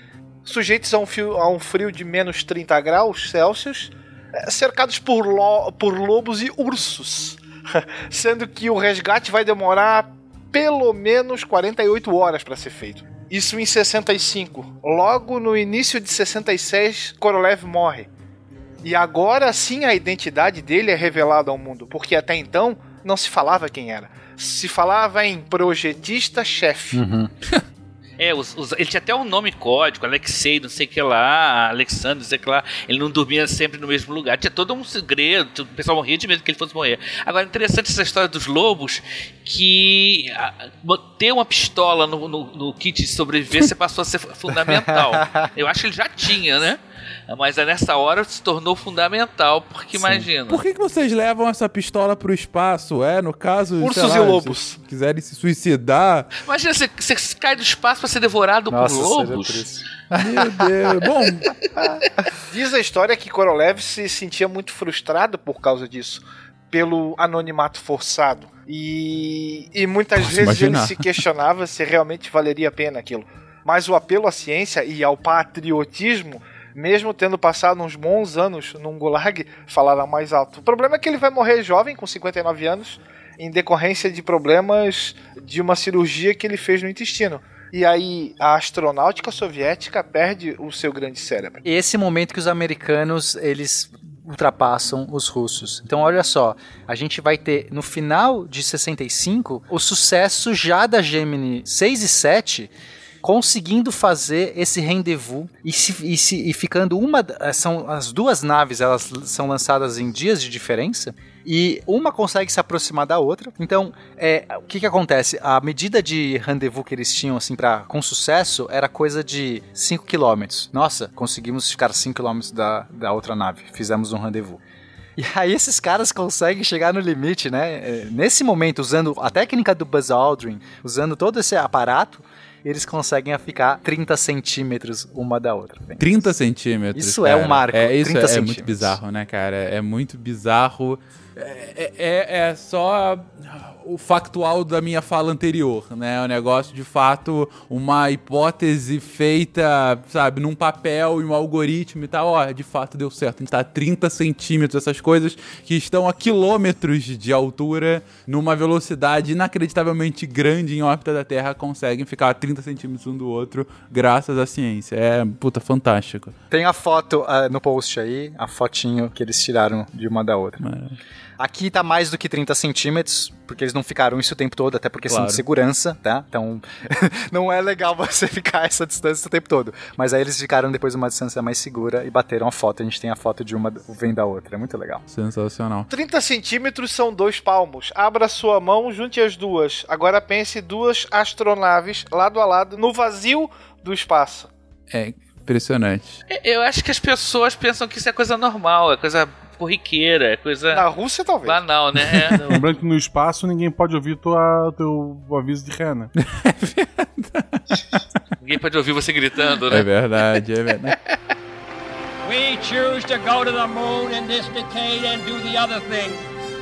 Speaker 5: sujeitos a um, fio, a um frio de menos 30 graus Celsius, é, cercados por, lo, por lobos e ursos. Sendo que o resgate vai demorar pelo menos 48 horas para ser feito. Isso em 65. Logo no início de 66, Korolev morre. E agora sim a identidade dele é revelada ao mundo, porque até então não se falava quem era. Se falava em projetista-chefe. Uhum.
Speaker 3: É, os, os, ele tinha até um nome código, Alexei, não sei o que lá, Alexandre, não sei o que lá. Ele não dormia sempre no mesmo lugar. Tinha todo um segredo, o pessoal morria de medo que ele fosse morrer. Agora, interessante essa história dos lobos, que ter uma pistola no, no, no kit de sobrevivência passou a ser fundamental. Eu acho que ele já tinha, né? Mas nessa hora se tornou fundamental, porque Sim. imagina.
Speaker 1: Por que, que vocês levam essa pistola pro espaço? É, no caso.
Speaker 5: Ursos lá, e lobos. Se
Speaker 1: quiserem se suicidar.
Speaker 3: Imagina, você, você cai do espaço pra ser devorado Nossa, por lobos.
Speaker 1: Meu Deus. Bom.
Speaker 5: Diz a história que Korolev se sentia muito frustrado por causa disso. Pelo anonimato forçado. E, e muitas Posso vezes imaginar. ele se questionava se realmente valeria a pena aquilo. Mas o apelo à ciência e ao patriotismo mesmo tendo passado uns bons anos num gulag, falaram mais alto. O problema é que ele vai morrer jovem, com 59 anos, em decorrência de problemas de uma cirurgia que ele fez no intestino. E aí a astronáutica soviética perde o seu grande cérebro.
Speaker 4: Esse momento que os americanos eles ultrapassam os russos. Então olha só, a gente vai ter no final de 65 o sucesso já da Gemini 6 e 7 conseguindo fazer esse rendezvous e, se, e, se, e ficando uma. São as duas naves, elas são lançadas em dias de diferença e uma consegue se aproximar da outra. Então, é, o que que acontece? A medida de rendezvous que eles tinham, assim, para com sucesso, era coisa de 5 km. Nossa, conseguimos ficar 5 km da, da outra nave. Fizemos um rendezvous. E aí esses caras conseguem chegar no limite, né? É, nesse momento, usando a técnica do Buzz Aldrin, usando todo esse aparato, eles conseguem ficar 30 centímetros uma da outra.
Speaker 1: 30 centímetros.
Speaker 4: Isso cara. é um marco.
Speaker 1: É, isso é, é muito bizarro, né, cara? É muito bizarro. É, é, é, só o factual da minha fala anterior, né? O negócio de fato, uma hipótese feita, sabe, num papel e um algoritmo e tal. Ó, de fato deu certo. A gente tá a 30 centímetros, essas coisas que estão a quilômetros de altura, numa velocidade inacreditavelmente grande em órbita da Terra, conseguem ficar a 30 centímetros um do outro, graças à ciência. É, puta, fantástico.
Speaker 4: Tem a foto uh, no post aí, a fotinho que eles tiraram de uma da outra. É. Aqui tá mais do que 30 centímetros, porque eles não ficaram isso o tempo todo, até por questão
Speaker 1: Claro.
Speaker 4: de segurança, tá? Então, não é legal você ficar essa distância o tempo todo. Mas aí eles ficaram depois uma distância mais segura e bateram a foto. A gente tem a foto de uma vem da outra. É muito legal.
Speaker 1: Sensacional.
Speaker 5: 30 centímetros são dois palmos. Abra sua mão, junte as duas. Agora pense duas astronaves lado a lado no vazio do espaço.
Speaker 1: É impressionante.
Speaker 3: Eu acho que as pessoas pensam que isso é coisa normal, é coisa corriqueira, é coisa.
Speaker 5: Na Rússia, talvez.
Speaker 3: Banal, né? É, não-
Speaker 6: Lembrando que no espaço ninguém pode ouvir tua, teu aviso de ré, né?
Speaker 3: Ninguém pode ouvir você gritando,
Speaker 1: É
Speaker 3: né?
Speaker 1: verdade, é verdade.
Speaker 11: We choose to go to the moon in this decade and do the other things,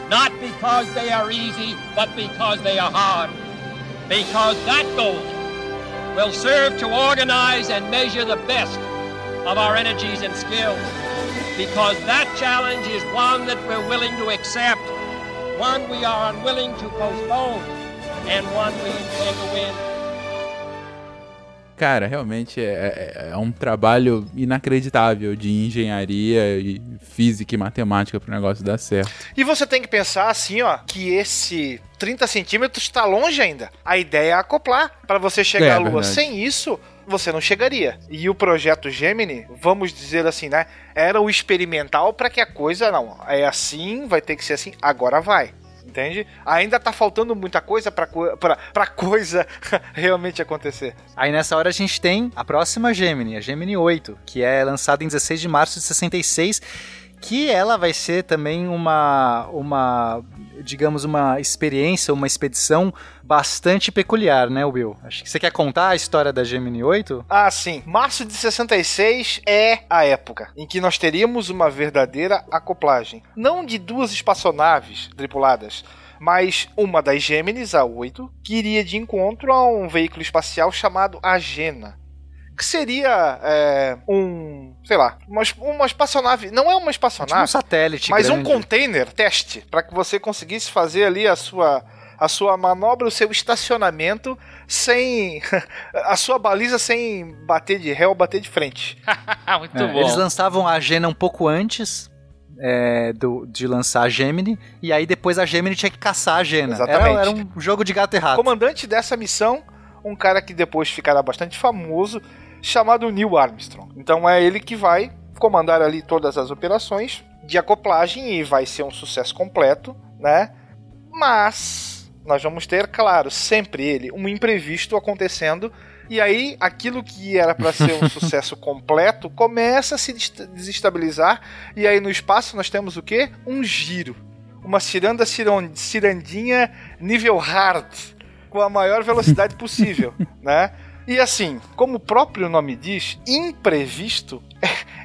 Speaker 11: not because they are easy, but because they are hard. Because that goal will serve to organize and measure the best of our energies and skills. Because that challenge is one that we're willing to accept, one we are unwilling to postpone, and one we intend to win.
Speaker 1: Cara, realmente é, é- é um trabalho inacreditável de engenharia e física e matemática pro negócio dar certo.
Speaker 5: E você tem que pensar assim, ó, que esse 30 centímetros está longe ainda. A ideia é acoplar para você chegar
Speaker 1: É,
Speaker 5: à Lua.
Speaker 1: verdade.
Speaker 5: Sem isso, você não chegaria. E o projeto Gemini, vamos dizer assim, né? Era o experimental para que a coisa não é assim, vai ter que ser assim, agora vai. Entende? Ainda tá faltando muita coisa pra, pra, pra coisa realmente acontecer.
Speaker 4: Aí nessa hora a gente tem a próxima Gemini, a Gemini 8, que é lançada em 16 de março de 66, que ela vai ser também uma, uma digamos, uma experiência, uma expedição bastante peculiar, né, Will? Acho que você quer contar a história da Gemini 8?
Speaker 5: Ah, sim. Março de 66 é a época em que nós teríamos uma verdadeira acoplagem. Não de duas espaçonaves tripuladas, mas uma das Gêmenis, a 8, que iria de encontro a um veículo espacial chamado Agena. Que seria é, um, sei lá, uma, uma espaçonave. Não é uma
Speaker 4: Tipo um
Speaker 5: espaçonave,
Speaker 4: satélite
Speaker 5: mas um
Speaker 4: grande.
Speaker 5: container teste para que você conseguisse fazer ali a sua a sua manobra, o seu estacionamento sem a sua baliza sem bater de ré ou bater de frente.
Speaker 3: Muito
Speaker 4: É,
Speaker 3: bom.
Speaker 4: eles lançavam a Agena um pouco antes é, do, de lançar a Gemini, e aí depois a Gemini tinha que caçar a Agena. Era,
Speaker 5: Exatamente.
Speaker 4: era um jogo de gato e rato.
Speaker 5: Comandante dessa missão, um cara que depois ficará bastante famoso, chamado Neil Armstrong. Então é ele que vai comandar ali todas as operações de acoplagem e vai ser um sucesso completo, né? Mas nós vamos ter, claro, sempre ele um imprevisto acontecendo e aí aquilo que era para ser um sucesso completo começa a se desestabilizar e aí no espaço nós temos o quê? Um giro, uma ciranda cirandinha nível hard com a maior velocidade possível, né? E assim, como o próprio nome diz, imprevisto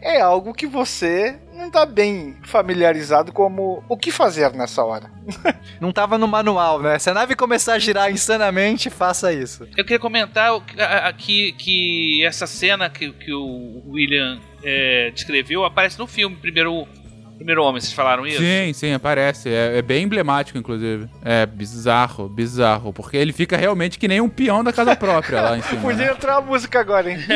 Speaker 5: é algo que você não tá bem familiarizado como o que fazer nessa hora.
Speaker 4: Não tava no manual, né? Se a nave começar a girar insanamente, faça isso.
Speaker 3: Eu queria comentar o que- a- a- que, que essa cena que, que o William é, descreveu aparece no filme Primeiro, Primeiro Homem, vocês falaram isso?
Speaker 1: Sim, sim, aparece. É, é bem emblemático, inclusive. É bizarro, bizarro. Porque ele fica realmente que nem um peão da casa própria lá em cima.
Speaker 5: Podia
Speaker 1: né?
Speaker 5: entrar a música agora, hein?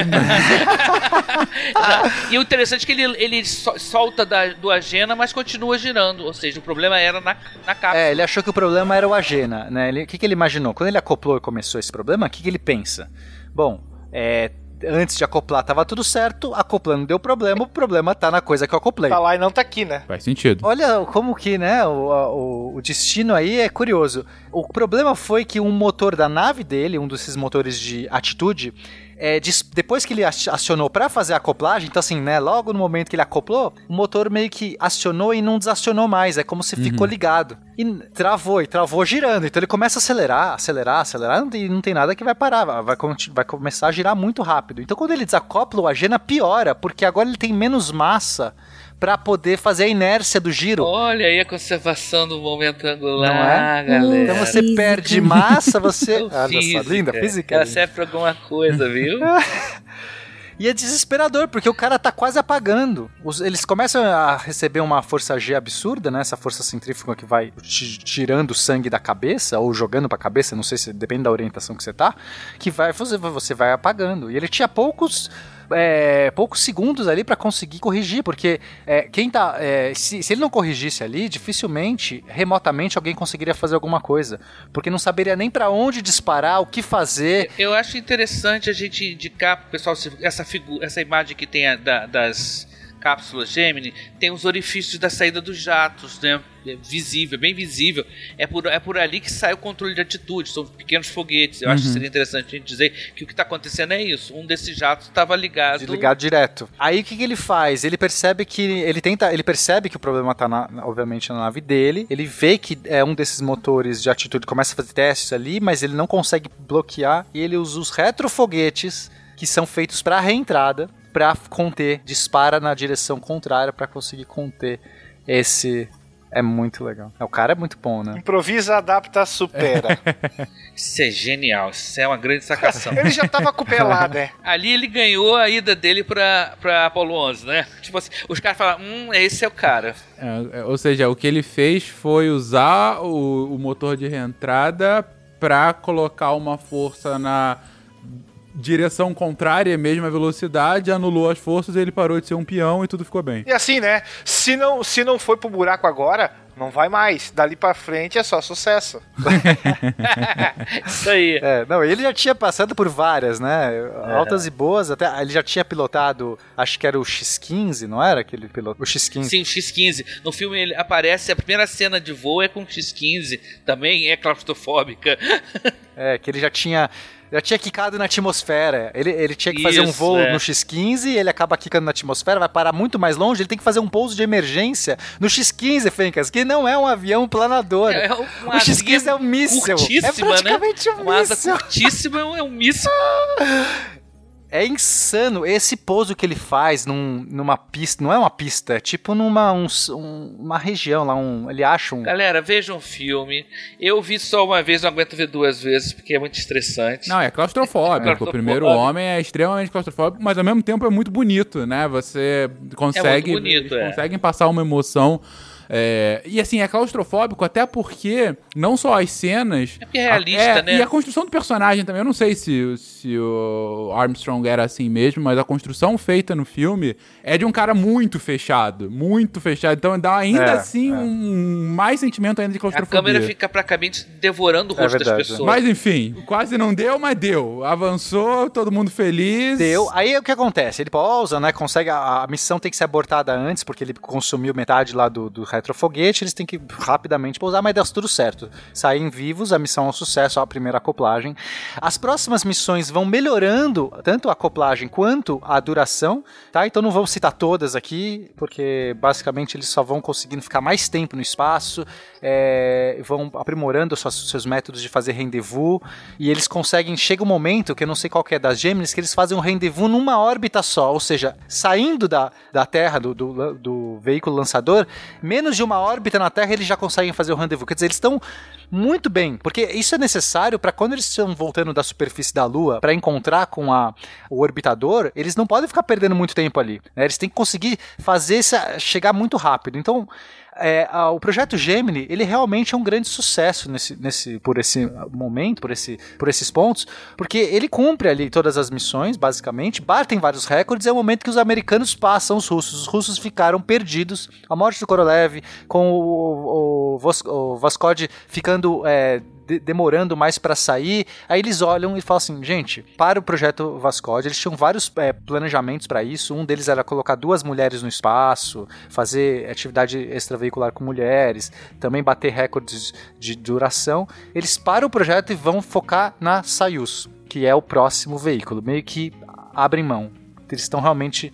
Speaker 3: E o interessante é que ele, ele so- solta da, do Agena, mas continua girando. Ou seja, o problema era na, na cápsula.
Speaker 4: É, ele achou que o problema era o Agena, né? O que, que ele imaginou? Quando ele acoplou e começou esse problema, o que, que ele pensa? Bom, é, antes de acoplar tava tudo certo, acoplando deu problema, o problema tá na coisa que eu acoplei.
Speaker 5: Tá lá e não tá aqui, né?
Speaker 1: Faz sentido.
Speaker 4: Olha como que, né, o, a- o, o destino aí é curioso. O problema foi que um motor da nave dele, um desses motores de atitude, é, depois que ele ac- acionou pra fazer a acoplagem, então assim, né, logo no momento que ele acoplou, o motor meio que acionou e não desacionou mais, é como se ficou ligado. E travou, e travou girando, então ele começa a acelerar, acelerar, acelerar, não tem, não tem nada que vai parar, vai, vai começar a girar muito rápido. Então quando ele desacopla, o Agena piora, porque agora ele tem menos massa pra poder fazer a inércia do giro.
Speaker 3: Olha aí a conservação do momento angular,
Speaker 4: Não é?
Speaker 3: galera.
Speaker 4: Então você perde massa, você.
Speaker 3: Então,
Speaker 4: Olha só,
Speaker 3: física.
Speaker 4: linda, física.
Speaker 3: Ela
Speaker 4: linda.
Speaker 3: serve pra alguma coisa, viu?
Speaker 4: E é desesperador, porque o cara tá quase apagando. Os- eles começam a receber uma força G absurda, né? Essa força centrífuga que vai ti- tirando o sangue da cabeça, ou jogando pra cabeça, não sei se depende da orientação que você tá, que vai, você, você vai apagando. E ele tinha poucos é, poucos segundos ali para conseguir corrigir, porque é, quem tá. É, se, se, ele não corrigisse ali, dificilmente, remotamente, alguém conseguiria fazer alguma coisa. Porque não saberia nem para onde disparar, o que fazer.
Speaker 3: Eu acho interessante a gente indicar pro pessoal essa, figura, essa imagem que tem a, da, das cápsula Gemini tem os orifícios da saída dos jatos, né? É visível, bem visível. É por, é por ali que sai o controle de atitude, são pequenos foguetes. Eu uhum. acho que uhum. seria interessante a gente dizer que o que está acontecendo é isso. Um desses jatos estava ligado.
Speaker 4: Ligado direto. Aí o que, que, ele faz? Ele percebe que. Ele tenta. Ele percebe que o problema está obviamente, na nave dele. Ele vê que é um desses motores de atitude, começa a fazer testes ali, mas ele não consegue bloquear. E ele usa os retrofoguetes que são feitos para a reentrada para conter, dispara na direção contrária para conseguir conter esse é muito legal. O cara é muito bom, né?
Speaker 5: Improvisa, adapta, supera.
Speaker 3: isso é genial. Isso é uma grande sacação.
Speaker 5: ele já tava com pelada, é.
Speaker 3: Ali ele ganhou a ida dele pra, pra Apollo 11, né? Tipo assim, os caras falam, hum, esse é o cara.
Speaker 1: É, é, ou seja, o que ele fez foi usar o, o motor de reentrada pra colocar uma força na direção contrária, mesma velocidade, anulou as forças, ele parou de ser um peão e tudo ficou bem.
Speaker 5: E assim, né? Se não, se não foi pro buraco agora, não vai mais. Dali para frente é só sucesso.
Speaker 3: Isso aí.
Speaker 4: É, não, ele já tinha passado por várias, né? É. Altas e boas, até ele já tinha pilotado, acho que era o X15, não era aquele piloto? O X15.
Speaker 3: Sim, o X15. No filme ele aparece, a primeira cena de voo é com o X15, também é claustrofóbica.
Speaker 4: é, que ele já tinha já tinha quicado na atmosfera. Ele, ele tinha que fazer Isso, um voo é. no X15, ele acaba quicando na atmosfera, vai parar muito mais longe, ele tem que fazer um pouso de emergência no X15, Fencas, que não é um avião planador. É, um o X15 é um míssil. É
Speaker 3: né?
Speaker 4: praticamente
Speaker 3: né? um míssil. Uma asa curtíssima é um míssil.
Speaker 4: É insano esse pouso que ele faz num, numa pista. Não é uma pista, é tipo numa um, um, uma região lá. Um, ele acha um.
Speaker 3: Galera, vejam um filme. Eu vi só uma vez, não aguento ver duas vezes, porque é muito estressante.
Speaker 1: Não, é claustrofóbico. É claustrofóbico. O primeiro homem é extremamente claustrofóbico, mas ao mesmo tempo é muito bonito, né? Você consegue. É muito bonito, é. conseguem passar uma emoção é, e assim, é claustrofóbico até porque não só as cenas.
Speaker 3: É, é realista,
Speaker 1: é,
Speaker 3: né?
Speaker 1: E a construção do personagem também. Eu não sei se, se o Armstrong era assim mesmo, mas a construção feita no filme é de um cara muito fechado. Muito fechado. Então dá ainda é, assim é. um mais sentimento ainda de claustrofobia.
Speaker 3: A câmera fica praticamente devorando o é rosto das pessoas.
Speaker 1: Mas enfim, quase não deu, mas deu. Avançou, todo mundo feliz.
Speaker 4: Deu. Aí o que acontece? Ele pausa, né? Consegue. A, a missão tem que ser abortada antes, porque ele consumiu metade lá do, do retrofoguete, eles têm que rapidamente pousar, mas deu tudo certo. Saem vivos, a missão é um sucesso, a primeira acoplagem. As próximas missões vão melhorando tanto a acoplagem quanto a duração, tá? Então não vamos citar todas aqui, porque basicamente eles só vão conseguindo ficar mais tempo no espaço, é, vão aprimorando seus, seus métodos de fazer rendezvous, e eles conseguem, chega um momento, que eu não sei qual é das Gêmeas, que eles fazem um rendezvous numa órbita só, ou seja, saindo da, da Terra, do, do, do veículo lançador, menos menos de uma órbita na Terra eles já conseguem fazer o rendezvous. Quer dizer, eles estão muito bem, porque isso é necessário para quando eles estão voltando da superfície da Lua para encontrar com a, o orbitador, eles não podem ficar perdendo muito tempo ali. Né? Eles têm que conseguir fazer essa, chegar muito rápido. Então, é, a, o projeto Gemini ele realmente é um grande sucesso nesse, nesse, por esse momento, por, esse, por esses pontos, porque ele cumpre ali todas as missões, basicamente, batem vários recordes, é o momento que os americanos passam os russos. Os russos ficaram perdidos. A morte do Korolev, com o, o, o, o Vascode ficando é, de, demorando mais para sair. Aí eles olham e falam assim: gente, para o projeto Vascode, eles tinham vários é, planejamentos para isso. Um deles era colocar duas mulheres no espaço, fazer atividade extraveicular com mulheres, também bater recordes de duração. Eles param o projeto e vão focar na Soyuz, que é o próximo veículo. Meio que abrem mão. Eles estão realmente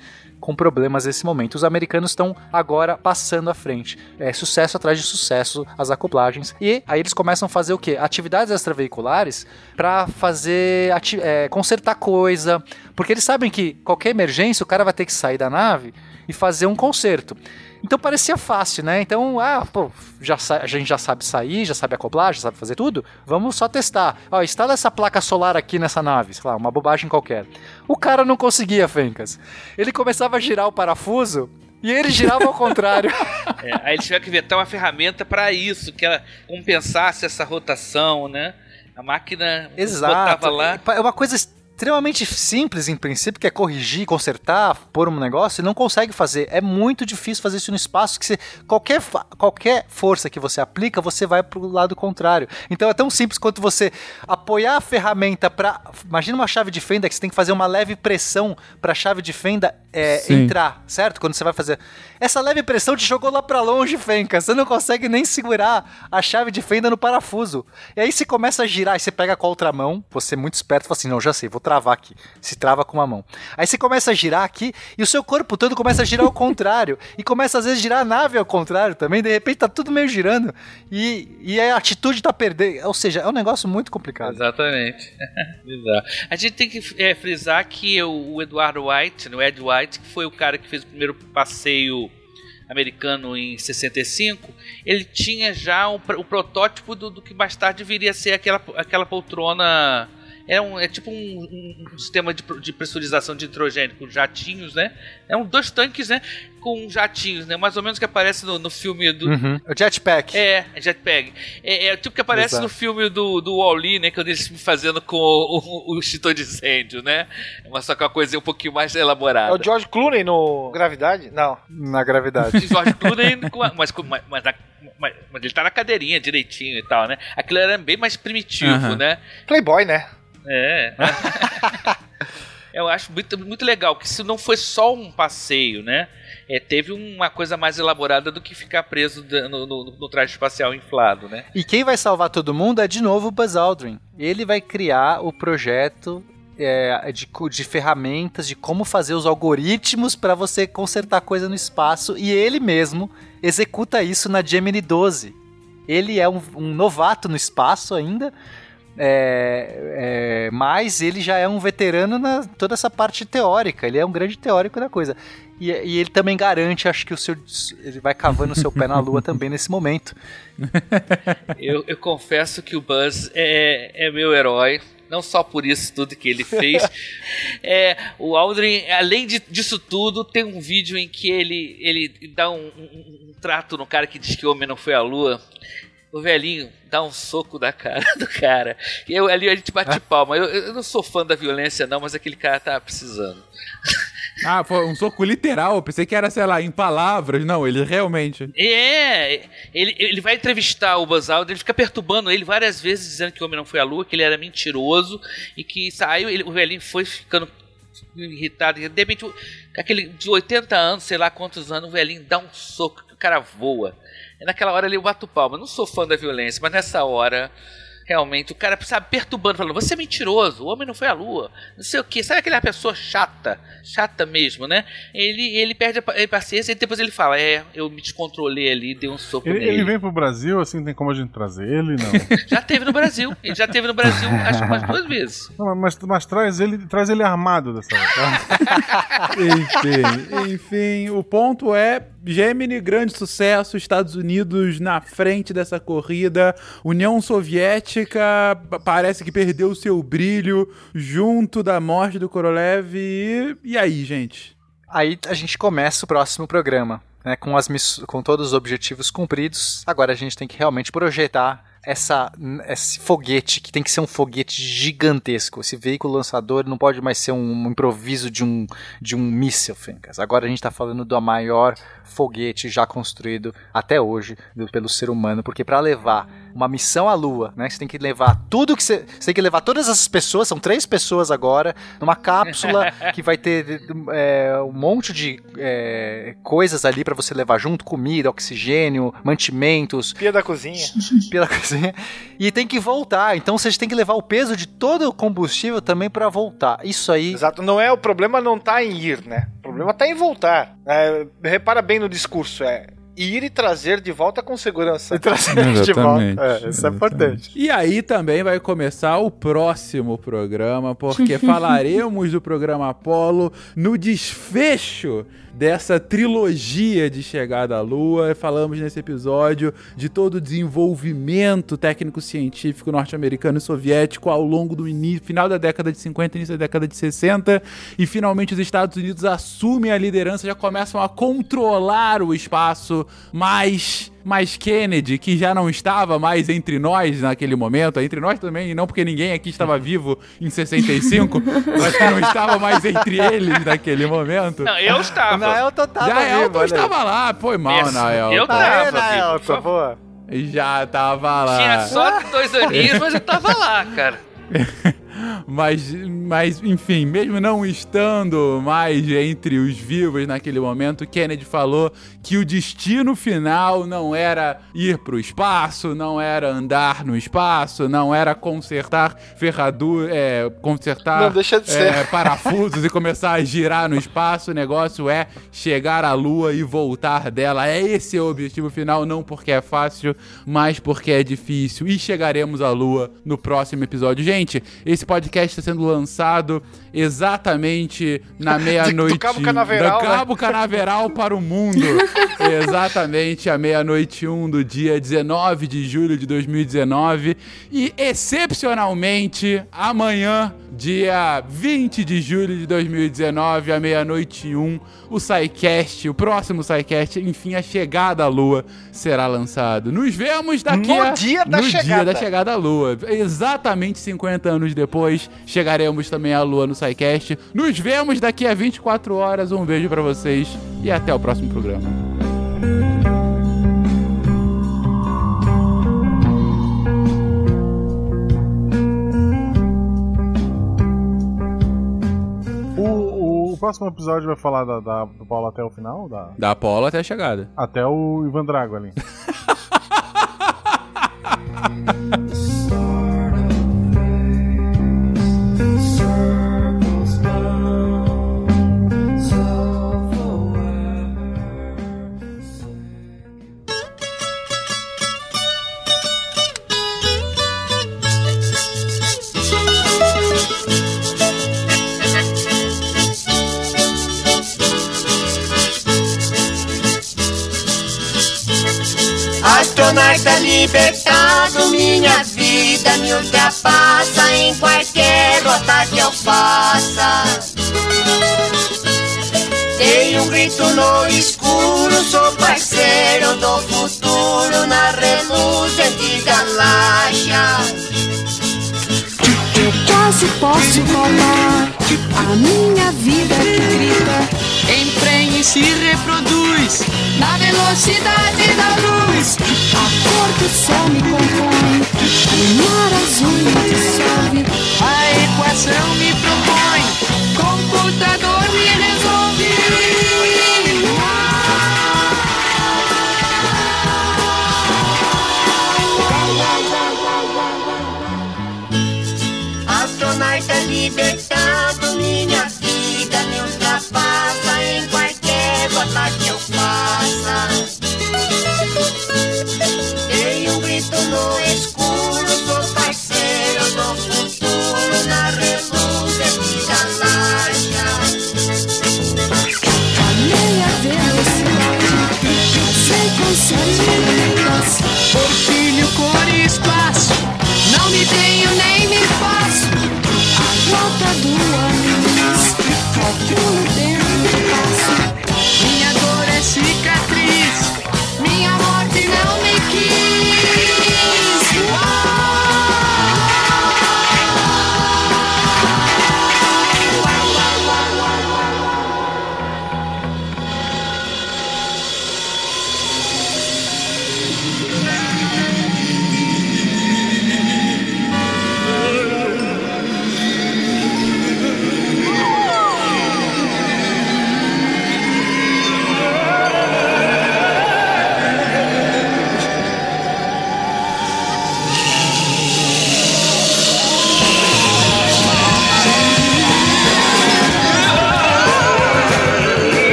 Speaker 4: com problemas nesse momento. Os americanos estão agora passando à frente. É sucesso atrás de sucesso as acoplagens. E aí eles começam a fazer o quê? Atividades extraveiculares para fazer é, consertar coisa, porque eles sabem que qualquer emergência o cara vai ter que sair da nave e fazer um conserto. Então parecia fácil, né? Então, ah, pô, já a gente já sabe sair, já sabe acoplar, já sabe fazer tudo. Vamos só testar. Ó, instala essa placa solar aqui nessa nave, sei lá, uma bobagem qualquer. O cara não conseguia, Fencas. Ele começava a girar o parafuso e ele girava ao contrário.
Speaker 3: É, aí ele tiveram que inventar uma ferramenta para isso, que ela compensasse essa rotação, né? A máquina
Speaker 4: Exato. botava lá. É uma coisa extremamente simples em princípio, que é corrigir, consertar, pôr um negócio, e não consegue fazer. É muito difícil fazer isso no espaço, que você, qualquer, qualquer força que você aplica, você vai pro lado contrário. Então é tão simples quanto você apoiar a ferramenta para, imagina uma chave de fenda que você tem que fazer uma leve pressão para a chave de fenda é, entrar, certo? Quando você vai fazer essa leve pressão te jogou lá para longe, Fenca. Você não consegue nem segurar a chave de fenda no parafuso. E aí você começa a girar, e você pega com a outra mão, você é muito esperto, fala assim: "Não, já sei, vou travar aqui". Se trava com uma mão. Aí você começa a girar aqui e o seu corpo todo começa a girar ao contrário e começa às vezes a girar a nave ao contrário também, de repente tá tudo meio girando e, e a atitude tá perdendo, ou seja, é um negócio muito complicado.
Speaker 3: Exatamente. a gente tem que é, frisar que o, o Eduardo White, o Ed White, que foi o cara que fez o primeiro passeio americano em 65, ele tinha já o, o protótipo do, do, que mais tarde viria a ser aquela, aquela poltrona é, um, é tipo um, um, um sistema de, de, pressurização de hidrogênio com jatinhos, né? É um dois tanques, né? Com jatinhos, né? Mais ou menos que aparece no, no filme do.
Speaker 4: Uhum. O jetpack.
Speaker 3: É, jetpack. É, é tipo que aparece Exato. no filme do, do Wall-E, né? Que eu deixo me fazendo com o, o, o extintor de incêndio, né? Mas só que uma coisa um pouquinho mais elaborada.
Speaker 5: É o George Clooney no Gravidade? Não.
Speaker 4: Na Gravidade.
Speaker 3: George Clooney, mas, mas, mas, mas, mas ele tá na cadeirinha direitinho e tal, né? Aquilo era bem mais primitivo, uhum. né?
Speaker 5: Playboy, né?
Speaker 3: É. Eu acho muito, muito legal que isso não foi só um passeio, né? É, teve uma coisa mais elaborada do que ficar preso no, no, no, traje espacial inflado, né?
Speaker 4: E quem vai salvar todo mundo é de novo o Buzz Aldrin. Ele vai criar o projeto é, de, de, ferramentas, de como fazer os algoritmos para você consertar coisa no espaço e ele mesmo executa isso na Gemini 12. Ele é um, um novato no espaço ainda é, é, mas ele já é um veterano na toda essa parte teórica. Ele é um grande teórico da coisa. E, e ele também garante, acho que o seu, ele vai cavando o seu pé na lua também nesse momento.
Speaker 3: Eu, eu confesso que o Buzz é, é meu herói não só por isso tudo que ele fez. é, o Aldrin, além de, disso tudo, tem um vídeo em que ele, ele dá um, um, um, trato no cara que diz que o homem não foi à lua o velhinho dá um soco na cara do cara. E eu, ali a gente bate palma. Eu, eu não sou fã da violência, não, mas aquele cara tá precisando.
Speaker 1: Ah, foi um soco literal. Eu pensei que era, sei lá, em palavras. Não, ele realmente.
Speaker 3: É, ele, ele vai entrevistar o Buzz Aldrin, ele fica perturbando ele várias vezes, dizendo que o homem não foi à lua, que ele era mentiroso e que saiu. Ele, o velhinho foi ficando irritado. De repente, aquele de 80 anos, sei lá quantos anos, o velhinho dá um soco, que o cara voa. E naquela hora ali eu bato palma. Não sou fã da violência, mas nessa hora realmente, o cara, sabe, perturbando, falando, você é mentiroso, o homem não foi à lua, não sei o que, sabe aquela pessoa chata, chata mesmo, né? Ele, ele perde a paciência e depois ele fala, é, eu me descontrolei ali, dei um soco
Speaker 6: ele,
Speaker 3: nele.
Speaker 6: Ele vem pro Brasil, assim, tem como a gente trazer ele, não?
Speaker 3: já teve no Brasil, ele já teve no Brasil, acho que umas duas vezes.
Speaker 6: Não, mas, mas traz ele, traz ele armado dessa
Speaker 1: vez. enfim, enfim, o ponto é Gemini, grande sucesso, Estados Unidos na frente dessa corrida, União Soviética parece que perdeu o seu brilho junto da morte do Korolev. E, e aí, gente?
Speaker 4: Aí a gente começa o próximo programa. Né, com, as com todos os objetivos cumpridos, agora a gente tem que realmente projetar essa, esse foguete, que tem que ser um foguete gigantesco. Esse veículo lançador não pode mais ser um improviso de um, de um míssil, Fencas. Agora a gente está falando do maior foguete já construído até hoje pelo ser humano, porque para levar uma missão à Lua, né, você tem que levar tudo que você, você tem que levar todas essas pessoas, são três pessoas agora, numa cápsula que vai ter é, um monte de é, coisas ali para você levar junto, comida, oxigênio, mantimentos,
Speaker 5: pia da cozinha,
Speaker 4: pia da cozinha, e tem que voltar. Então você tem que levar o peso de todo o combustível também para voltar. Isso aí.
Speaker 5: Exato. Não é o problema, não tá em ir, né? O problema tá em voltar. É, repara bem no discurso, é ir e trazer de volta com segurança.
Speaker 4: E trazer de volta. É, isso é importante.
Speaker 1: E aí também vai começar o próximo programa, porque falaremos do programa Apollo no desfecho dessa trilogia de chegada à Lua. Falamos nesse episódio de todo o desenvolvimento técnico-científico norte-americano e soviético ao longo do final da década de 50 início da década de 60. E finalmente os Estados Unidos assumem a liderança, já começam a controlar o espaço mais mas Kennedy, que já não estava mais entre nós naquele momento, entre nós também, não porque ninguém aqui estava vivo em 65, mas que não estava mais entre eles naquele momento.
Speaker 3: Não, eu estava.
Speaker 4: O Naelton tava
Speaker 1: Já
Speaker 4: vivo,
Speaker 1: Elton estava lá, foi mal,
Speaker 3: Isso.
Speaker 1: Nael.
Speaker 3: Eu
Speaker 4: Tá aí,
Speaker 3: tava, vivo, por
Speaker 4: Naelton,
Speaker 3: favor.
Speaker 1: Já tava lá.
Speaker 3: Tinha só dois aninhos, mas eu tava lá, cara.
Speaker 1: Mas, mas, enfim, mesmo não estando mais entre os vivos naquele momento, Kennedy falou que o destino final não era ir para o espaço, não era andar no espaço, não era consertar ferradura, é, consertar
Speaker 5: de
Speaker 1: é, parafusos e começar a girar no espaço. O negócio é chegar à Lua e voltar dela. É esse o objetivo final, não porque é fácil, mas porque é difícil. E chegaremos à Lua no próximo episódio. Gente, esse podcast está sendo lançado exatamente na meia-noite.
Speaker 5: do Cabo Canaveral,
Speaker 1: do
Speaker 5: né?
Speaker 1: Cabo Canaveral para o mundo. exatamente à meia-noite 1 do dia 19 de julho de 2019. E excepcionalmente amanhã, dia 20 de julho de 2019, à meia-noite 1, o SciCast, o próximo SciCast, enfim, a chegada à Lua será lançado. Nos vemos daqui
Speaker 5: No
Speaker 1: a...
Speaker 5: dia da
Speaker 1: no dia
Speaker 5: chegada.
Speaker 1: da chegada à Lua. Exatamente 50 anos depois, chegaremos também à Lua no SciCast. Nos vemos daqui a 24 horas. Um beijo pra vocês e até o próximo programa.
Speaker 6: O, próximo episódio vai falar da, da- do Paulo até o final? Da,
Speaker 1: Da Apolo até a chegada.
Speaker 6: até o Ivan Drago ali.
Speaker 10: Astronauta libertado, minha vida me ultrapassa em qualquer rota que eu faça. Dei um grito no escuro, sou parceiro do futuro na reluzente galáxia.
Speaker 12: Eu quase posso roubar a minha vida que grita.
Speaker 13: Emprenha se reproduz na velocidade da luz.
Speaker 12: A cor do céu me compõe,